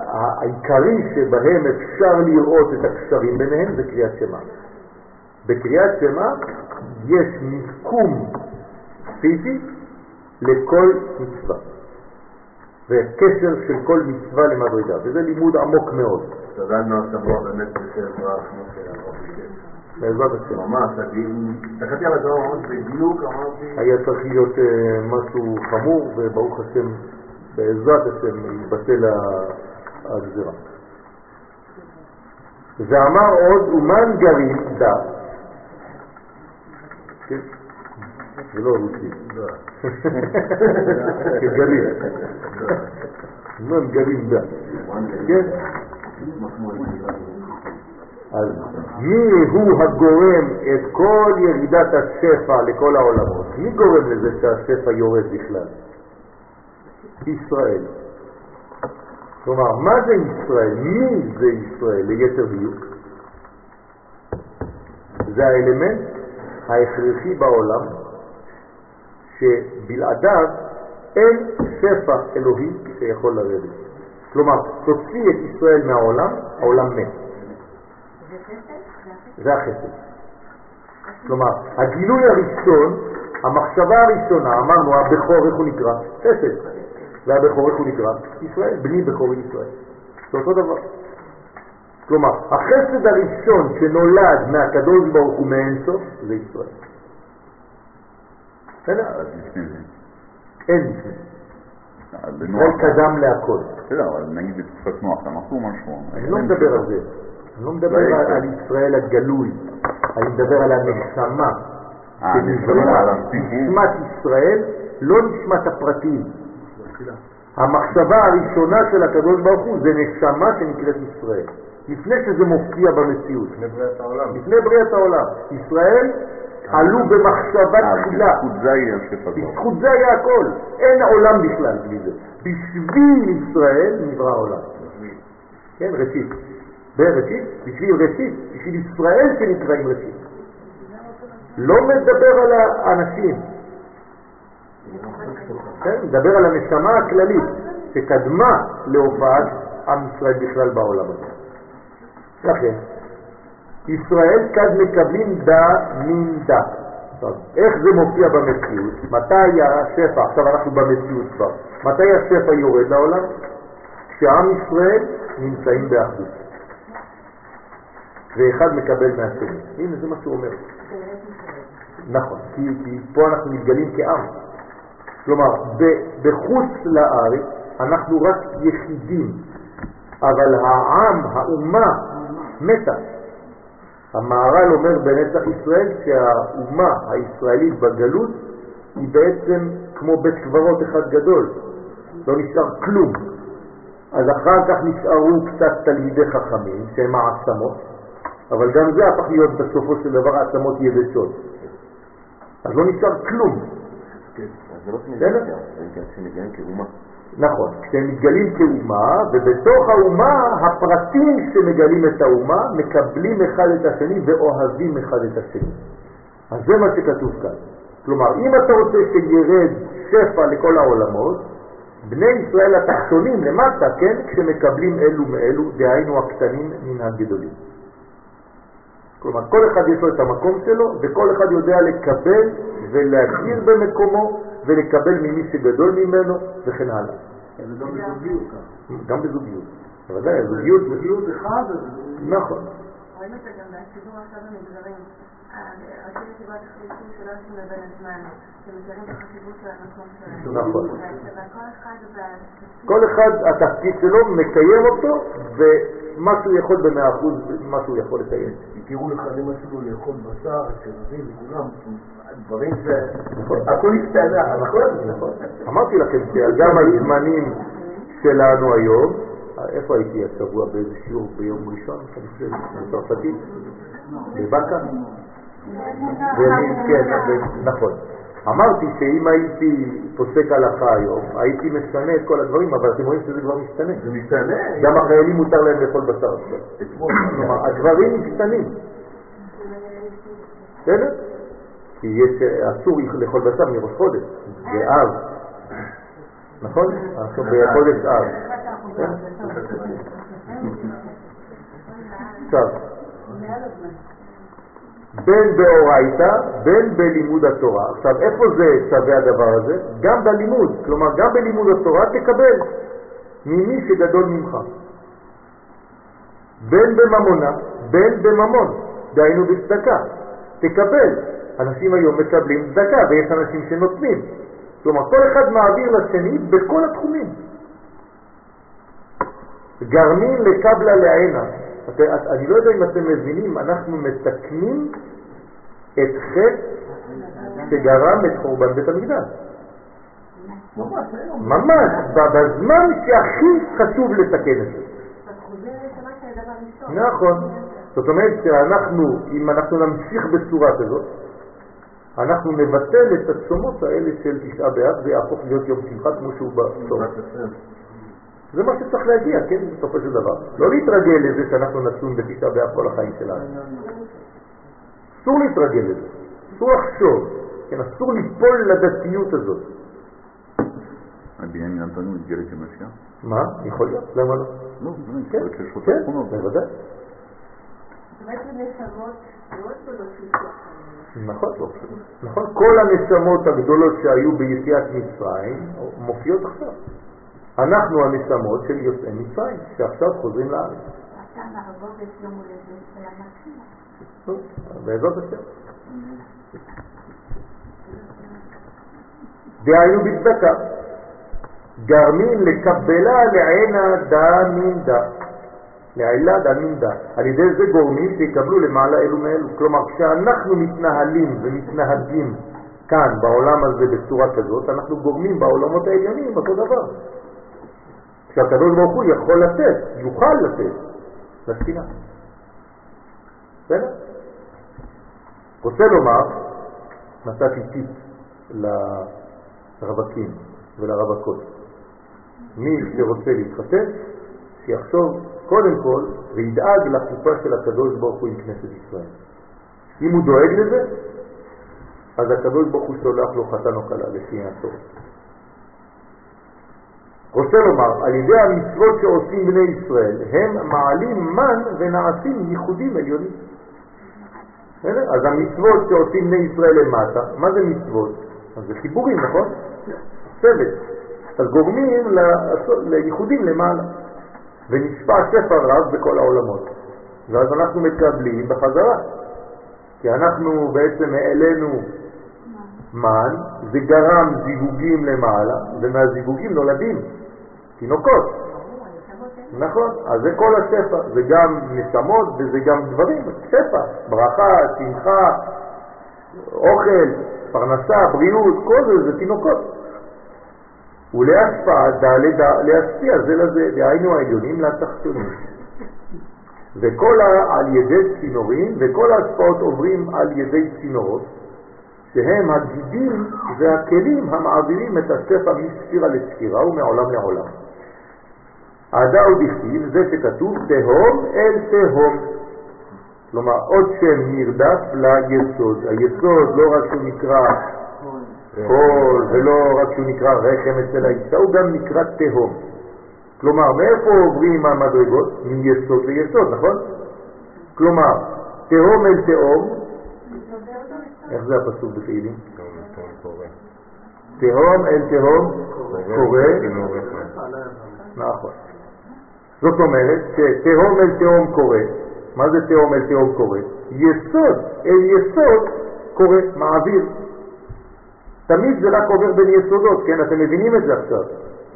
העיקרי שבהם אפשר לראות את הקשרים ביניהם זה קריאת שמע. בקריאת שמע יש מיקום פיזי לכל מצווה, וקשר של כל מצווה למדרגה, וזה לימוד עמוק מאוד, השתדלנו השבוע באמת בשבוע, כמו. בעזרת השם. ממש, אני הסתכלתי על הדבר ממש בדיוק, אמרתי, היה צריך להיות אה, משהו חמור, וברוך השם, בעזרת השם, התבטל ה- הגזירה. ואמר עוד, אומן גרים דה. כן? זה לא רוסי. כגלים. אומן גרים דה. כן? אז מי הוא הגורם את כל ירידת השפע לכל העולמות? מי גורם לזה שהשפע יורד בכלל? ישראל. כלומר, מה זה ישראל? מי זה ישראל ליתר דיוק? זה האלמנט ההכרחי בעולם שבלעדיו אין שפע אלוהי שיכול לרדת. כלומר, תוציא את ישראל מהעולם, העולם מת. זה החסד. כלומר, הגילוי הראשון, המחשבה הראשונה, אמרנו, הבכור, איך הוא נקרא? חסד. והבכור, איך הוא נקרא? ישראל, בני בכור ישראל. זה אותו דבר. כלומר, החסד הראשון שנולד מהקדוש ברוך הוא מאינסוף, זה ישראל. בסדר? אז לפני זה. אין לפני. אז ישראל בנוח, קדם להכל. בסדר, אבל נגיד בתקופת נוח, הם עשו משהו. אני לא מדבר על זה. אני לא מדבר על ישראל הגלוי. אני מדבר על הנשמה. אה, על הסיפור. נשמת ישראל, לא נשמת הפרטים. המחשבה הראשונה של הקדוש ברוך הוא זה נשמה שנקראת ישראל. לפני שזה מופיע במציאות. לפני בריאת העולם. לפני בריאת העולם. ישראל עלו במחשבה אה, תחילה. בזכות זה. בזכות היה הכל. אין עולם בכלל בלי זה. בשביל ישראל נברא העולם. כן, ראשית. בראשית, בשביל ראשית, בשביל ישראל שנקראים ראשית. לא מדבר על האנשים, כן, מדבר על הנשמה הכללית שקדמה להופעת עם ישראל בכלל בעולם הזה. לכן, ישראל כד מקבלים דה מן דה. איך זה מופיע במציאות? מתי השפע, עכשיו אנחנו במציאות כבר, מתי השפע יורד לעולם? כשעם ישראל נמצאים באחדות. ואחד מקבל מהשני. הנה זה מה שהוא אומר. נכון, כי, כי פה אנחנו מתגלים כעם. כלומר, בחוץ לארץ אנחנו רק יחידים, אבל העם, האומה, מתה. המהר"ל אומר בנצח ישראל שהאומה הישראלית בגלות היא בעצם כמו בית קברות אחד גדול, לא נשאר כלום. אז אחר כך נשארו קצת תלמידי חכמים שהם העצמות, אבל גם זה הפך להיות בסופו של דבר העצמות יבשות. אז לא נשאר כלום. כן, אז זה לא? שמגיעים כאומה. נכון, כשהם מתגלים כאומה, ובתוך האומה הפרטים שמגלים את האומה מקבלים אחד את השני ואוהבים אחד את השני. אז זה מה שכתוב כאן. כלומר, אם אתה רוצה שירד שפע לכל העולמות, בני ישראל התחתונים למטה, כן, כשמקבלים אלו מאלו, דהיינו הקטנים מן הגדולים. כלומר, כל אחד יש לו את המקום שלו, וכל אחד יודע לקבל ולהכיר במקומו ולקבל ממי שגדול ממנו וכן הלאה. זה גם בזוגיות ככה. גם בזוגיות. בוודאי, הזוגיות... זוגיות אחד, אז... נכון. רואים את זה גם בציבור עכשיו במגזרים. ראשי ישיבות החליטו שלא עושים לבן הזמן, שמכירים את החשיבות של המקום שלהם. נכון. כל אחד, התפקיד שלו, מקיים אותו, ומה שהוא יכול במאה אחוז, מה שהוא יכול לקיים. הכירו לך למשהו לאכול בשר, אשכנזים וכולם, דברים ש... נכון. הכל השתנה, נכון? נכון. אמרתי לכם שגם הזמנים שלנו היום, איפה הייתי השבוע באיזה שיעור ביום ראשון, אני חושב, בצרפתית, בבאקה? כן, ו- נכון. אמרתי שאם הייתי פוסק הלכה היום, הייתי משנה את כל הדברים, אבל אתם רואים שזה כבר משתנה. זה משתנה. גם החיילים מותר להם לאכול בשר עכשיו. כלומר, הדברים משתנים. בסדר? כי יש, אסור לאכול בשר מראש חודש, זה אב. נכון? אנחנו בחודש אב. כן? עכשיו, בין באורייתא, בין בלימוד התורה. עכשיו, איפה זה שווה הדבר הזה? גם בלימוד, כלומר, גם בלימוד התורה תקבל ממי שגדול ממך. בין בממונה, בין בממון, דהיינו בצדקה. תקבל. אנשים היום מקבלים צדקה, ויש אנשים שנותנים. כלומר, כל אחד מעביר לשני בכל התחומים. גרמין לקבלה לעינה. את, את, אני לא יודע אם אתם מבינים, אנחנו מתקנים את חטא שגרם את חורבן בית המקדש. ממש בזמן שהכי חשוב לתקן את זה. נכון. זאת אומרת שאנחנו, אם אנחנו נמשיך בצורה כזאת, אנחנו נבטל את הצומות האלה של תשעה באב ויהפוך להיות יום שמחה כמו שהוא בסוף. זה מה שצריך להגיע, כן, בסופו של דבר. לא להתרגל לזה שאנחנו נצום בתשעה באב כל החיים שלנו. אסור להתרגל לזה, אסור לחשוב, כן, אסור ליפול לדתיות הזאת. הבנימין אנטוני מתגלה כמשיח? מה? יכול להיות, למה לא? לא, כן, כן. בוודאי. באמת זה נשמות מאוד גדולות שהצליחו. נכון, נכון. כל הנשמות הגדולות שהיו ביציאת מצרים מופיעות עכשיו. אנחנו הנשמות של יוצאי מצרים, שעכשיו חוזרים לארץ. אתה מהרבות יש יום הולדת. טוב, בעזרת השם. דהיינו בצדקה. גרמין לקבלה לעינה דמינדה. לעילה דמינדה. על ידי זה גורמים שיקבלו למעלה אלו מאלו. כלומר, כשאנחנו מתנהלים ומתנהגים כאן, בעולם הזה, בצורה כזאת, אנחנו גורמים בעולמות העליונים אותו דבר. שהקדוש ברוך הוא יכול לתת, יוכל לתת, לספינה. בסדר? רוצה לומר, נתתי טיפ לרווקים ולרווקות. מי שרוצה להתחתן, שיחשוב קודם כל וידאג לחופה של הקדוש ברוך הוא עם כנסת ישראל. אם הוא דואג לזה, אז הקדוש ברוך הוא שולח לו חתן או כלה לפי הצורך. רוצה לומר, על ידי המצוות שעושים בני ישראל, הם מעלים מן ונעשים ייחודים עליונים. אז המצוות שעושים בני ישראל למטה, מה זה מצוות? אז זה חיבורים, נכון? צוות. אז גורמים לייחודים למעלה. ונשפע שפע רב בכל העולמות. ואז אנחנו מקבלים בחזרה. כי אנחנו בעצם העלינו מן, זה גרם זיווגים למעלה, ומהזיווגים נולדים תינוקות. נכון, אז זה כל השפע, זה גם נשמות וזה גם דברים, שפע, ברכה, שמחה, אוכל, פרנסה, בריאות, כל זה זה תינוקות. ולהשפעה להשפיע זה לזה, דהיינו העליונים לתחתונים. וכל על ידי צינורים, וכל ההשפעות עוברים על ידי צינורות, שהם הגידים והכלים המעבירים את השפע מספירה לספירה ומעולם לעולם. עדה ובכתיב, זה שכתוב תהום אל תהום. כלומר, עוד שם נרדף ליסוד. היסוד לא רק שהוא נקרא קול, ולא רק שהוא נקרא רחם אצל האישה, הוא גם נקרא תהום. כלומר, מאיפה עוברים המדרגות? מיסוד ליסוד, נכון? כלומר, תהום אל תהום, איך זה הפסוק בתהילים? תהום אל תהום קורא, נכון. זאת אומרת שתהום אל תהום קורא, מה זה תהום אל תהום קורא? יסוד אל יסוד קורא, מעביר. תמיד זה רק עובר בין יסודות, כן? אתם מבינים את זה עכשיו.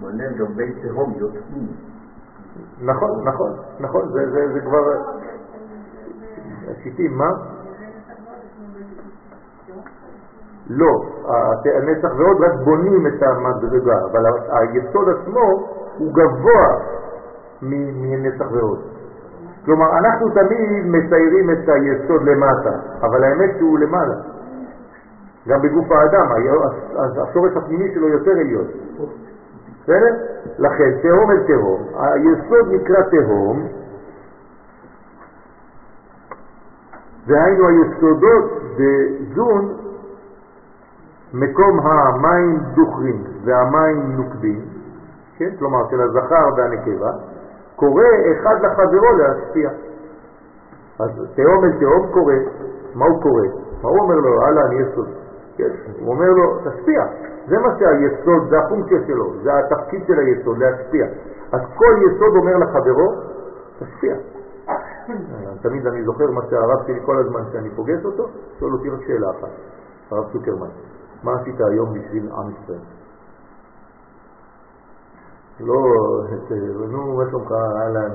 מעניין, גם בין תהום יוצאים. נכון, נכון, נכון, זה, זה, זה כבר... השיטים, מה? לא, הנצח ועוד רק בונים את המדרגה, אבל היסוד עצמו הוא גבוה מנצח ועוד. כלומר, אנחנו תמיד מציירים את היסוד למטה, אבל האמת שהוא למעלה. גם בגוף האדם, השורש הפנימי שלו יותר עליון. בסדר? לכן, תהום אל תהום, היסוד נקרא תהום, והיינו היסודות בזון מקום המים דוחרים והמים נוקבים, כן? כלומר של הזכר והנקבה, קורא אחד לחברו להשפיע. אז תהום אל תהום קורא, מה הוא קורא? מה הוא אומר לו? אני יסוד. כן? הוא אומר לו, תשפיע. זה מה שהיסוד, זה הפונקציה שלו, זה התפקיד של היסוד, להשפיע. אז כל יסוד אומר לחברו, תשפיע. תמיד אני זוכר מה שהרב שלי כל הזמן שאני פוגש אותו, שואל אותי רק שאלה אחת, הרב צוקרמן, מה עשית היום בשביל עם ישראל? לא, נו, מה שלומך, אהלן.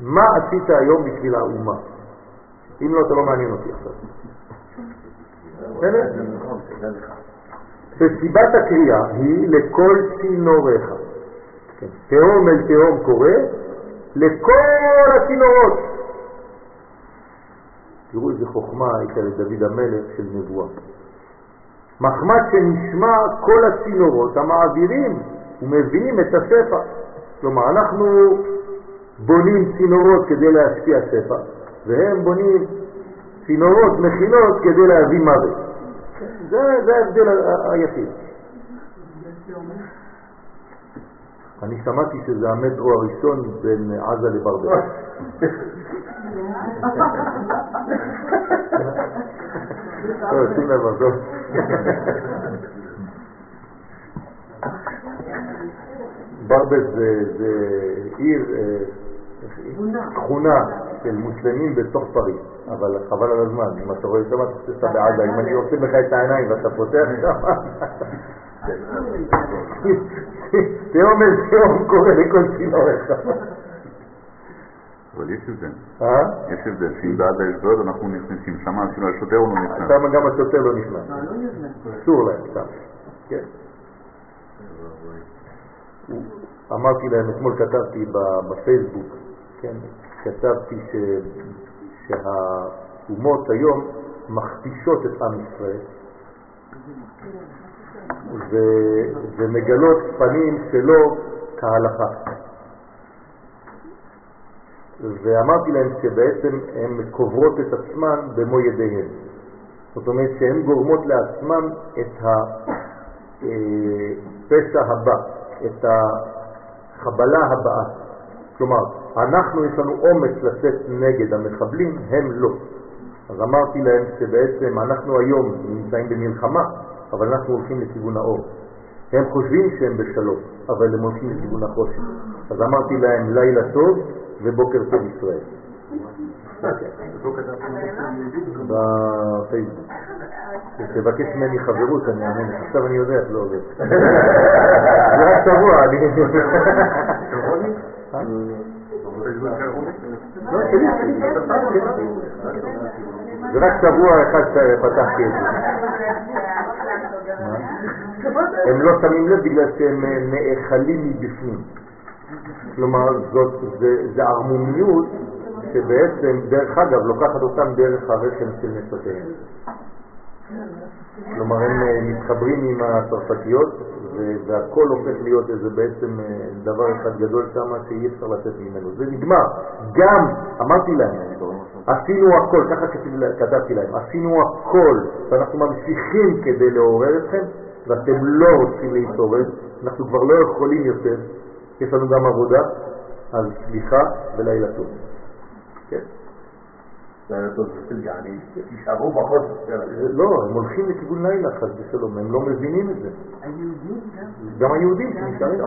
מה עשית היום בשביל האומה? אם לא, אתה לא מעניין אותי עכשיו. וסיבת הקריאה היא לכל צינוריך. כן, תהום אל תהום קורא לכל הצינורות. תראו איזה חוכמה הייתה לדוד המלך של נבואה. מחמד שנשמע כל הצינורות המעבירים ומביאים את השפע. כלומר, אנחנו בונים צינורות כדי להשפיע שפע, והם בונים צינורות, מכינות, כדי להביא מוות. זה, ההבדל היחיד. אני שמעתי שזה המטרו הראשון בין עזה לברבר. טוב, שים לב, טוב. ברבס זה עיר, שכונה של מוסלמים בתוך פריז, אבל חבל על הזמן, אם אתה רואה שם, אתה חושב שאתה בעזה, אם אני עושה לך את העיניים ואתה פותח שם, תהום אל תהום קורא לכל צינורך. אבל יש הבדל. אה? יש הבדל, שאם בעד היסוד אנחנו נכנסים, שם אפילו השוטר הוא לא נכנס. שם גם השוטר לא נכנס. אסור להם שם, כן. אמרתי להם, אתמול כתבתי בפייסבוק, כן, כתבתי ש... שהאומות היום מכפישות את עם ישראל ו... ומגלות פנים שלו כהלכה. ואמרתי להם שבעצם הן קוברות את עצמן במו ידיהן. זאת אומרת שהן גורמות לעצמן את הפשע הבא, את החבלה הבאה. כלומר, אנחנו יש לנו אומץ לצאת נגד המחבלים, הם לא. אז אמרתי להם שבעצם אנחנו היום נמצאים במלחמה, אבל אנחנו הולכים לכיוון האור. הם חושבים שהם בשלום, אבל הם הולכים לכיוון החושך. אז אמרתי להם לילה טוב ובוקר טוב ישראל. בפייסבוק. תבקש ממני חברות, אני אענה לך. עכשיו אני יודע לא עובד. זה רק שבוע, אני... אה? זה רק שבוע אחד שפתחתי את זה. הם לא שמים לב בגלל שהם נאכלים מבפנים. כלומר, זאת, זה, זה ערמומיות שבעצם, דרך אגב, לוקחת אותם דרך הרחם של נשותיהם. כלומר, הם אה, מתחברים עם הצרפתיות, והכל הופך להיות איזה בעצם אה, דבר אחד גדול שם שאי אפשר לצאת ממנו. זה נגמר. גם, אמרתי להם, עשינו הכל, ככה כתבתי להם, עשינו הכל, ואנחנו ממשיכים כדי לעורר אתכם, ואתם לא רוצים להתעורר, אנחנו כבר לא יכולים יותר, יש לנו גם עבודה, אז סליחה ולילה טוב. כן. לא, הם הולכים לכיוון לילה, חס ושלום, הם לא מבינים את זה. גם היהודים שנשארים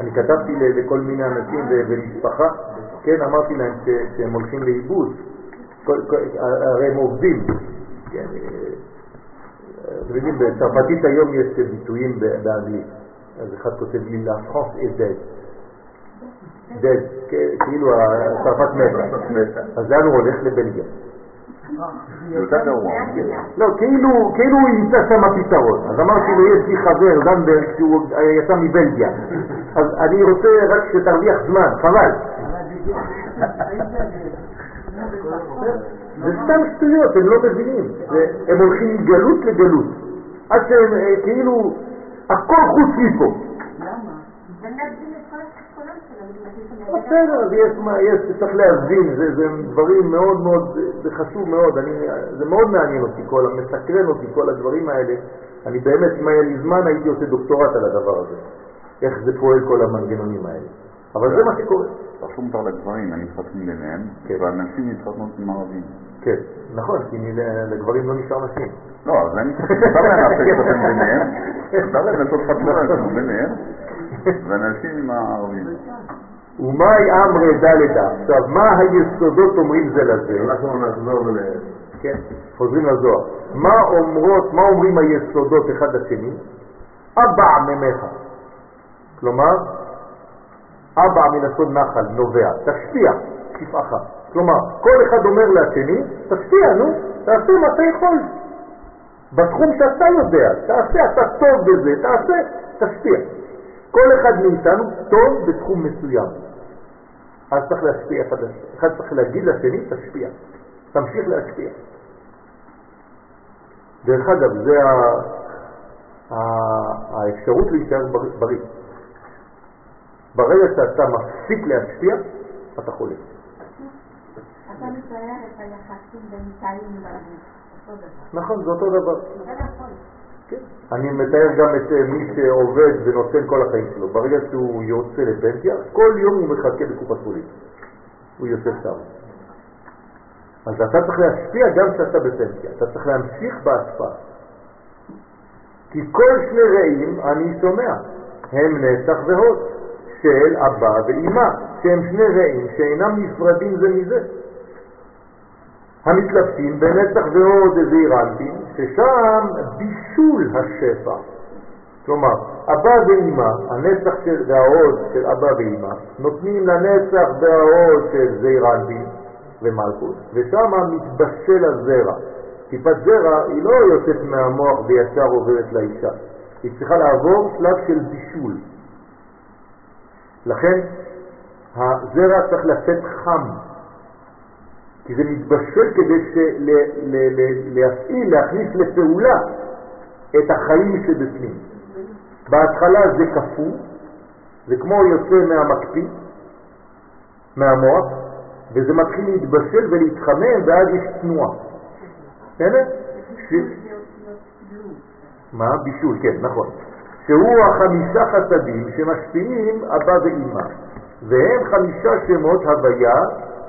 אני כתבתי לכל מיני אנשים ומשפחה, כן, אמרתי להם שהם הולכים לאיבוד, הרי הם עובדים. כן, אתם יודעים, בצרפתית היום יש ביטויים באנגלית. אז אחד כותב לי, la France est dead. dead, כאילו הצרפת מתה. אז לאן הוא הולך? לבלגיה. לא, כאילו, כאילו הוא ימצא שם פתרון. אז אמרתי לו, יש לי חבר, זנברג, שהוא יצא מבלגיה. אז אני רוצה רק שתרוויח זמן, חבל. זה סתם שטויות, הם לא מבינים. הם הולכים מגלות לגלות. עד שהם אה, כאילו, הכל חוץ מפה. בסדר, אז יש מה, יש, צריך להבין, זה, זה דברים מאוד מאוד, זה חשוב מאוד, אני, זה מאוד מעניין אותי, כל, מסקרן אותי כל הדברים האלה. אני באמת, אם היה לי זמן, הייתי עושה דוקטורט על הדבר הזה, איך זה פועל כל המנגנונים האלה. אבל זה מה שקורה. רשום מותר לגברים, אני מתחתנים ביניהם, כן. והנשים מתחתנות עם ערבים. כן, נכון, כי לגברים לא נשאר נשים. לא, אז אני מותר להם להתחתן ביניהם, מותר להם לעשות חתונה ביניהם, ואנשים עם הערבים. ומאי אמרי דלדה. עכשיו, מה היסודות אומרים זה לזה? אנחנו נחזור ל... כן, חוזרים לזוהר. מה אומרות, מה אומרים היסודות אחד לשני? אבע ממך. כלומר, אבע מן הסוד נחל, נובע, תשפיע, שפעך. כלומר, כל אחד אומר לשני, תשפיע, נו, תעשה מה אתה יכול. בתחום שאתה יודע, תעשה, אתה טוב בזה, תעשה, תשפיע. כל אחד מאיתנו טוב בתחום מסוים. אז צריך להשפיע אחד לשני. אחד צריך להגיד לשני, תשפיע. תמשיך להשפיע. דרך אגב, זה האפשרות להישאר בריא. ברגע שאתה מפסיק להשפיע, אתה חולה. אתה מתאר את היחסים בין תאים נכון, זה אותו דבר. נכון. כן. אני מתאר גם את אה, מי שעובד ונותן כל החיים שלו. ברגע שהוא יוצא לפנסיה, כל יום הוא מחכה בקופת חולים. הוא יושב שם. אז אתה צריך להשפיע גם כשאתה בפנסיה. אתה צריך להמשיך בהשפעה. כי כל שני רעים אני שומע, הם נצח והוד של אבא ואימא, שהם שני רעים שאינם נפרדים זה מזה. המתלבטים בנצח ועוד זעירנטים, ששם בישול השפע. כלומר, אבא ואמא, הנצח של, והעוד של אבא ואמא, נותנים לנצח והעוד של זעירנטים ומלכות, ושם מתבשל הזרע. טיפת זרע היא לא יוצאת מהמוח וישר עוברת לאישה, היא צריכה לעבור שלב של בישול. לכן הזרע צריך לצאת חם, כי זה מתבשל כדי להפעיל, להכניס לפעולה את החיים שבפנים. בהתחלה זה קפוא, זה כמו יוצא מהמקפיא, מהמוח, וזה מתחיל להתבשל ולהתחמם ואז יש תנועה. בסדר? ש... מה? בישול, כן, נכון. שהוא החמישה חסדים שמשפיעים אבא ואמא, והם חמישה שמות הוויה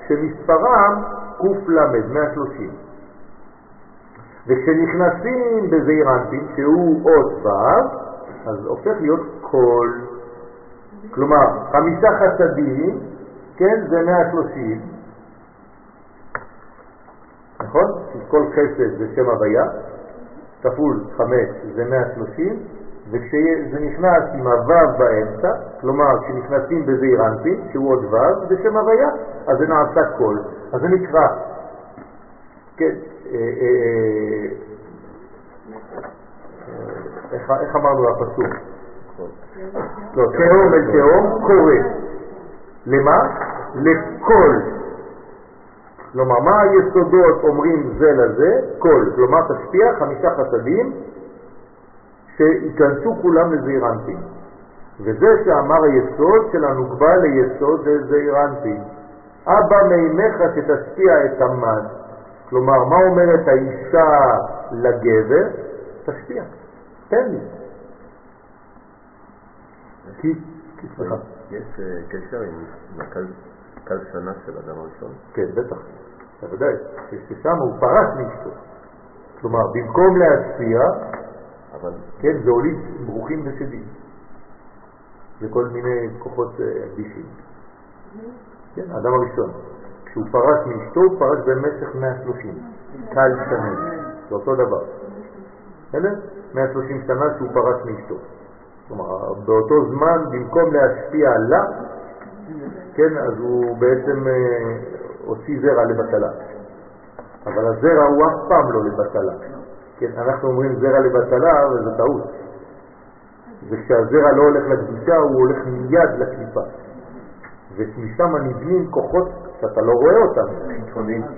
שמספרם קל, 130. וכשנכנסים בזעירנטים, שהוא אות ו', אז הופך להיות קול. כלומר, חמישה חסדים, כן, זה 130, נכון? כל חסד זה שם הוויה, כפול חמש זה 130, וכשזה נכנס עם הוו באמצע, כלומר כשנכנסים בזעיר אנפין, שהוא עוד וו, זה שם הוויה, אז זה נעשה קול. אז זה נקרא, כן, אה, אה, איך, איך אמרנו הפסוק? לא, תהום אל תהום קורא. למה? לכל. כלומר, מה היסודות אומרים זה לזה? כל. כלומר, תשפיע חמישה חסדים שייכנסו כולם לזעיר אנפין. וזה שאמר היסוד של הנוגבה ליסוד זה זעיר אנפין. אבא מימיך שתשפיע את המן. כלומר, מה אומרת האישה לגבר? תשפיע, תן לי. כי, סליחה. יש אה, קשר עם מרכז שנה של אדם הראשון? כן, בטח, בוודאי, ששם הוא פרש מאשתו. כלומר, במקום להשפיע, אבל כן, זה הוליד ברוכים ושדים. וכל מיני כוחות אדישים. אה, כן, האדם הראשון. כשהוא פרש מאשתו, הוא פרש במשך 130. קל שנים. זה אותו דבר. בסדר? 130 שנה שהוא פרש מאשתו. כלומר, באותו זמן, במקום להשפיע לה, כן, אז הוא בעצם אה, הוציא זרע לבטלה. אבל הזרע הוא אף פעם לא לבטלה. כן, אנחנו אומרים זרע לבטלה, וזו טעות. וכשהזרע לא הולך לקדושה, הוא הולך מיד לקליפה. ומשם נבנים כוחות שאתה לא רואה אותם,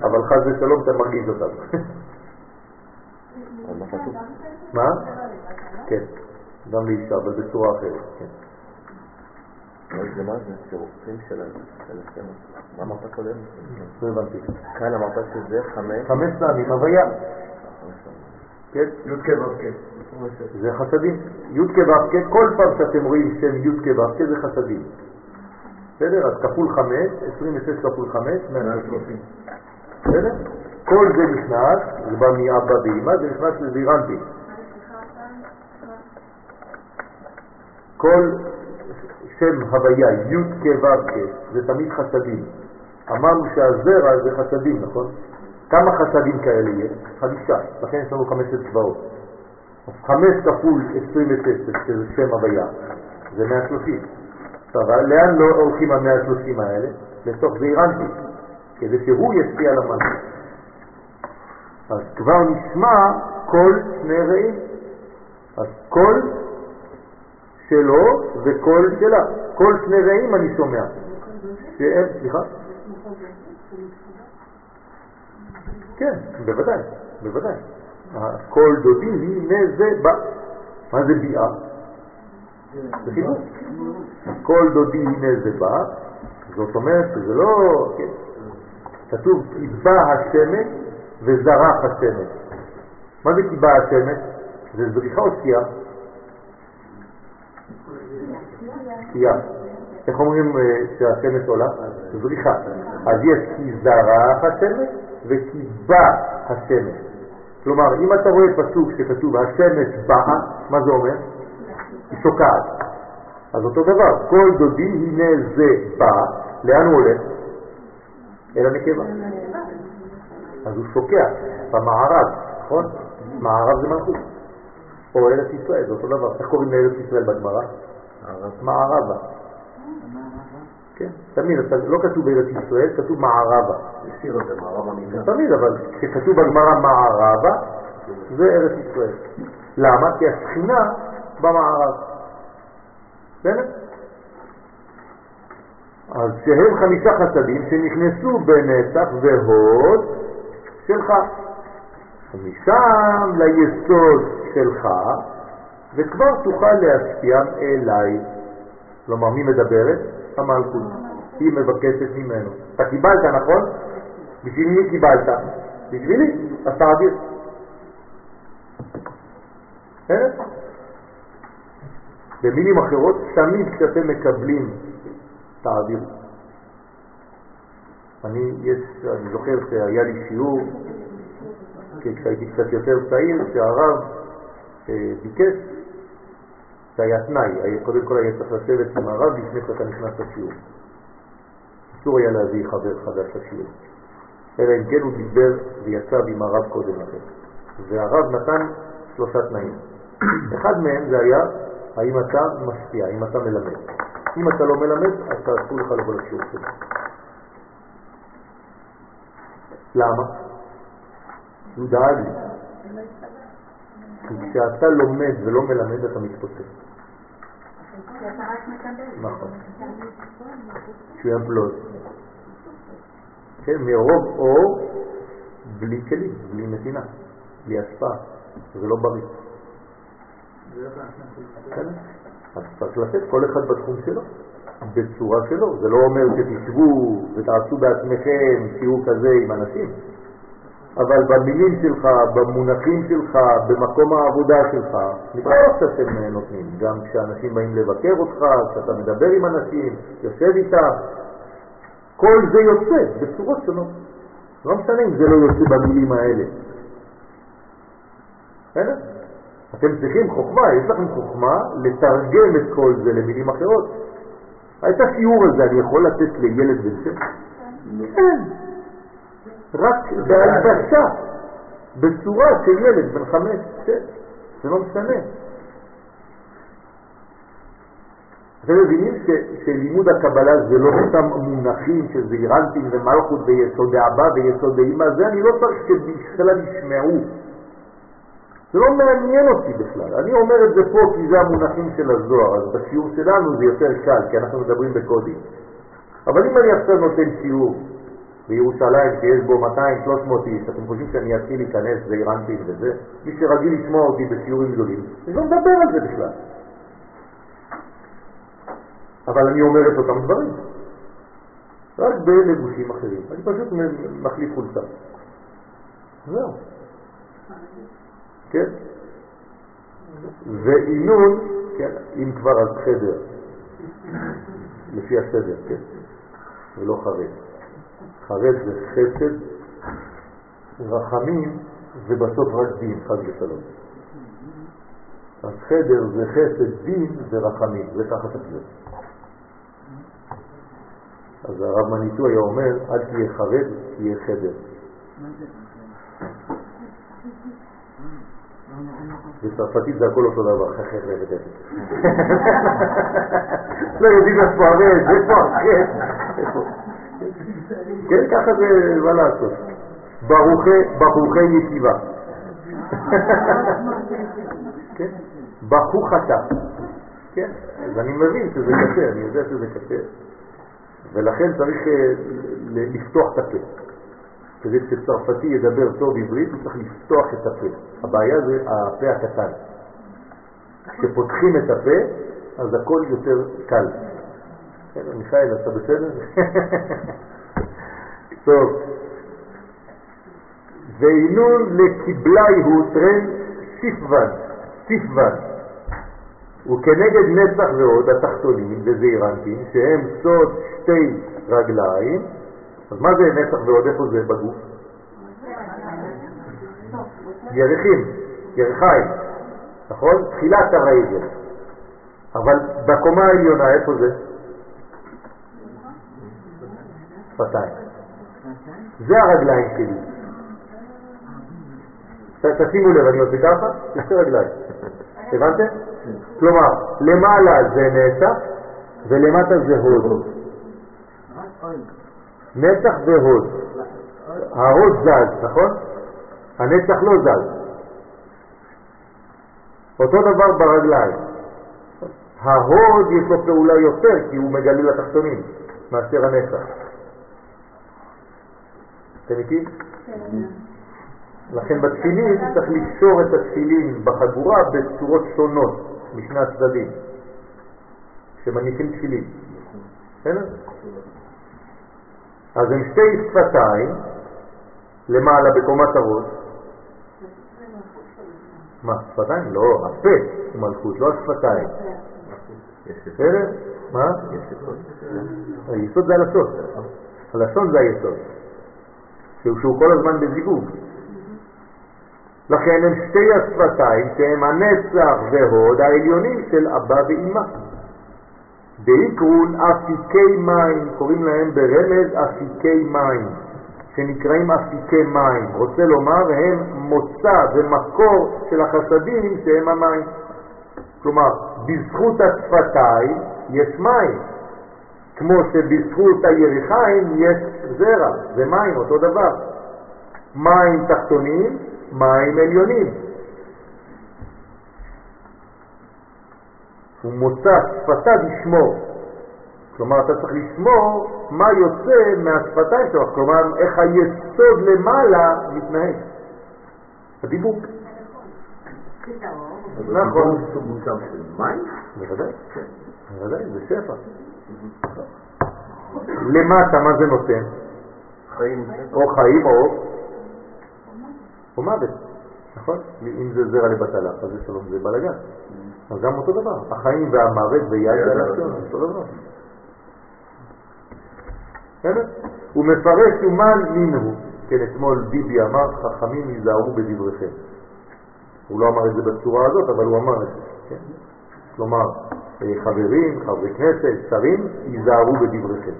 אבל חז ושלום אתה מרגיש אותם. מה? כן, גם לאישה, אבל בצורה אחרת, כן. זה מה זה? צירופים של השם. מה אמרת קודם? לא הבנתי. כאן אמרת שזה חמש? חמש פעמים, הוויה. כן? י"ק ו"ק. זה חסדים. י"ק ו"ק, כל פעם שאתם רואים שם י"ק ו"ק זה חסדים. בסדר? אז כפול 5, 26 כפול 5, 130. בסדר? כל זה נכנס, זה בא מאבא ואמא, זה נכנס לזירנטי. כל שם הוויה, י' כו' זה תמיד חסדים. אמרנו שהזרע זה חסדים, נכון? כמה חסדים כאלה יש? חמישה, לכן יש לנו חמשת צבאות. אז חמש כפול 26, שזה שם הוויה, זה 130. עכשיו, לאן לא הולכים ה-130 האלה? לתוך זעירנטי, כדי שהוא ישפיע על המלכות. אז כבר נשמע כל שני רעים. אז כל שלו וכל שלה. כל שני רעים אני שומע. שהם, סליחה? כן, בוודאי, בוודאי. כל דודי הנה זה בא. מה זה ביאה? זה חינוך. כל דודי הנה זה בא, זאת אומרת שזה לא... כן. כתוב כי בא השמש וזרח השמש. מה זה כי בא השמש? זה זריחה או שקיעה? שקיעה. איך אומרים אה, שהשמש עולה? זריחה. אז יש כי זרח השמש וכי בא השמש. כלומר, אם אתה רואה פסוק שכתוב השמש באה, מה זה אומר? היא שוקעת. אז אותו דבר, כל דודי הנה זה בא, לאן הוא הולך? אל הנקבה. אז הוא שוקע במערב, נכון? מערב זה מלכות. או ארץ ישראל, זה אותו דבר. איך קוראים לארץ ישראל בגמרא? מערבה. כן, תמיד, לא כתוב בארץ ישראל, כתוב מערבה. את. תמיד, אבל כשכתוב בגמרא מערבה, זה ארץ ישראל. למה? כי השכינה במערב. בסדר? אז שהם חמישה חסדים שנכנסו בנצח והוד שלך. ומשם ליסוד שלך, וכבר תוכל להשפיע אליי. כלומר, מי מדברת? המלכות. היא מבקשת ממנו. אתה קיבלת, נכון? בשביל מי קיבלת? בשבילי, אז תעביר. במילים אחרות, תמיד כשאתם מקבלים, תעבירו. אני, יש, אני זוכר שהיה לי שיעור, כשהייתי קצת יותר צעיר, שהרב אה, ביקש, זה היה תנאי, קודם כל היה צריך לשבת עם הרב לפני שאתה נכנס לשיעור. אסור היה להביא חבר חדש לשיעור. אלא אם כן הוא דיבר ויצא עם הרב קודם לכן. והרב נתן שלושה תנאים. אחד מהם זה היה האם אתה משפיע, האם אתה מלמד. אם אתה לא מלמד, אז תעשו לך לבוא לשיעור שלי. למה? הוא דאג לי. כי כשאתה לומד ולא מלמד אתה מתפוצץ. נכון. שהוא ימפלוט. כן, מרוב אור, בלי כלים, בלי נתינה, בלי השפעה. זה לא בריא. כן? אז צריך לתת כל אחד בתחום שלו, בצורה שלו. זה לא אומר שתשבו ותעשו בעצמכם שיעור כזה עם אנשים, אבל במילים שלך, במונחים שלך, במקום העבודה שלך, נקרא שאתם נותנים. גם כשאנשים באים לבקר אותך, כשאתה מדבר עם אנשים, יושב איתם, כל זה יוצא בצורות שונות. לא משנה אם זה לא יוצא במילים האלה. בסדר? אתם צריכים חוכמה, יש לכם חוכמה לתרגם את כל זה למילים אחרות. את השיעור הזה אני יכול לתת לילד בן שם? כן. רק בהלבשה, בצורה של ילד בן חמש, שש, זה לא משנה. אתם מבינים שלימוד הקבלה זה לא סתם מונחים של זעירנטים ומלכות ויסוד אבא ויסוד אמא, זה אני לא צריך שבכלל ישמעו. זה לא מעניין אותי בכלל. אני אומר את זה פה כי זה המונחים של הזוהר, אז בשיעור שלנו זה יותר קל, כי אנחנו מדברים בקודים. אבל אם אני עכשיו נותן שיעור בירושלים שיש בו 200-300 איש, אתם חושבים שאני אתחיל להיכנס ואירנטים וזה? מי שרגיל לשמוע אותי בשיעורים גדולים, אני לא מדבר על זה בכלל. אבל אני אומר את אותם דברים, רק בלבושים אחרים. אני פשוט מחליף חולצה. זהו. כן? ועינון, כן, אם כבר אז חדר, לפי הסדר, כן? ולא חרד. חרד זה חסד, רחמים ובסוף רק דין, חד ושלום. אז חדר זה חסד, דין ורחמים, זה ככה צריך. אז הרב מניטו היה אומר, אל תהיה חרד, תהיה חדר. בצרפתית זה הכל אותו דבר. לא יודעים איפה הרז, איפה. כן, ככה זה מה לעשות. ברוכי ישיבה. כן, בחוכתה. כן, אז אני מבין שזה קשה, אני יודע שזה קשה. ולכן צריך אה, לפתוח את הפה. כדי שצרפתי ידבר טוב עברית, הוא צריך לפתוח את הפה. הבעיה זה הפה הקטן. כשפותחים את הפה, אז הכל יותר קל. מיכאל, אתה בסדר? טוב. ואינון לקיבלי הוא טרן סיפוון, סיפוון. וכנגד נצח ועוד התחתונים וזעירנטים, שהם סוד שתי רגליים, אז מה זה נצח ועוד איפה זה בגוף? ירחים, ירחיים, נכון? תחילת הרגל. אבל בקומה העליונה איפה זה? שפתיים. זה הרגליים שלי. תשימו לב, אני עושה ככה, יש רגליים. הבנתם? כלומר, למעלה זה נצח ולמטה זה הוד. נצח והוד. ההוד זז, נכון? הנצח לא זז. אותו דבר ברגליים. ההוד יש לו פעולה יותר כי הוא מגלה לתחתונים מאשר הנצח. אתם איתי? כן. לכן בתפילין צריך לקשור את התפילין בחגורה בצורות שונות משני הצדדים, שמניחים תפילין. בסדר? אז הם שתי שפתיים למעלה בקומת הראש. מה, שפתיים? לא, הפה הוא מלכות, לא השפתיים. בסדר? מה? היסוד זה הלשון. הלשון זה היסוד. שהוא כל הזמן בזיווג. לכן הם שתי השפתיים שהם הנצח והוד העליונים של אבא ואמא. בעיקרון אפיקי מים, קוראים להם ברמז אפיקי מים, שנקראים אפיקי מים. רוצה לומר, הם מוצא ומקור של החסדים שהם המים. כלומר, בזכות השפתיים יש מים, כמו שבזכות היריחיים יש זרע, זה מים, אותו דבר. מים תחתונים, מים עליונים. הוא מוצא שפתיו ישמור. כלומר, אתה צריך לשמור מה יוצא מהשפתיים שלך, כלומר, איך היסוד למעלה מתנהג. הדיבוק. נכון. זה מוצר של מים? בוודאי, בוודאי, זה שפע. למטה, מה זה נותן? חיים. או חיים או או מוות, נכון? אם זה זרע לבטלה, חס ושלום זה בלגן. אז גם אותו דבר, החיים והמוות ויד הלשון, אותו דבר. הוא מפרש אומן מינו, כן, אתמול ביבי אמר, חכמים ייזהרו בדבריכם. הוא לא אמר את זה בצורה הזאת, אבל הוא אמר את זה, כן? כלומר, חברים, חברי כנסת, שרים, ייזהרו בדבריכם.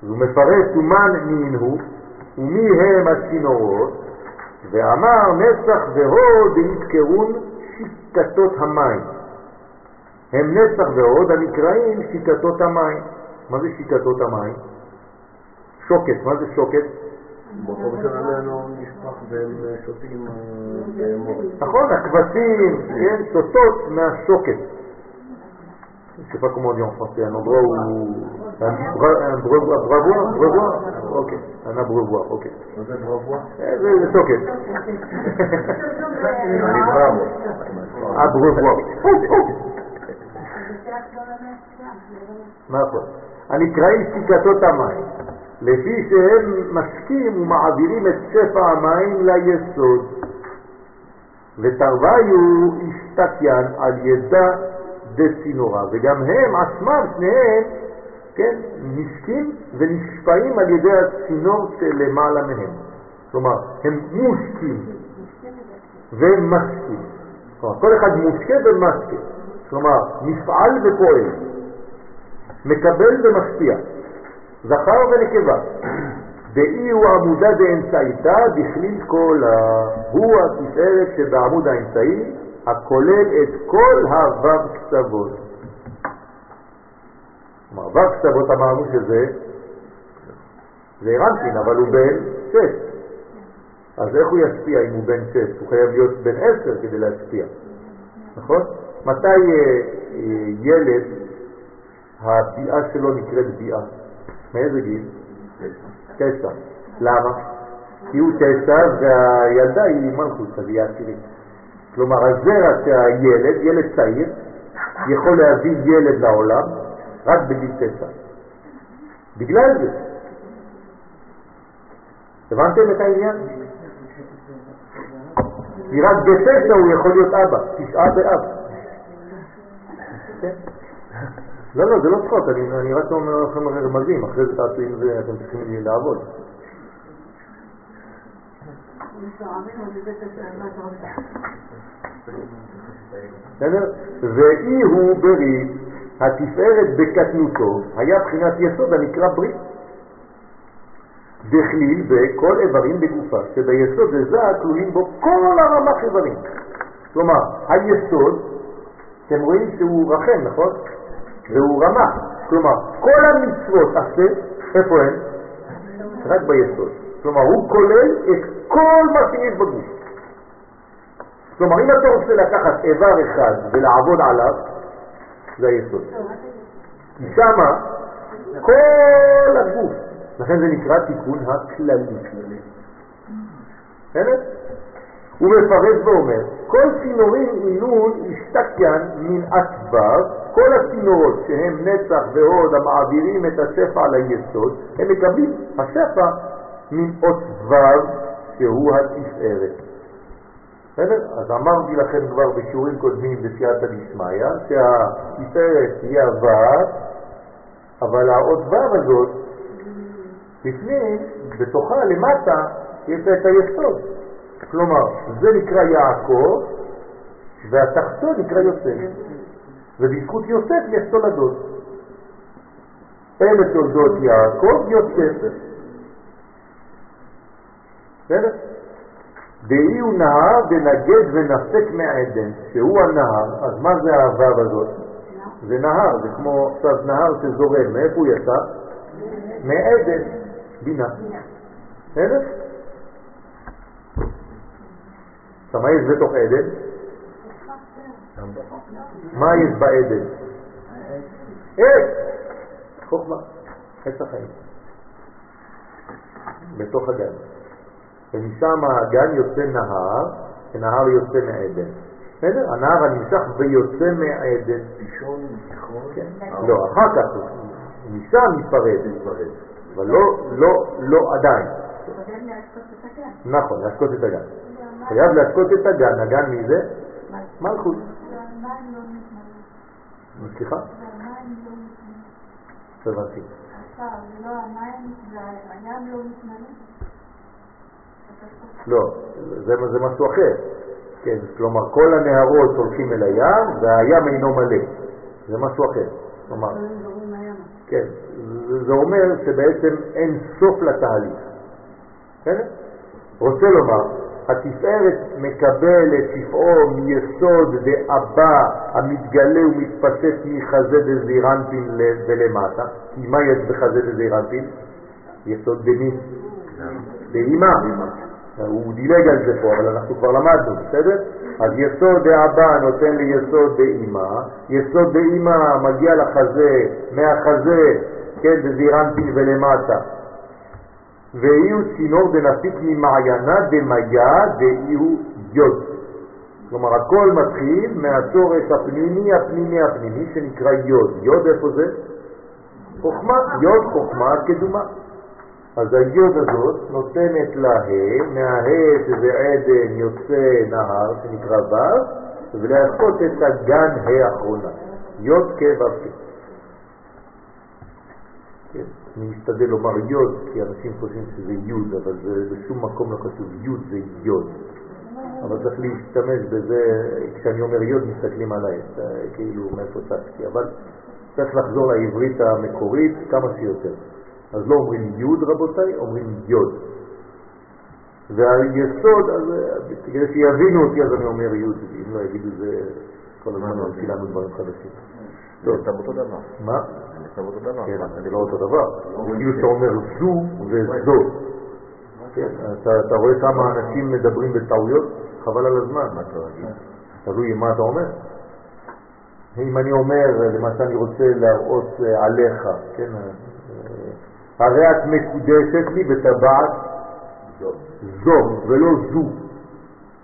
הוא מפרש אומן מינו, ומי הם הצינורות, ואמר נצח והוד יזכרון שיקתות המים. הם נצח והוד הנקראים שיקתות המים. מה זה שיקתות המים? שוקת, מה זה שוקת? באותו שלנו נשפך והם שותים בהמות. נכון, הכבשים, כן, שותות מהשוקת. Je sais pas comment on dit en français, un endroit où... Un, brevoire, brevoire, brevoire Ok, un abreuvoir, ok. מה זה ברבוע? Eh, זה זה שוקת. אני בראבו. abreuvoir. נכון. הנקראים שיקתות המים, לפי שהם משקים ומעבירים את שפע המים ליסוד. ותרוויו השתקיין על ידה דצינורה, וגם הם עצמם, שניהם, כן, נשקים ונשפעים על ידי הצינור שלמעלה מהם. כלומר, הם מושקים ומשקים. כל אחד מושקה ומשקה. כלומר, מפעל ופועל, מקבל ומשפיע, זכר ונקבה. דאי הוא עמודה דאמצעיתה בכליל כל ה... הוא התפארת שבעמוד האמצעי, הכולל את כל הו"ב קצוות. כלומר, ו"ב קצוות אמרנו שזה זה רנטין, אבל הוא בן שש. אז איך הוא ישפיע אם הוא בן שש? הוא חייב להיות בן עשר כדי להשפיע, נכון? מתי אה, אה, ילד, הביאה שלו נקראת ביאה? מאיזה גיל? תשע. למה? כי הוא תשע והילדה היא מלכות, אז היא עשירית. כלומר, הזרע שהילד, ילד צעיר, יכול להביא ילד לעולם רק בגיל תשע. בגלל זה. הבנתם את העניין? כי רק בתשע הוא יכול להיות אבא, תשעה באב. לא, לא, זה לא צחוק, אני, אני רק אומר לכם רמזים, אחרי זה תעשו עם זה, אתם צריכים לעבוד. בסדר? ואי הוא ברית, התפארת בקטנותו, היה בחינת יסוד הנקרא ברית. דכליל בכל איברים בגופה, שביסוד זה כלולים בו כל הרמ"ח איברים. כלומר, היסוד, אתם רואים שהוא רחם, נכון? והוא רמ"ח. כלומר, כל המצוות עשה, איפה הן? רק ביסוד. כלומר, הוא כולל את כל מה שיש בגוף. כלומר, אם אתה רוצה לקחת איבר אחד ולעבוד עליו, זה היסוד. כי שמה כל הגוף, לכן זה נקרא תיקון הכללי. בסדר? הוא מפרט ואומר, כל צינורים אינון השתקיין מן אצבר, כל הצינורות שהם נצח והוד המעבירים את השפע ליסוד, הם מקבלים השפע מן אות שהוא התפארת. בסדר? אז אמרתי לכם כבר בשיעורים קודמים בסייעתא דשמיא שהתפארת היא הו' אבל האות ו' הזאת בפנים, בתוכה למטה, יש את היסוד. כלומר, זה נקרא יעקב, והתחתון נקרא יוסף. ובזכות יוסף יש תולדות. אלה תולדות יעקב, יוסף. בסדר? דהי הוא נהר ונגד ונפק מעדן, שהוא הנהר, אז מה זה הוו הזאת? זה נהר, זה כמו עכשיו נהר שזורם, מאיפה הוא יצא? מעדן, בינה. בסדר? עכשיו מה יש בתוך עדן? מה יש בעדן? עץ, חוכמה, עץ החיים. בתוך הגן. ומשם הגן יוצא נהר, ונהר יוצא מעדן. בסדר? הנהר הנמשך ויוצא מעדן. פישון, זיכרון. כן. לא, אחר כך, משם ייפרד, אבל לא, לא, לא עדיין. קודם להשקות את הגן. נכון, להשקות את הגן. חייב להשקות את הגן, הגן מי זה? מלכות. לא. סליחה? לא. הבנתי. לא זה, זה משהו אחר. כן, כלומר כל הנהרות הולכים אל הים והים אינו מלא. זה משהו אחר. כלומר. כן, זה, זה אומר שבעצם אין סוף לתהליך. בסדר? רוצה לומר, התפארת מקבל את שפעו מיסוד דאבא המתגלה ומתפשט מחזה דזירנטין ל- ולמטה. כי מה יש בחזה דזירנטין? יסוד דמי. באימא. הוא דילג על זה פה, אבל אנחנו כבר למדנו, בסדר? אז יסוד דאבא נותן לי יסוד באימא, יסוד באימא מגיע לחזה, מהחזה, כן, דזירנטין ולמטה. ואיהו צינור דנפיק ממעיינה דמיה דאיהו יוד. כלומר, הכל מתחיל מהשורש הפנימי, הפנימי, הפנימי, שנקרא יוד. יוד איפה זה? חוכמה. יוד חוכמה קדומה. אז היוד הזאת נותנת לה מהה' שזה עדן יוצא נהר שנקרא ו', ולהעשות את הגן האחרונה. יוד כ' ו' אני משתדל לומר יוד, כי אנשים חושבים שזה יוד, אבל זה בשום מקום לא כתוב יוד, זה יוד. אבל צריך להשתמש בזה, כשאני אומר יוד מסתכלים עליי, כאילו מאיפה צצתי, אבל צריך לחזור לעברית המקורית כמה שיותר. אז לא אומרים יוד רבותיי, אומרים יוד. והיסוד, אז כדי שיבינו אותי אז אני אומר יוד, אם לא יגידו זה כל הזמן נמציא לנו דברים חדשים. זה יצא באותו דבר. מה? זה יצא באותו דבר. כן, זה לא אותו דבר. כאילו שאתה אומר זו וזו. כן, אתה רואה כמה אנשים מדברים בטעויות? חבל על הזמן. מה אתה רגיל? תלוי מה אתה אומר. אם אני אומר, למשל אני רוצה להראות אה, עליך, כן, אה, אה, הרי את מקודשת לי בטבעת זו ולא זו,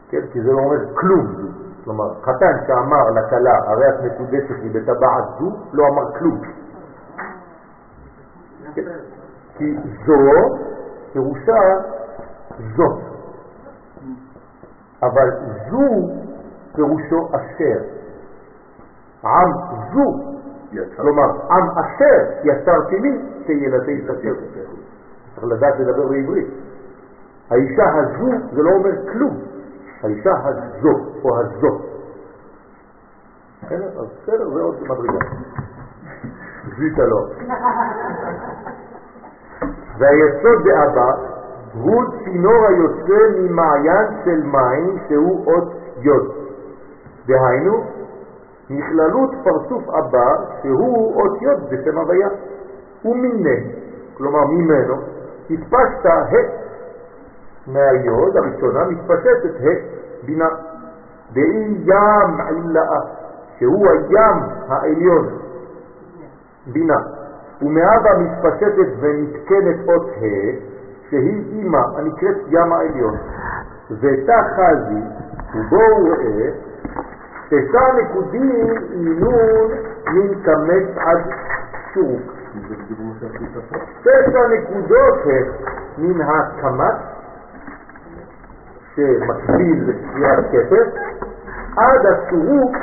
כן, כי זה לא אומר כלום זו. כלומר, חתן שאמר לכלה, הרי את מקודשת לי בטבעת זו, לא אמר כלום. כי זו פירושה זאת. אבל זו פירושו אשר. עם זו. כלומר עם אשר יצרתי לי כילדי תצר. צריך לדעת לדבר בעברית. האישה הזו זה לא אומר כלום. האישה הזו או הזו. בסדר? אז בסדר, זה עוד מדרגה. זית לא. והיסוד באבא הוא צינור היוצא ממעיין של מים שהוא אות יוד. דהיינו, נכללות פרצוף אבא שהוא אות יוד בשם הוויה. ומיני, כלומר ממנו, התפשטה ה' מהיוד הראשונה מתפשטת ה' בינה. דאי ים עילאה, שהוא הים העליון, בינה. ומאבא מתפשטת ונתקנת אות ה' שהיא אימא הנקראת ים העליון. ותא חזי, ובואו ראה, תשע נקודים מינון מן קמץ עד שורוק. תשע נקודות מן הקמץ שמקביל לספירת כתר עד השורוק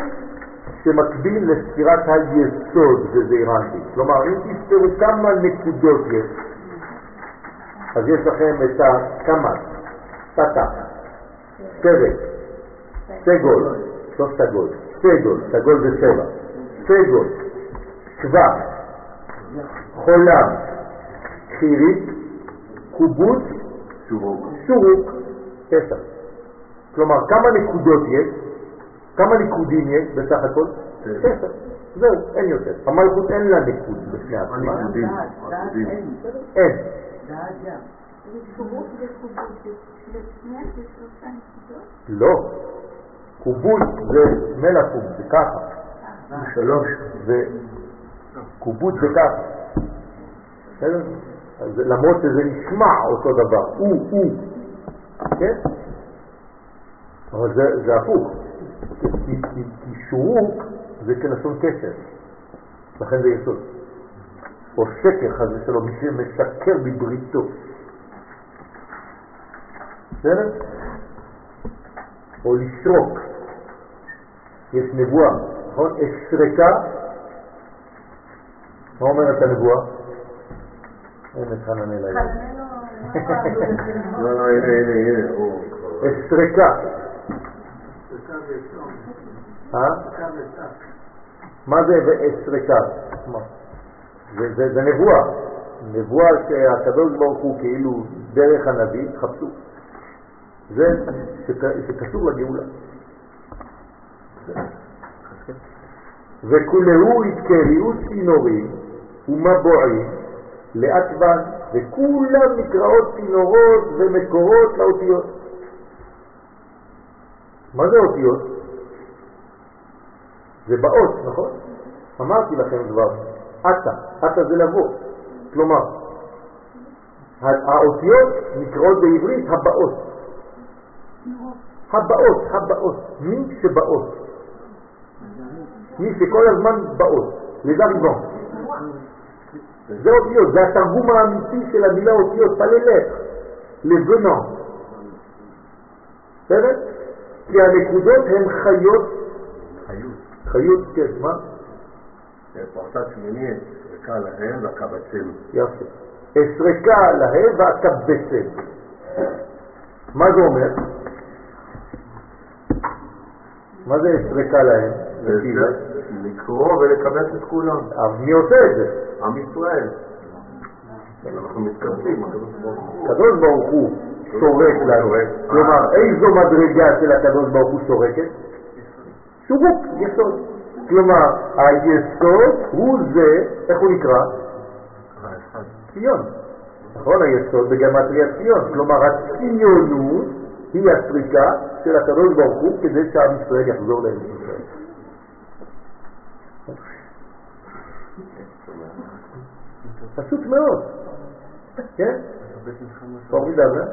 שמקביל לספירת היסוד בזעירנטי. כלומר, אם תספרו כמה נקודות יש, אז יש לכם את הקמץ, תתה, סרט, סגול, לא סגול, סגול, סגול זה שבע, סגול, שבע, חולם, חירית, קובוץ, שורוק. שורוק, תשע. כלומר, כמה נקודות יש? כמה ניקודים יש בסך הכל? זהו, אין יותר. המלכות אין לה ניקוד בפני עצמה. הניקודים. אין. לא. קובול זה מלאקום, זה ככה. שלוש. וקובוט זה ככה. בסדר? למרות שזה נשמע אותו דבר, הוא, הוא, כן? אבל זה, זה הפוך, כי, כי, כי, שורוק זה כלשון קשר, לכן זה יסוד. או שקר, חס ושלום, מי שמשקר בבריתו. בסדר? או לשרוק. יש נבואה, נכון? אשרקה. מה אומרת הנבואה? אין את. לא, לא, הוא כבר... אשרקה. אה? מה זה ואשרקה? מה? זה, נבואה. נבואה שהקדוש ברוך הוא כאילו דרך הנביא, חפשו. זה שק- שקשור לגאולה. וכולהו התקריאות צינורים ומבועים לאטבן, וכולם נקראות צינורות ומקורות לאותיות. מה זה אותיות? זה באות, נכון? אמרתי לכם כבר, עתה, עתה זה לבוא. כלומר, האותיות נקראות בעברית הבאות. הבאות, הבאות, מי שבאות. מי שכל הזמן באות, לזה ריבון. זה אותיות, זה התרגום האמיתי של המילה אותיות, פללך, לבנו. בסדר? כי הנקודות הן חיות, חיות. חיות, כן, מה? פרשת שמיני, ריקה להם והקבצים. יפה. אסרקה להם ואקבצם. מה זה אומר? מה זה אסרקה להם? זה? לקרוא ולקבץ את כולם. אז מי עושה את זה? עם ישראל. אנחנו מתקבצים, הקדוש ברוך הוא. שורק לנו. כלומר, איזו מדרגה של הקדוש ברוך הוא שורקת? שורוק, יסוד. כלומר, היסוד הוא זה, איך הוא נקרא? ציון. נכון, היסוד בגמטריה ציון. כלומר, הציונות היא הסריקה של הקדוש ברוך הוא כדי שעם ישראל יחזור לארץ ישראל. פשוט מאוד. כן? פורמידל, אה?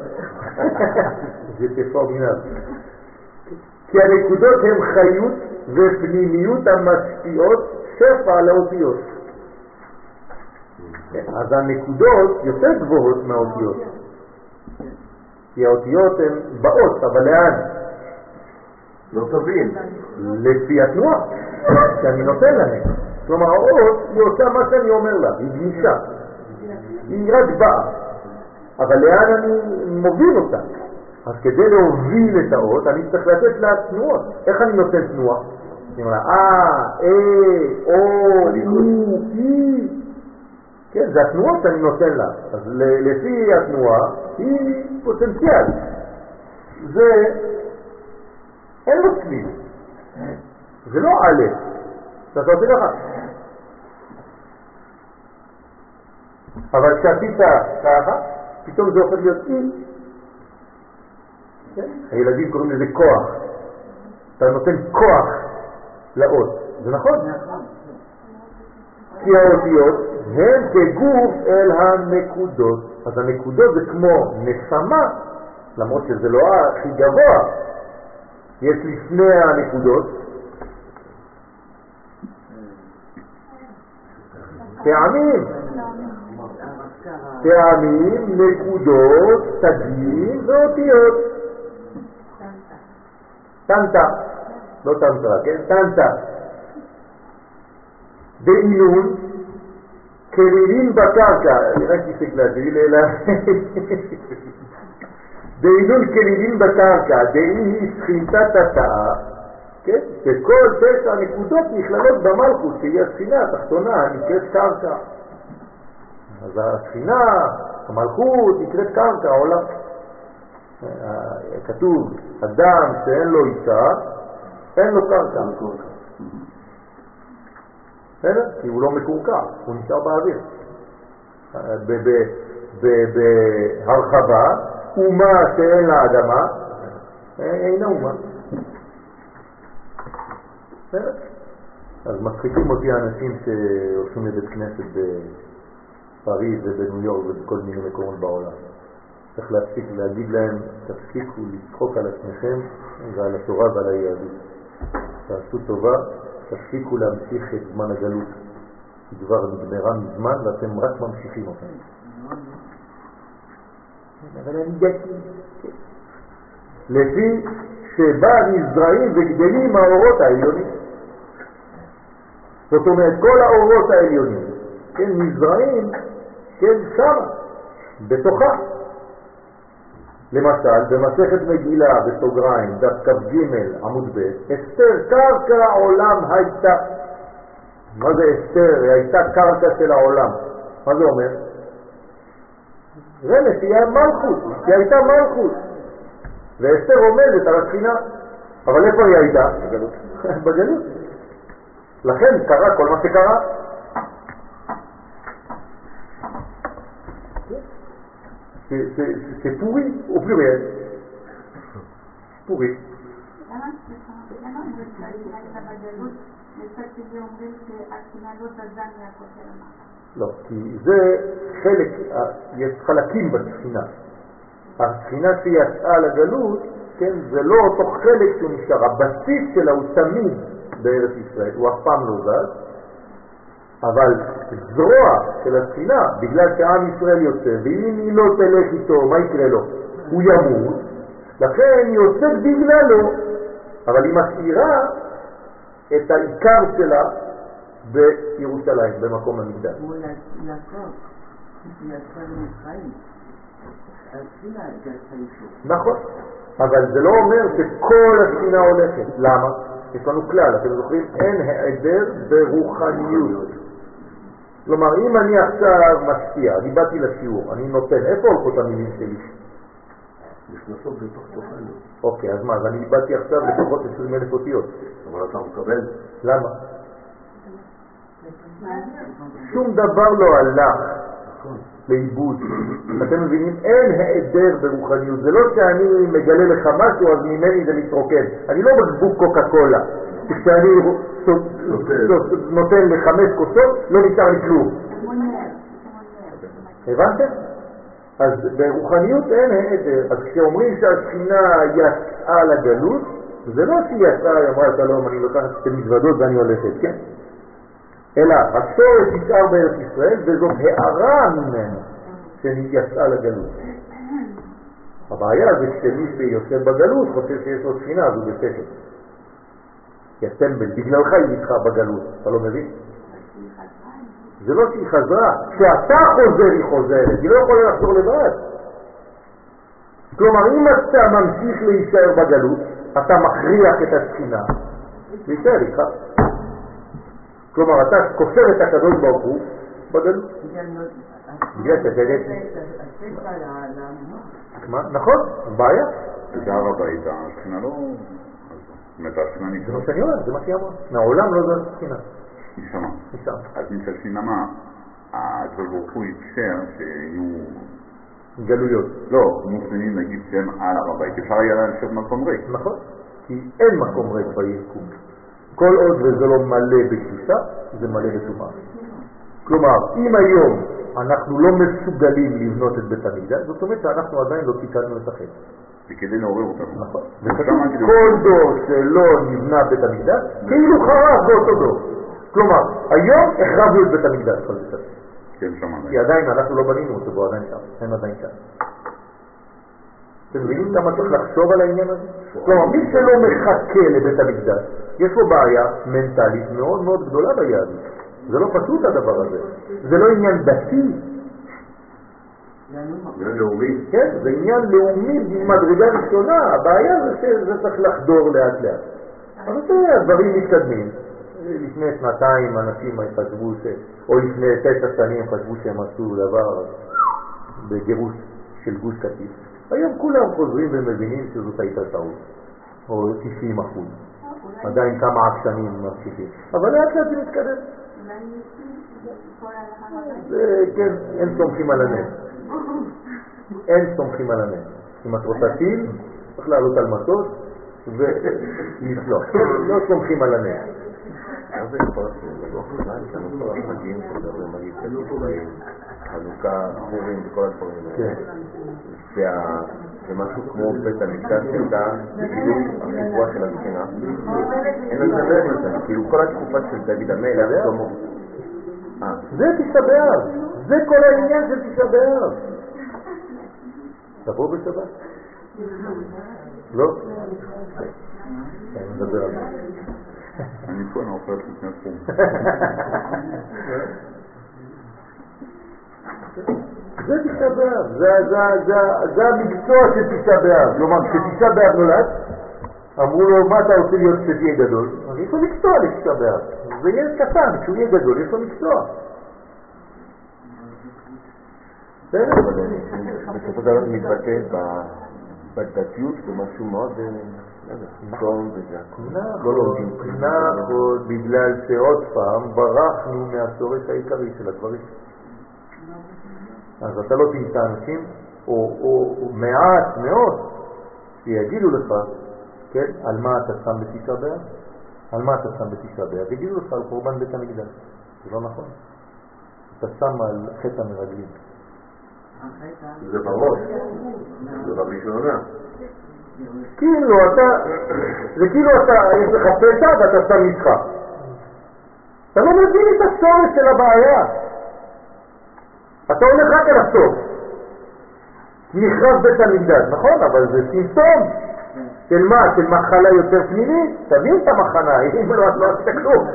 זה פורמידל. כי הנקודות הן חיות ופנימיות המשפיעות שפע לאותיות. כן, אז הנקודות יותר גבוהות מהאותיות. כי האותיות הן באות, אבל לאן? לא תבין. לפי התנועה שאני נותן להם. כלומר האות היא עושה מה שאני אומר לה, היא גמישה. היא רק באה. אבל לאן אני מוביל אותה? אז כדי להוביל את האות אני צריך לתת לה תנועות. איך אני נותן תנועה? אני אומר לה, אה, אה, או, הוא, היא. כן, זה התנועות שאני נותן לה. אז לפי התנועה היא פוטנציאל. זה, אין לו צליל. זה לא א', אתה עושה ככה. אבל כשעשית ככה, פתאום זה הופך להיות אי. כן? הילדים קוראים לזה כוח. אתה נותן כוח לאות. זה נכון. כי האותיות הן כגוף אל הנקודות. אז הנקודות זה כמו נשמה, למרות שזה לא הכי גבוה. יש לפני הנקודות טעמים. טעמים, נקודות, תגים ואותיות. טנטה, לא טנטרה, כן? טנטה. בעינון, כלילים בקרקע, אני רק הפסיק להגיד, אלא... בעינון כלילים בקרקע, דאי שכינתת התאה, כן? שכל תשע נקודות נכללות במלכות, שהיא הספינה התחתונה, הנקראת קרקע. אז הספינה, המלכות, נקראת קרקע, העולם. כתוב, אדם שאין לו אישה, אין לו קרקע. בסדר? כי הוא לא מקורקע, הוא נשאר באוויר. בהרחבה, אומה שאין לה אדמה, אינה אומה. בסדר? אז מצחיקים אותי האנשים שהולכים לבית כנסת בפריז ובניו יורק ובכל מיני מקומות בעולם. צריך להפסיק להגיד להם, תפסיקו לצחוק על עצמכם ועל התורה ועל היהדות. תעשו טובה, תפסיקו להמשיך את זמן הגלות. היא כבר נגמרה מזמן ואתם רק ממשיכים אותה. אבל אני דתי. לפי שבה נזרעים וגדלים האורות העליונים. זאת אומרת, כל האורות העליונים, כן, נזרעים, כן, שמה, בתוכה. למשל, במסכת מגילה, בסוגריים, דף כ"ג עמוד ב', אסתר קרקע עולם הייתה. מה זה אסתר? היא הייתה קרקע של העולם. מה זה אומר? רמז, היא מלכות, היא הייתה מלכות. ואסתר עומדת על התחינה. אבל איפה היא הייתה? בגלות. לכן קרה כל מה שקרה. C'est pourri au pluriel. pourri. לא, כי זה חלק, יש חלקים בספינה. הספינה שיצאה לגלות, כן, זה לא אותו חלק שהוא נשאר, הבסיס שלה הוא תמיד בארץ ישראל, הוא אף פעם לא זז, אבל זרוע של הספינה, בגלל שעם ישראל יוצא, ואם היא לא תלך איתו, מה יקרה לו? הוא ימות, לכן היא יוצאת בגללו, אבל היא משאירה את העיקר שלה בירושלים, במקום המקדש. הוא יעקב. נכון, אבל זה לא אומר שכל הספינה הולכת. למה? יש לנו כלל, אתם זוכרים? אין העדר ברוחניות. כלומר, אם אני עכשיו משפיע, אני באתי לשיעור, אני נותן, איפה הולכות המילים שלי? נכנסות בתוך תוכנו. אוקיי, אז מה, אז אני באתי עכשיו לפחות 20 אלף אותיות. אבל אתה מקבל? למה? שום דבר לא הלך לאיבוד. אתם מבינים? אין העדר ברוחניות. זה לא שאני מגלה לך משהו, אז ממני זה מתרוקן. אני לא בקבוק קוקה קולה. כשאני נותן לחמש כוסות, לא נשאר לי כלום. הבנתם? אז ברוחניות אין העדר. אז כשאומרים שהשכינה יצאה לגלות, זה לא שהיא יצאה, היא אמרה שלום, אני לוקחת את המזוודות ואני הולכת, כן? אלא השורש נשאר בארץ ישראל, וזאת הערה ממנו שיצאה לגלות. הבעיה זה שמי שיושב בגלות חושב שיש לו ספינה, אז הוא בספר. כי הטמבל, בגללך היא איתך בגלות, אתה לא מבין? זה לא שהיא חזרה, כשאתה חוזר היא חוזרת, היא לא יכולה לחזור לבד. כלומר, אם אתה ממשיך להישאר בגלות, אתה מכריח את הספינה, להישאר איתך. כלומר, אתה כופר את הקדוש ברוך הוא בגלות. בגלל שתגד... נכון, בעיה. זה הר הבית, השכינה לא... זאת אומרת, זה מה. שאני אומר, זה מה שהיא אמרה. מעולם לא זו הספינה. נשמה. נשאר. אז מצד שני, מה? הקדוש ברוך הוא אפשר שיהיו... גלויות. לא, מוסלמים נגיד שהם על הר הבית, אפשר היה לשבת במקום ריק. נכון? כי אין מקום ריק ביקום. כל עוד וזה לא מלא בקדושה, זה מלא בטומאה. כלומר, אם היום אנחנו לא מסוגלים לבנות את בית המקדש, זאת אומרת שאנחנו עדיין לא תיקנו את החטא. זה כדי לעורר אותנו. נכון. כל דור שלא נבנה בית המקדש, כאילו חרב באותו דור. כלומר, היום החרבנו את בית המקדש, כל זה. כן, שם כי עדיין אנחנו לא בנינו אותו, והוא עדיין שם, הם עדיין שם. אתם מבינים כמה צריך לחשוב על העניין הזה? כלומר, מי שלא מחכה לבית המקדש, יש לו בעיה מנטלית מאוד מאוד גדולה ביהדות. זה לא פשוט הדבר הזה. זה לא עניין דתי, זה לאומי. כן? זה עניין לאומי ממדרגה ראשונה. הבעיה זה שזה צריך לחדור לאט לאט. אבל זה הדברים מתקדמים. לפני שנתיים אנשים חשבו ש... או לפני תשע שנים חשבו שהם עשו דבר בגירוש של גוש קטיף. היום כולם חוזרים ומבינים שזאת הייתה טעות, או 90 אחוז. עדיין כמה עקשנים ממשיכים, אבל לאט לאט זה מתקדם. כן, אין סומכים על הנס. אין סומכים על הנס. אם את רוצה טיל, צריך לעלות על מטוס ולסלוח. לא סומכים על הנס. חנוכה, פורים וכל הדברים האלה. זה משהו כמו בית המקדש שהייתה בגילוי החיפוש של המכינה. אין לזה לב לזה, כאילו כל התקופה של דוד המלך, שלמה. זה תשעה באב, זה כל העניין של באב. תבוא בשבת? לא? אני מדבר על זה. אני פה, אני רוצה לפני הפום. זה תשעה באב, זה המקצוע של תשעה באב. כלומר, כשתשעה באב נולד, אמרו לו, מה אתה רוצה להיות כשתהיה גדול? אז יש לו מקצוע לתשעה באב. זה ילד קטן, כשהוא יהיה גדול, יש לו מקצוע. בסופו של דבר זה מתבטא בדתיות במשהו מאוד... נכון, נכון, בגלל שעוד פעם ברחנו מהשורש העיקרי של הדברים. אז אתה לא תמצא אנשים, או מעט מאוד, שיגידו לך, כן, על מה אתה שם בתשעה באב? על מה אתה שם בתשעה באב? יגידו לך על קורבן בית המקדש. זה לא נכון. אתה שם על חטא המרגלים. זה בראש, זה רבי שונה. כאילו אתה, זה כאילו אתה, יש לך פשע ואתה שם איתך. אתה לא מבין את השורש של הבעיה. אתה הולך רק על הסוף. מכרז בית המקדש, נכון, אבל זה סימפטום של מה? של מחלה יותר פנימית? תבין את המחנה, אם לא, את לא עשית כלום.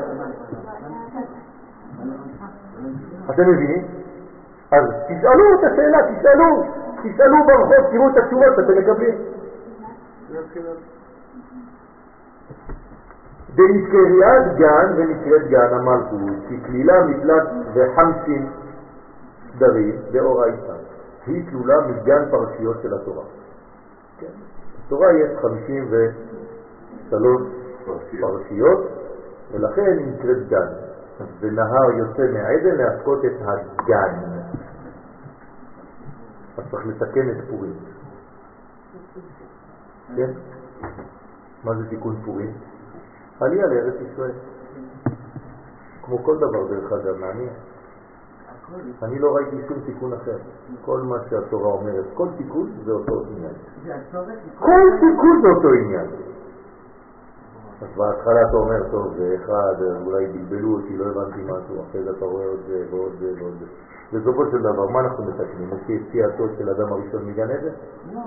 אתם מבינים? אז תשאלו את השאלה, תשאלו, תשאלו ברחוב, תראו את התשובות שאתם מקבלים. בקריאת גן ונקראת גן המלכות, כי כלילה מפלט וחמסין סדרים באורייתא. היא כלולה מגן פרשיות של התורה. כן. בתורה יש 53 פרשיות, ולכן היא נקראת גן. ונהר יוצא מעדן להפקות את הגן. אז צריך לתקן את פורים. כן? מה זה תיקון פורים? עלייה לארץ ישראל. כמו כל דבר דרך אגב, מעניין. אני לא ראיתי שום תיקון אחר. כל מה שהתורה אומרת, כל תיקון זה אותו עניין. כל תיקון זה אותו עניין. אז בהתחלה אתה אומר, טוב, זה אחד, אולי בלבלו אותי, לא הבנתי משהו, אחרי זה אתה רואה עוד זה ועוד זה ועוד זה. בסופו של דבר, מה אנחנו מתקנים? לפי יציאתו של אדם הראשון מגן עדן? לא,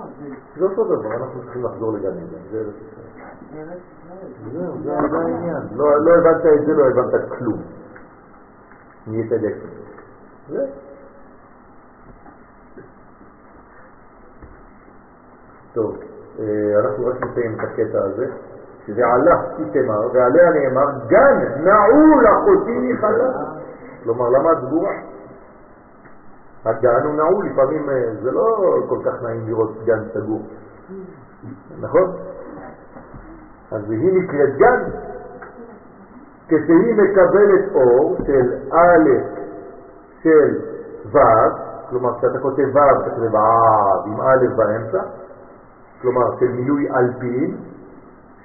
זה אותו דבר, אנחנו צריכים לחזור לגן עדן, זה ארץ ישראל. זהו, זה העניין. לא, לא הבנת את זה, לא הבנת כלום. נהיית טוב, אה, אנחנו רק נסיים את הקטע הזה, שזה עלה, תתמר, ועליה נאמר, גן נעול אחותי מחלה. כלומר, למה את? הגן הוא נעול, לפעמים אה, זה לא כל כך נעים לראות גן סגור, נכון? אז היא נקראת גן, כשהיא מקבלת אור של א' של ו', כלומר כשאתה כותב ו' אתה כותב ו' עם א' באמצע, כלומר של מילוי אלפין,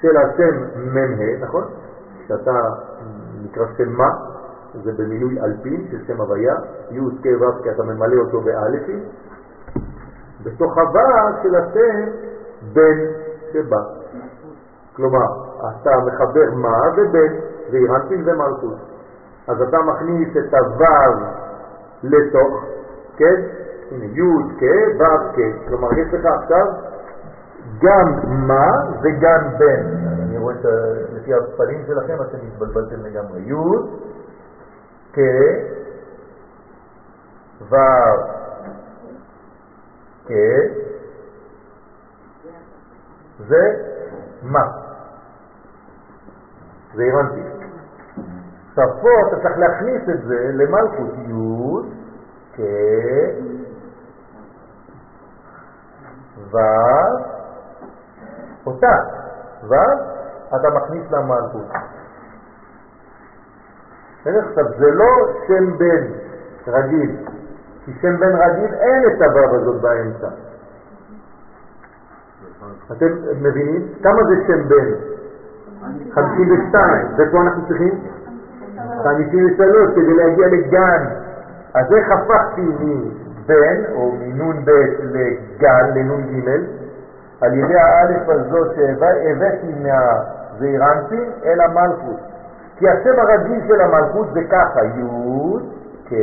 של השם מ"ה, נכון? שאתה נקרא שם מה, זה במילוי אלפין של שם הוויה, י' כ' ו' כי אתה ממלא אותו באלפים, בתוך הו' של השם בן שבא. כלומר, אתה מחבר מה ובן, ואירנטין ומלכות. אז אתה מכניס את הו' לתוך, כן? הנה, י' כ' ו' כ'. כלומר, יש לך עכשיו גם מה וגם בן. אני רואה את לפי הפנים שלכם אתם התבלבלתם לגמרי. י' כ, ו', כ, זה מה. זה הבנתי. פה אתה צריך להכניס את זה למלכות י' כ, ואז אותה, ואז אתה מכניס למלכות. עכשיו, זה לא שם בן רגיל, כי שם בן רגיל אין את הוו הזאת באמצע. אתם מבינים? כמה זה שם בן? 52. ופה אנחנו צריכים? 53 כדי להגיע לגן. אז איך הפכתי מבן, או מנון ב' לגן, לנון ג', על ידי האלף הזאת שהבאתי מהזעירנטים אל המלכות. כי השם הרגיל של המלכות זה ככה, י' כ'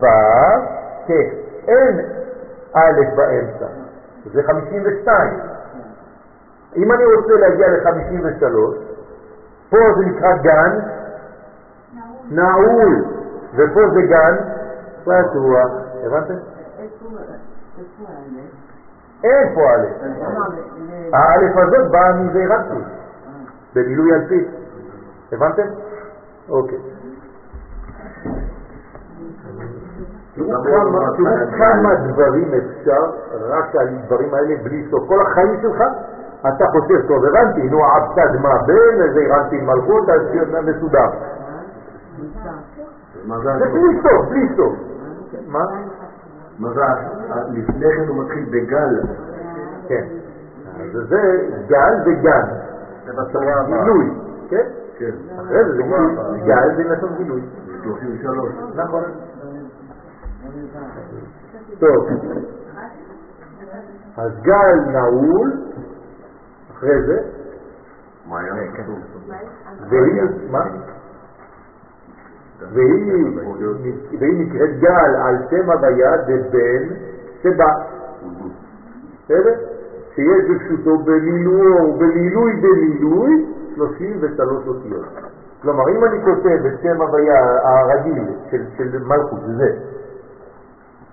ו' כ', אין א' באמצע, זה 52. אם אני רוצה להגיע ל-53, פה זה נקרא גן נעול, ופה זה גן פתוח, הבנתם? אין פה א', האלף הזאת באה מזעירנטים, במילוי אלפית. הבנתם? אוקיי. תראו כמה דברים אפשר רק על הדברים האלה בלי סוף. כל החיים שלך אתה חושב, טוב, הבנתי, נו, עבתד מה בן, איזה הרנתי מלכות, אז מסודר. זה בלי סוף, בלי סוף. מה? מזל, לפני כן הוא מתחיל בגל. כן. אז זה גל וגן. זה בצורה הבאה. גילוי, כן? כן. אחרי זה זה גילוי. גל זה נתון גילוי. 33. נכון. טוב. אז גל נעול, אחרי זה, מה היה כתוב? והיא, מה? והיא, נקראת גל על שם הוויה דבן שבא. בסדר? שיש בפשוטו במילואו ובמילוי במילוי 33 אותיות. כלומר, אם אני כותב את שם הוויה הרגיל של, של מלכות, זה,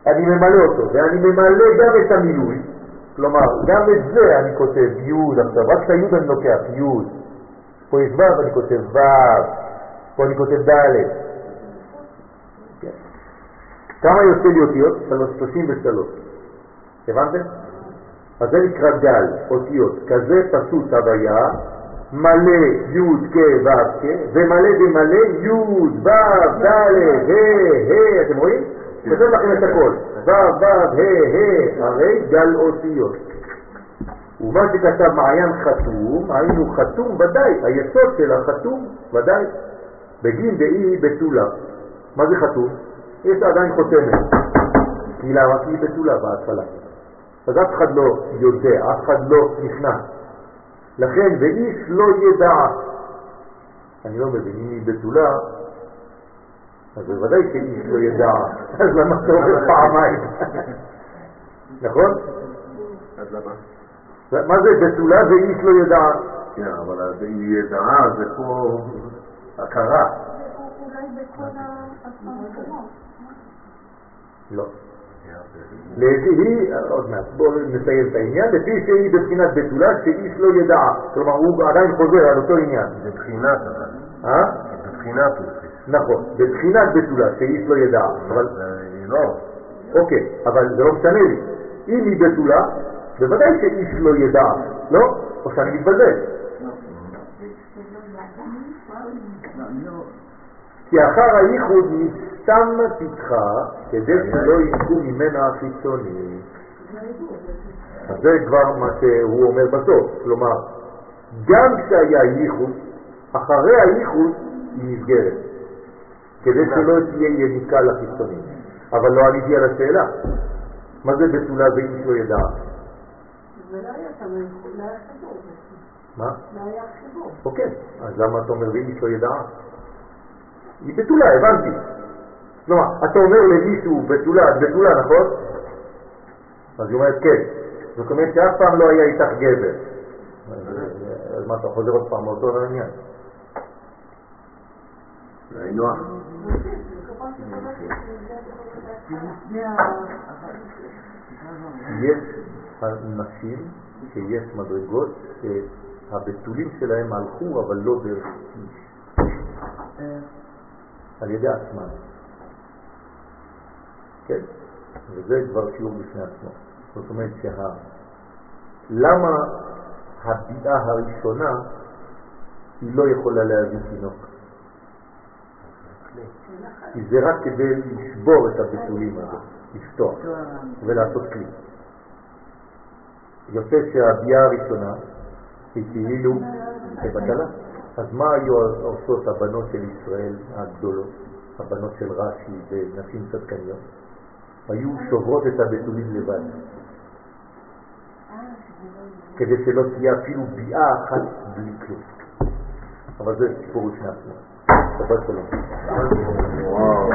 אני ממלא אותו, ואני ממלא גם את המילוי, כלומר, גם את זה אני כותב י' עכשיו, רק את הי' אני לוקח, י', פה יש ו' אני כותב ו', פה אני כותב ד'. כמה יוצא לי אותיות? 33. הבנתם? אז זה נקרא גל, אותיות. כזה פשוט הוויה, מלא י' כ' ו' כ', ומלא ומלא י' ו' ד' ה' ה', אתם רואים? כותב לכם את הכל. ו' ו' ה' ה', הרי גל אותיות. ומה שכתב מעיין חתום, היינו חתום ודאי, היסוד של החתום ודאי, בגין דאי בתולה. מה זה חתום? יש עדיין חותמת. כי למה? כי היא בתולה בהתחלה. אז אף אחד לא יודע, אף אחד לא נכנס. לכן, ואיש לא ידע. אני לא מבין, אם היא בתולה, אז בוודאי שאיש לא ידע. אז למה אתה אומר פעמיים? נכון? אז למה? מה זה בתולה ואיש לא ידע? כן, אבל היא ידעה, זה פה הכרה. אולי בכל המקומות. לא. לפי היא, עוד מעט, בואו נסיים את העניין, לפי שהיא בבחינת בתולה שאיש לא ידע, כלומר הוא עדיין חוזר על אותו עניין. זה בחינת אבל. אה? בבחינת הוא. נכון, בבחינת בתולה שאיש לא ידע, אבל לא. אוקיי, אבל זה לא משנה לי. אם היא בתולה, בוודאי שאיש לא ידע, לא? או שאני מתבלבל. כי אחר הייחוד מסתם פתחה כדי שלא ייצאו ממנה החיצונים. אז זה כבר מה שהוא אומר בסוף, כלומר, גם כשהיה ייחוד, אחרי הייחוד היא נסגרת, כדי שלא תהיה יניקה לחיצונים. אבל לא עניתי על השאלה, מה זה בתולה ואיש לא ידע? ולא היה שם, לא היה חיבור. מה? לא היה חיבור. אוקיי, אז למה אתה אומר ואיש לא ידע? היא בתולה, הבנתי. כלומר, אתה אומר למישהו בתולה, את בתולה, נכון? אז היא אומרת כן. זאת אומרת שאף פעם לא היה איתך גבר. אז מה, אתה חוזר עוד פעם מאותו עניין? יש אנשים שיש מדרגות שהבתולים שלהם הלכו אבל לא דרך איש, על ידי עצמם. כן? וזה כבר שיעור בפני עצמו. זאת אומרת שה... למה הביאה הראשונה היא לא יכולה להביא תינוק? כי זה רק כדי לשבור את הבתולים הזה, לפתוח ולעשות כלי. יוצא שהביאה הראשונה היא כאילו כבטלה. אז מה היו עושות הבנות של ישראל הגדולות, הבנות של רש"י ונשים צדקניות? היו שוברות את הבתולים לבד. כדי שלא תהיה אפילו ביאה אחת בלי כלום. אבל זה סיפור בפני עצמו. תודה שלום. וואו.